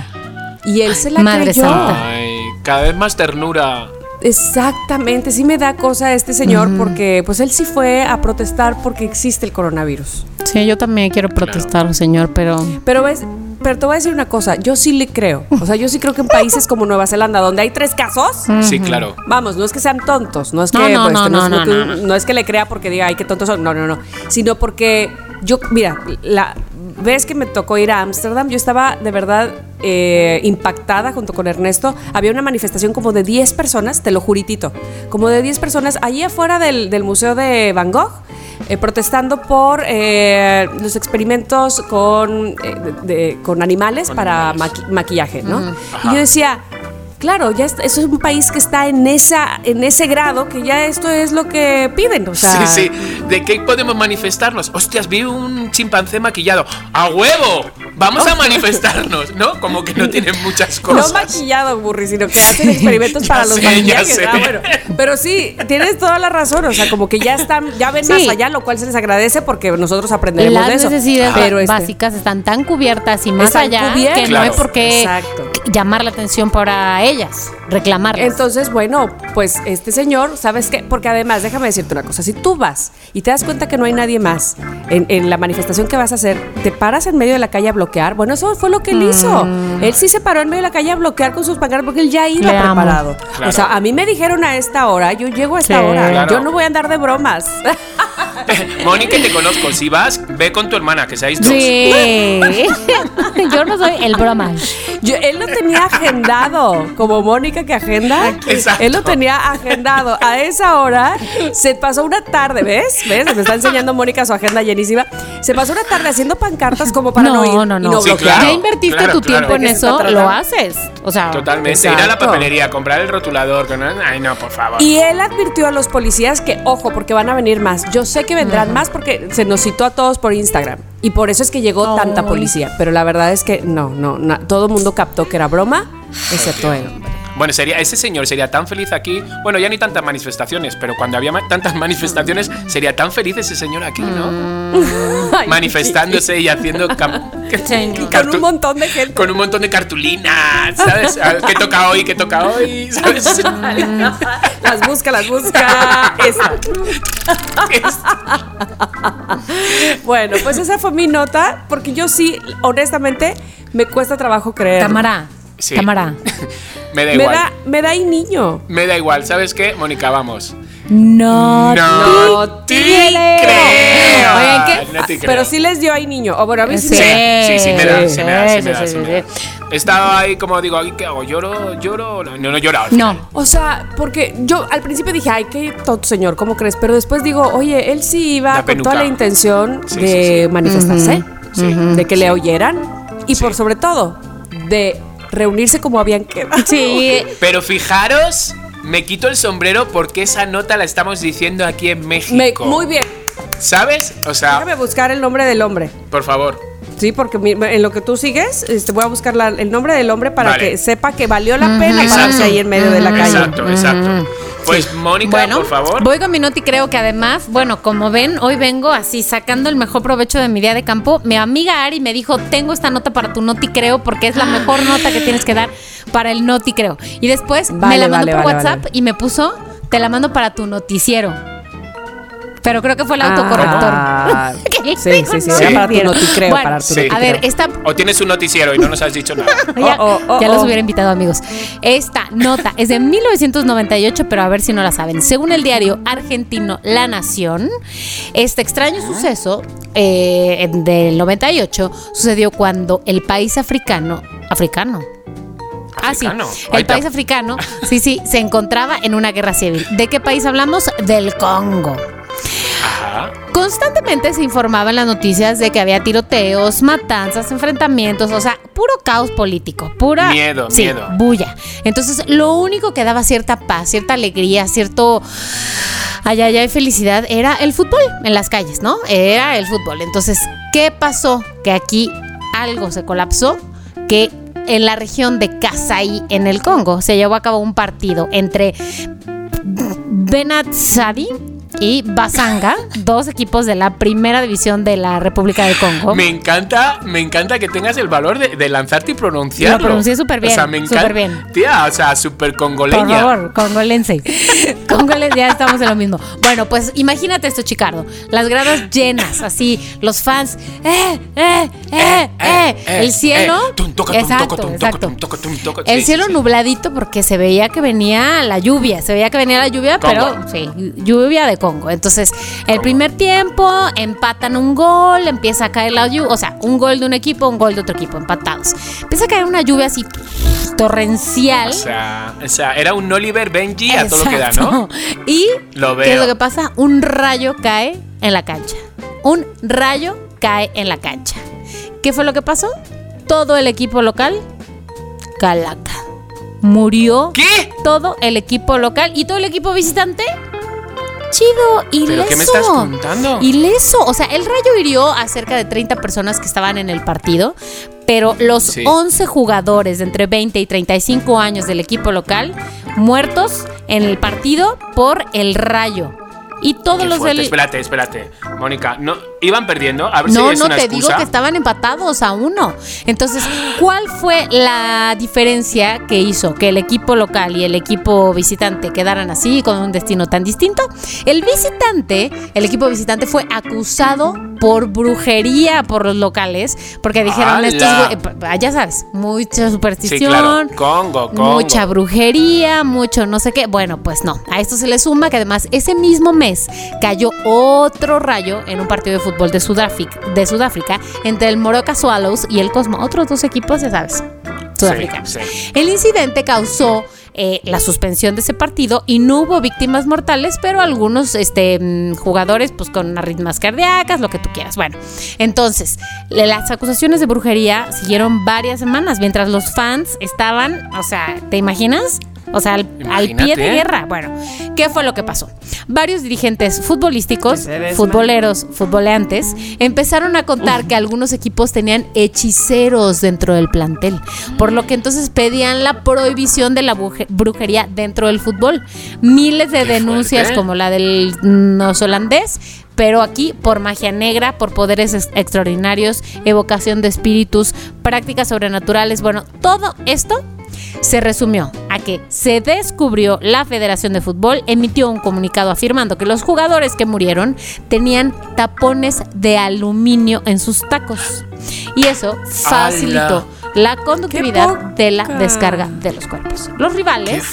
Y él se la Madre creyó. santa. Ay, cada vez más ternura. Exactamente, sí me da cosa este señor porque pues él sí fue a protestar porque existe el coronavirus. Sí, yo también quiero protestar, señor, pero. Pero ves, pero te voy a decir una cosa, yo sí le creo. O sea, yo sí creo que en países como Nueva Zelanda, donde hay tres casos, Sí, claro. Vamos, no es que sean tontos, no es que, no es que le crea porque diga, ay, qué tontos son, no, no, no, sino porque yo, mira, la vez que me tocó ir a Ámsterdam, yo estaba de verdad eh, impactada junto con Ernesto. Había una manifestación como de 10 personas, te lo juritito, como de 10 personas allí afuera del, del Museo de Van Gogh. eh, protestando por eh, los experimentos con, de- de- con animales Con para animales. maqui- maquillaje, ¿no? Y yo decía, Claro, ya está- eso es un país que está en esa en ese grado que ya esto es lo que piden, o sea, sí, sí. ¿De qué podemos manifestarnos? Hostias, vi un chimpancé maquillado. ¡A huevo! Vamos a manifestarnos, ¿no? Como que no tienen muchas No cosas. maquillado, Burri, sino que hacen experimentos Ya para los sé, ya maquillajes. sé. Ah, bueno. Pero sí, tienes toda la razón. O sea, como que ya están, ya ven Sí. más allá, lo cual se les agradece porque nosotros aprenderemos Las de eso. necesidades Pero este, básicas están tan cubiertas y más Están allá cubiertas. que no hay por qué Exacto. llamar la atención para ellas, reclamarlas. Entonces, bueno, pues este señor, ¿sabes qué? Porque además, déjame decirte una cosa, si tú vas y te das cuenta que no hay nadie más en, en la manifestación que vas a hacer, te paras en medio de la calle a bloquear, bueno, eso fue lo que él hizo. Mm. Él sí se paró en medio de la calle a bloquear con sus pancartas porque él ya iba Le preparado. Claro. O sea, a mí me dijeron a esta hora, yo llego a esta Sí. hora, Claro. yo no voy a andar de bromas. Moni, que te conozco. Si vas, ve con tu hermana, que seáis dos. Sí. Yo no soy el broma. Yo- él lo tenía agendado, como Mónica que agenda. Exacto. Él lo tenía agendado. A esa hora se pasó una tarde, ¿ves? ¿Ves? Me está enseñando Mónica su agenda llenísima. Se pasó una tarde haciendo pancartas como para no, ir. No, no, y no. Sí, claro. ya invertiste claro, tu claro. tiempo en ¿De qué se eso, lo haces. O sea, Totalmente. Ir a la papelería, comprar el rotulador. que no- Ay, no, por favor. Y él advirtió a los policías que, ojo, porque van a venir más. Yo sé que vendrán más porque se nos citó a todos por Instagram. Y por eso es que llegó tanta policía. Pero la verdad es que no, no, no, todo el mundo captó que era broma, excepto él. Bueno, sería, ese señor sería tan feliz aquí. Bueno, ya ni tantas manifestaciones, pero cuando había ma- tantas manifestaciones, sería tan feliz ese señor aquí, ¿no? Ay, Manifestándose y haciendo. Con un montón de gente. Con un montón de cartulinas, ¿sabes? ¿Qué toca hoy? ¿Qué toca hoy? ¿Sabes? Las busca, las busca. Bueno, pues esa fue mi nota, porque yo sí, honestamente, me cuesta trabajo creer. cámara. Sí. Cámara. Me da Me igual. da, me da y niño. Me da igual. ¿Sabes qué? Mónica, vamos. No. No te creo. creo. Oigan, ¿qué? No te creo. Pero sí les dio ahí niño. O bueno, a mí sí, Sí, me- sí, sí, me da, sí me da, sí me da, sí, me da. Estaba ahí como digo, "Ay, ¿qué hago? ¿Lloro? ¿Lloro? No, no, al final. No. O sea, porque yo al principio dije, ay, qué tonto señor, ¿cómo crees? Pero después digo, oye, él sí iba con toda la intención de manifestarse, Sí. de que le oyeran y por sobre todo de reunirse como habían quedado. Sí. Pero fijaros, me quito el sombrero porque esa nota la estamos diciendo aquí en Me- México. muy bien. ¿Sabes? O sea, Déjame buscar el nombre del hombre. por favor. Sí, porque en lo que tú sigues, este, voy a buscar la- el nombre del hombre para Vale. que sepa que valió la pena Exacto. pararse ahí en medio de la calle. Exacto, exacto. Pues Mónica, Bueno, por favor. voy con mi noti creo que además, bueno, como ven, hoy vengo así sacando el mejor provecho de mi día de campo. Mi amiga Ari me dijo, tengo esta nota para tu noti creo porque es la mejor nota que tienes que dar para el noti creo. Y después me la mandó vale, por vale, WhatsApp vale. y me puso, te la mando para tu noticiero. Pero creo que fue el autocorrector. Ah, sí, sí, sí. no Era para tu noticreo, Bueno, para tu Sí. A ver, noticreo. esta O tienes un noticiero y no nos has dicho nada. ya, Oh, oh, ya oh, los oh. hubiera invitado, amigos. Esta nota es de 1998, pero a ver si no la saben. Según el diario argentino La Nación, este extraño suceso eh, del 98 sucedió cuando el país africano. ¿Africano? Ah, sí. El país africano, sí, sí, se encontraba en una guerra civil. ¿De qué país hablamos? Del Congo. Ajá. Constantemente se informaba en las noticias de que había tiroteos, matanzas, enfrentamientos, o sea, puro caos político, pura Miedo, sí, miedo. bulla. Entonces, lo único que daba cierta paz, cierta alegría, cierto ay, ay, ay, felicidad era el fútbol en las calles, ¿no? Era el fútbol. Entonces, ¿qué pasó? Que aquí algo se colapsó, que en la región de Kasai, en el Congo, se llevó a cabo un partido entre Benatsadi y Basanga, dos equipos de la primera división de la República del Congo. Me encanta, me encanta que tengas el valor de, de lanzarte y pronunciarlo. Lo pronuncié súper bien, O sea, me encanta. súper bien. Tía, o sea, súper Por congoleña. favor, congolense. Congolense, ya estamos en lo mismo. Bueno, pues imagínate esto, Chicardo. Las gradas llenas, así, los fans. ¡Eh, eh, eh, eh! el cielo. exacto, exacto. El cielo nubladito porque se veía que venía la lluvia, se veía que venía la lluvia, pero sí, lluvia de Entonces, el primer tiempo empatan un gol, empieza a caer la lluvia, o sea, un gol de un equipo, un gol de otro equipo, empatados. Empieza a caer una lluvia así torrencial. O sea, o sea, era un Oliver Benji a todo lo que da, ¿no? Y Lo ¿qué es veo. lo que pasa? Un rayo cae en la cancha. Un rayo cae en la cancha. ¿Qué fue lo que pasó? Todo el equipo local, calaca. Murió ¿Qué? todo el equipo local y todo el equipo visitante. Chido, ileso. ¿Pero qué me estás contando? Ileso. O sea, el rayo hirió a cerca de 30 personas que estaban en el partido, pero los Sí. 11 jugadores de entre 20 y 35 años del equipo local muertos en el partido por el rayo. Y todos Qué los del... Espérate, espérate. Mónica, no, iban perdiendo. A ver si No, es no una te excusa. digo que estaban empatados a uno. Entonces, ¿cuál fue la diferencia que hizo que el equipo local y el equipo visitante quedaran así con un destino tan distinto? El visitante, el equipo visitante fue acusado por brujería por los locales porque dijeron ¡Hala! estos, ya sabes, mucha Sí, superstición. claro. Congo, Congo. Mucha brujería, mucho no sé qué. Bueno, pues no. A esto se le suma que además ese mismo mes cayó otro rayo en un partido de fútbol de Sudáfrica, de Sudáfrica entre el Moroca Swallows y el Cosmo. Otros dos equipos, ya sabes, sudafricanos. Sí, sí. El incidente causó eh, la suspensión de ese partido y no hubo víctimas mortales, pero algunos este, mm, jugadores pues con arritmias cardíacas, lo que tú quieras. Bueno, entonces, las acusaciones de brujería siguieron varias semanas mientras los fans estaban, o sea, ¿te imaginas? O sea, al, al pie de guerra. Bueno, ¿qué fue lo que pasó? Varios dirigentes futbolísticos, futboleros, futboleantes, empezaron a contar que algunos equipos tenían hechiceros dentro del plantel, por lo que entonces pedían la prohibición de la bruje- brujería dentro del fútbol. Miles de denuncias fuerte. como la del neozelandés, pero aquí por magia negra, por poderes ex- extraordinarios, evocación de espíritus, prácticas sobrenaturales, bueno, todo esto se resumió a que se descubrió la Federación de Fútbol emitió un comunicado afirmando que los jugadores que murieron tenían tapones de aluminio en sus tacos. Y eso facilitó la conductividad de la descarga de los cuerpos. Los ¡Qué rivales!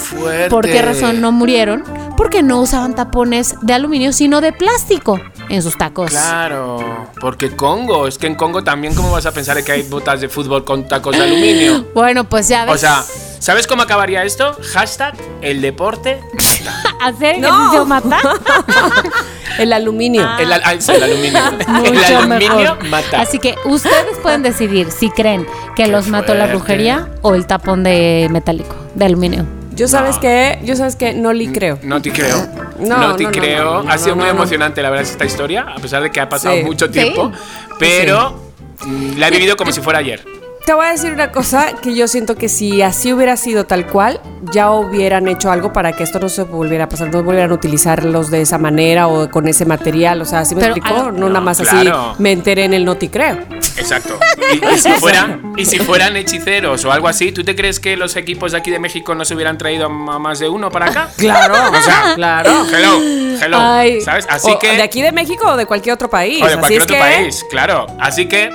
¿por qué razón no murieron? Porque no usaban tapones de aluminio, sino de plástico en sus tacos. Claro, porque Congo, es que en Congo también, ¿cómo vas a pensar que hay botas de fútbol con tacos de aluminio? Bueno, pues ya ves. O sea, ¿sabes cómo acabaría esto? Hashtag el deporte. hacer No. ejercicio mata. El aluminio. El, al- ah, sí, el aluminio. el Mucho aluminio mejor. mata. Así que ustedes pueden decidir si creen que Qué los mató la brujería o el tapón de metálico, de aluminio. Yo sabes No. que, yo sabes que no le creo. No te creo. No, No, te no, creo. no, no, ha sido no, muy no, no. emocionante, la verdad, esta historia, a pesar de que ha pasado Sí. mucho Sí. tiempo. Pero mm, la he vivido como si fuera ayer. Te voy a decir una cosa que yo siento que si así hubiera sido tal cual, ya hubieran hecho algo para que esto no se volviera a pasar, no volvieran a utilizarlos de esa manera o con ese material. O sea, así me Pero, explicó, no, no, nada más claro. así me enteré en el Noti Creo. Exacto. Y, y si fueran, y si fueran hechiceros o algo así, ¿tú te crees que los equipos de aquí de México no se hubieran traído a más de uno para acá? Claro, O sea, claro. Hello, hello. Ay, ¿Sabes? Así o que. de aquí de México o de cualquier otro país. o de Así cualquier es otro que, país, claro. Así que.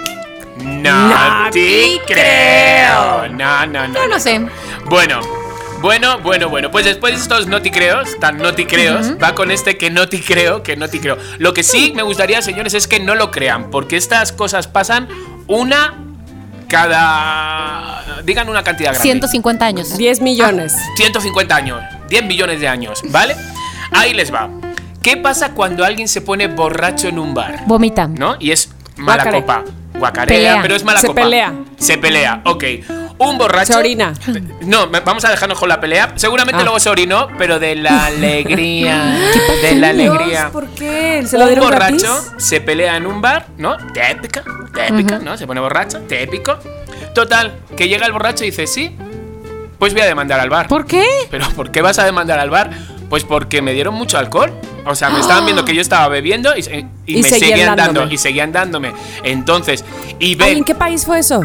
No, No te creo. creo. No, no, no. No sé. Bueno. Bueno, bueno, bueno, pues después de estos no te creos, tan no te creos, va con este que no te creo, que no te creo. Lo que sí me gustaría, señores, es que no lo crean, porque estas cosas pasan una cada... Digan una cantidad grande. 150 años. 10 millones. 150 años, 10 millones de años, ¿vale? Ahí les va. ¿Qué pasa cuando alguien se pone borracho en un bar? Vomita. ¿No? Y es mala Guacare. copa. Guacarea, Pelea. pero es mala Se copa. pelea. Se pelea, ok. Un borracho. Se orina. No, me- vamos a dejarnos con la pelea. Seguramente Ah. luego se orinó, pero de la alegría. de la alegría. ¿por qué? ¿Se lo un dieron borracho gratis? se pelea en un bar, ¿no? Típica, típica, ¿no? Se pone borracho, típico. Total, que llega el borracho y dice, sí, pues voy a demandar al bar. ¿Por qué? ¿Pero por qué vas a demandar al bar? Pues porque me dieron mucho alcohol. O sea, me estaban viendo que yo estaba bebiendo y, se- y Y me seguían seguían dando. Y seguían dándome. Entonces, y Ay, ¿En qué país fue eso?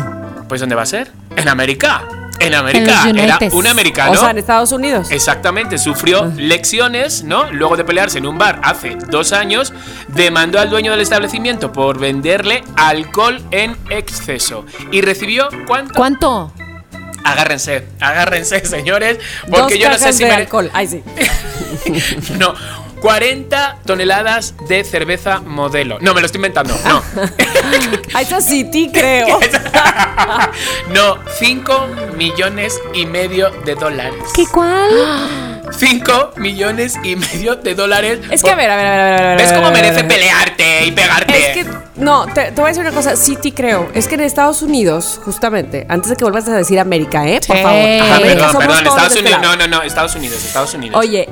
pues ¿dónde va a ser? En América. En América. En Era un americano. O sea, en Estados Unidos. Exactamente, sufrió lecciones, ¿no? Luego de pelearse en un bar hace dos años, demandó al dueño del establecimiento por venderle alcohol en exceso. Y recibió, ¿cuánto? ¿Cuánto? Agárrense, agárrense, señores, Dos porque yo no sé si de mere- alcohol. Ay, sí. No, 40 toneladas de cerveza modelo. No, me lo estoy inventando. No. Eso sí, ti creo. no, 5 millones y medio de dólares. ¿Qué cuál? 5 millones y medio de dólares. Es que, a ver, a ver, a ver, a ver, a ver. ¿Ves cómo merece pelearte y pegarte? Es que, no, te, te voy a decir una cosa, sí te creo. Es que en Estados Unidos, justamente, antes de que vuelvas a decir América, ¿eh? Por Sí. favor. Ajá, América perdón, somos perdón, todos Estados este Unidos. No, no, no, Estados Unidos, Estados Unidos. Oye,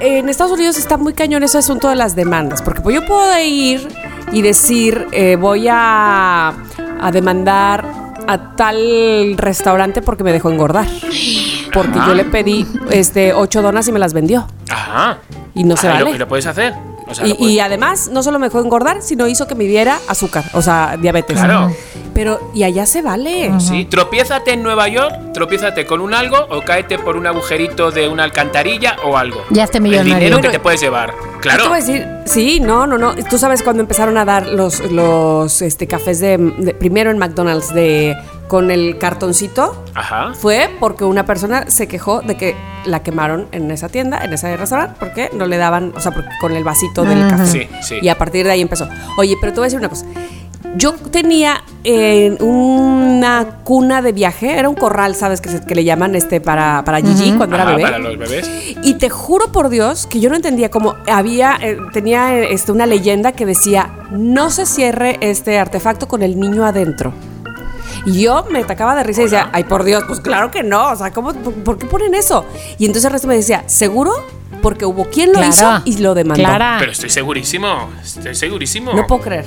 en Estados Unidos está muy cañón ese asunto de las demandas, porque pues yo puedo ir y decir, eh, voy a, a demandar a tal restaurante porque me dejó engordar. Porque Ajá. yo le pedí este ocho donas y me las vendió. Ajá. Y no se Ah, y lo- vale. y lo puedes hacer. O sea, Y, lo puedes- y además, no solo me dejó engordar, sino hizo que me diera azúcar, o sea, diabetes. Claro. Pero, y allá se vale. Sí, tropiézate en Nueva York, tropiézate con un algo o cáete por un agujerito de una alcantarilla o algo. Ya esté El millonario. dinero que te puedes llevar. Claro. te voy a decir, sí, no, no, no. Tú sabes cuando empezaron a dar los, los este, cafés de, de- primero en McDonald's de con el cartoncito. Ajá. Fue porque una persona se quejó de que la quemaron en esa tienda, en ese restaurante, porque no le daban, o sea, porque con el vasito del café. Sí, sí. Y a partir de ahí empezó. Oye, pero te voy a decir una cosa. Yo tenía eh, una cuna de viaje, era un corral, ¿sabes? Que, se- que le llaman este para, para Gigi cuando Ajá, era bebé. para los bebés. Y te juro por Dios que yo no entendía cómo había, eh, tenía este, una leyenda que decía, no se cierre este artefacto con el niño adentro. Y yo me atacaba de risa y decía, ay por Dios, pues claro que no, o sea, ¿cómo, por, por qué ponen eso? Y entonces el resto me decía, ¿seguro? Porque hubo quien lo Claro. hizo y lo demandó. Clara. Pero estoy segurísimo. Estoy segurísimo. No puedo creer.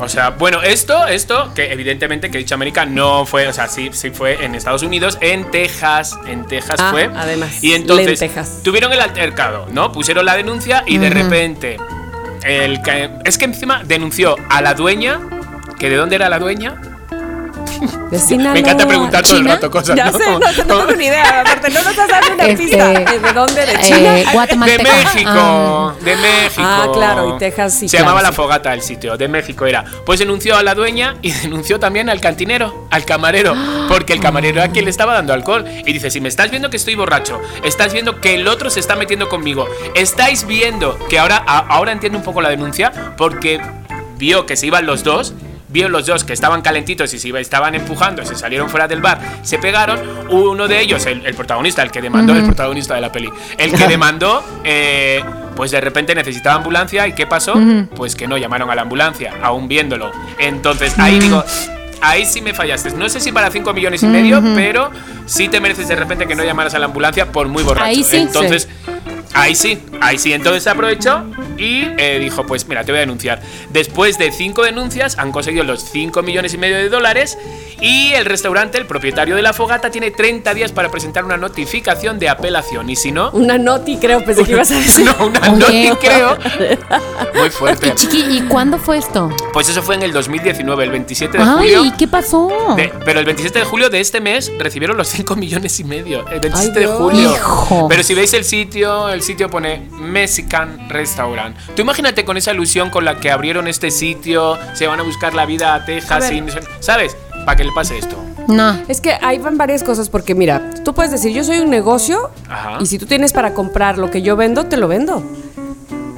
O sea, bueno, esto, esto, que evidentemente que he dicho América no fue, o sea, sí, sí fue en Estados Unidos, en Texas, en Texas Ah, fue. además, Y entonces lentejas. tuvieron el altercado, ¿no? Pusieron la denuncia y de repente el que- es que encima denunció a la dueña, que de dónde era la dueña. De Me encanta Sinaloa. preguntar todo el rato cosas. Ya ¿no? sé, no, no como- tengo ni idea. Aparte, no nos estás dando una Este, pista. ¿De dónde? ¿De eh, China? de Guatemalteca. México, Ah. de México. Ah, claro, y Texas sí, Se claro, llamaba sí. La Fogata el sitio, de México era. Pues denunció a la dueña y denunció también al cantinero, al camarero, porque el camarero era quien le estaba dando alcohol. Y dice, si me estás viendo que estoy borracho, estás viendo que el otro se está metiendo conmigo, estáis viendo que ahora, a- ahora entiendo un poco la denuncia, porque vio que se iban los dos. Vio los dos que estaban calentitos y se iba- estaban empujando, se salieron fuera del bar, se pegaron. Uno de ellos, el, el protagonista, el que demandó, el protagonista de la peli, el que demandó, eh, pues de repente necesitaba ambulancia. ¿Y qué pasó? Pues que no llamaron a la ambulancia, aún viéndolo. Entonces ahí digo, ahí sí me fallaste. No sé si para 5 millones y medio, pero sí te mereces de repente que no llamaras a la ambulancia por muy borracho. Ahí sí. Entonces, Ahí sí, ahí sí. Entonces aprovechó y eh, dijo, pues mira, te voy a denunciar. Después de cinco denuncias han conseguido los 5 millones y medio de dólares y el restaurante, el propietario de la fogata, tiene 30 días para presentar una notificación de apelación. Y si no... Una noti, creo, pensé que ibas a decir. No, una noti, creo. Muy fuerte. Y chiqui, ¿y cuándo fue esto? Pues eso fue en el 2019, el 27 de julio. Ay, ¿qué pasó? De- pero el 27 de julio de este mes recibieron los 5 millones y medio. El 27 de julio. Hijo. Pero si veis el sitio, el sitio pone Mexican Restaurant. Tú imagínate con esa ilusión con la que abrieron este sitio, se van a buscar la vida a Texas, A ver. y- ¿sabes? Para que le pase esto. No. Es que ahí van varias cosas porque mira, tú puedes decir, yo soy un negocio Ajá. y si tú tienes para comprar lo que yo vendo, te lo vendo.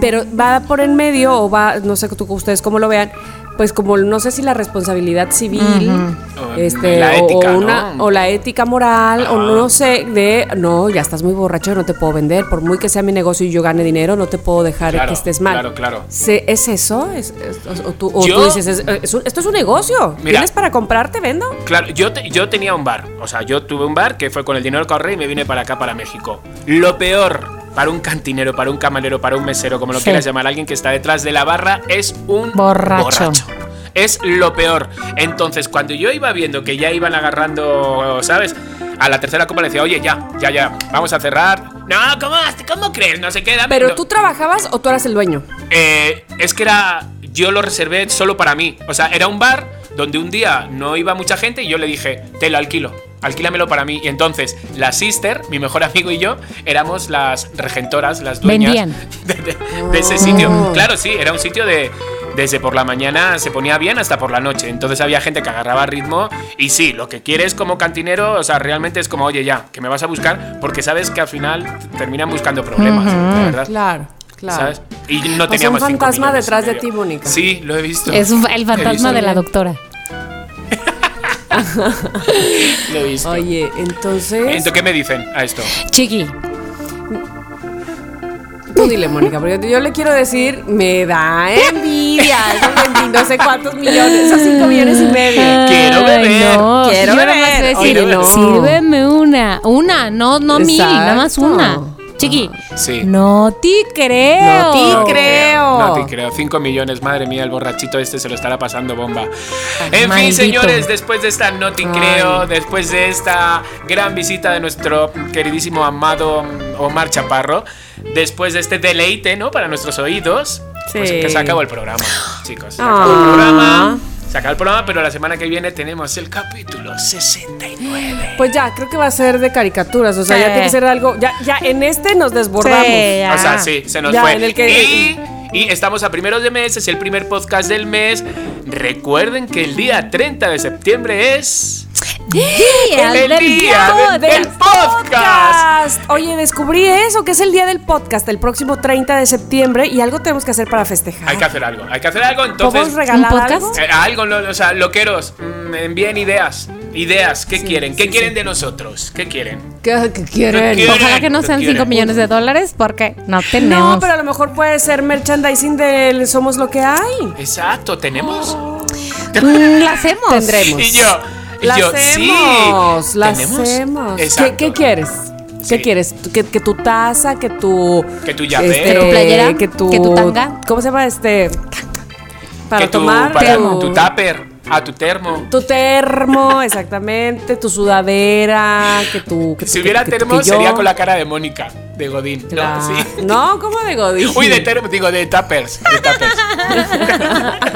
Pero va por en medio o va, no sé tú ustedes cómo lo vean, pues como no sé si la responsabilidad civil, O este, la o- ética, o, una, ¿no? o la ética moral, o no sé, de no, ya estás muy borracho, no te puedo vender, por muy que sea mi negocio y yo gane dinero, no te puedo dejar Claro, que estés mal. claro, claro. ¿Es eso? ¿Es- es- o tú, o Yo- tú dices, es- es un- esto es un negocio. Mira. ¿Tienes para comprar? ¿Te vendo? Claro, yo, te- yo tenía un bar. O sea, yo tuve un bar que fue con el dinero que ahorré y me vine para acá, para México. Lo peor para un cantinero, para un camarero, para un mesero, como lo Sí. quieras llamar, alguien que está detrás de la barra, es un Borracho. Es lo peor. Entonces, cuando yo iba viendo que ya iban agarrando, ¿sabes? A la tercera copa le decía, oye, ya, ya, ya, vamos a cerrar. No, ¿cómo, cómo crees? No sé qué. dame- ¿Pero no". tú trabajabas o tú eras el dueño? Eh, es que era. Yo lo reservé solo para mí. O sea, era un bar donde un día no iba mucha gente y yo le dije, te lo alquilo. Alquílamelo para mí. Y entonces, la sister, mi mejor amigo y yo, éramos las regentoras, las dueñas. De, de- de ese sitio. Claro, sí, era un sitio de. Desde por la mañana se ponía bien hasta por la noche. Entonces había gente que agarraba ritmo. Y sí, lo que quieres como cantinero, o sea, realmente es como, oye, ya, que me vas a buscar. Porque sabes que al final terminan buscando problemas, de verdad. Claro, claro. ¿Sabes? Y no O sea, un teníamos cinco fantasma detrás de ti, Mónica. Sí, lo he visto. Es un- el fantasma de la doctora. Lo he visto. Oye, entonces. Entonces, ¿qué me dicen a esto? Chiqui, Tú dile, Mónica, porque yo le quiero decir, me da envidia. Esos 20 no sé cuántos millones, esos 5 millones y medio. Quiero Ay, beber. No, Quiero beber. decir, Oye, no. sírveme una. Una, no, no mil, nada más una. Chiqui, Sí. no te creo. No te creo. No te creo. 5 millones, madre mía, el borrachito este se lo estará pasando bomba. En fin, señores, después de esta no te creo, después de esta gran visita de nuestro queridísimo amado Omar Chaparro, después de este deleite, ¿no? Para nuestros oídos, pues que se acabó el programa, chicos. Se Ah. acabó el programa. Se acabó el programa, pero la semana que viene tenemos el capítulo 69. Pues ya, creo que va a ser de caricaturas. O sea, Sí. ya tiene que ser algo. Ya, ya en este nos desbordamos. Sí. O sea, sí, se nos Ya, fue. en el que- y, y estamos a primeros de mes, es el primer podcast del mes. Recuerden que el día 30 de septiembre es. Día El del día podcast. del podcast. Oye, descubrí eso, que es el día del podcast, el próximo 30 de septiembre, y algo tenemos que hacer para festejar. Hay que hacer algo, hay que hacer algo. ¿Podemos Entonces, regalar ¿Un podcast? algo? eh, algo, lo- o sea, loqueros, mm, envíen ideas. Ideas, ¿qué quieren? ¿Qué sí, quieren sí. de nosotros? ¿Qué quieren? ¿Qué, qué quieren? ¿Qué quieren? Ojalá que no ¿Qué sean 5 quieren? millones de dólares porque no tenemos. No, pero a lo mejor puede ser merchandising del Somos lo que hay. Exacto, tenemos. La hacemos. Tendremos. Y yo, La yo, sí. hacemos, la ¿Tenemos? hacemos. ¿Qué, Exacto. qué quieres? ¿Qué Sí. quieres? ¿Que, que tu taza, que tu... Que tu llavero. ¿Que tu playera? Que tu... ¿Que tu tanga? ¿Cómo se llama este? Para que tu, tomar. para tu, tu tupper, a tu termo. tu termo, exactamente, tu sudadera, que tu... Que Si hubiera que termo, que yo. sería con la cara de Mónica, de Godín. Claro. No, sí. No, ¿cómo de Godín? Uy, de termo, digo, de tuppers. De tuppers.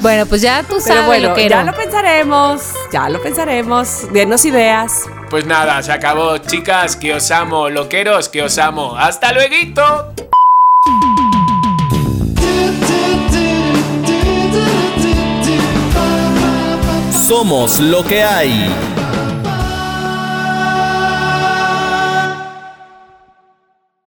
Bueno, pues ya tú Pero sabes bueno, lo que ya era. lo pensaremos, ya lo pensaremos. Denos ideas. Pues nada, se acabó, chicas, que os amo, loqueros, que os amo. ¡Hasta luego! Somos lo que hay.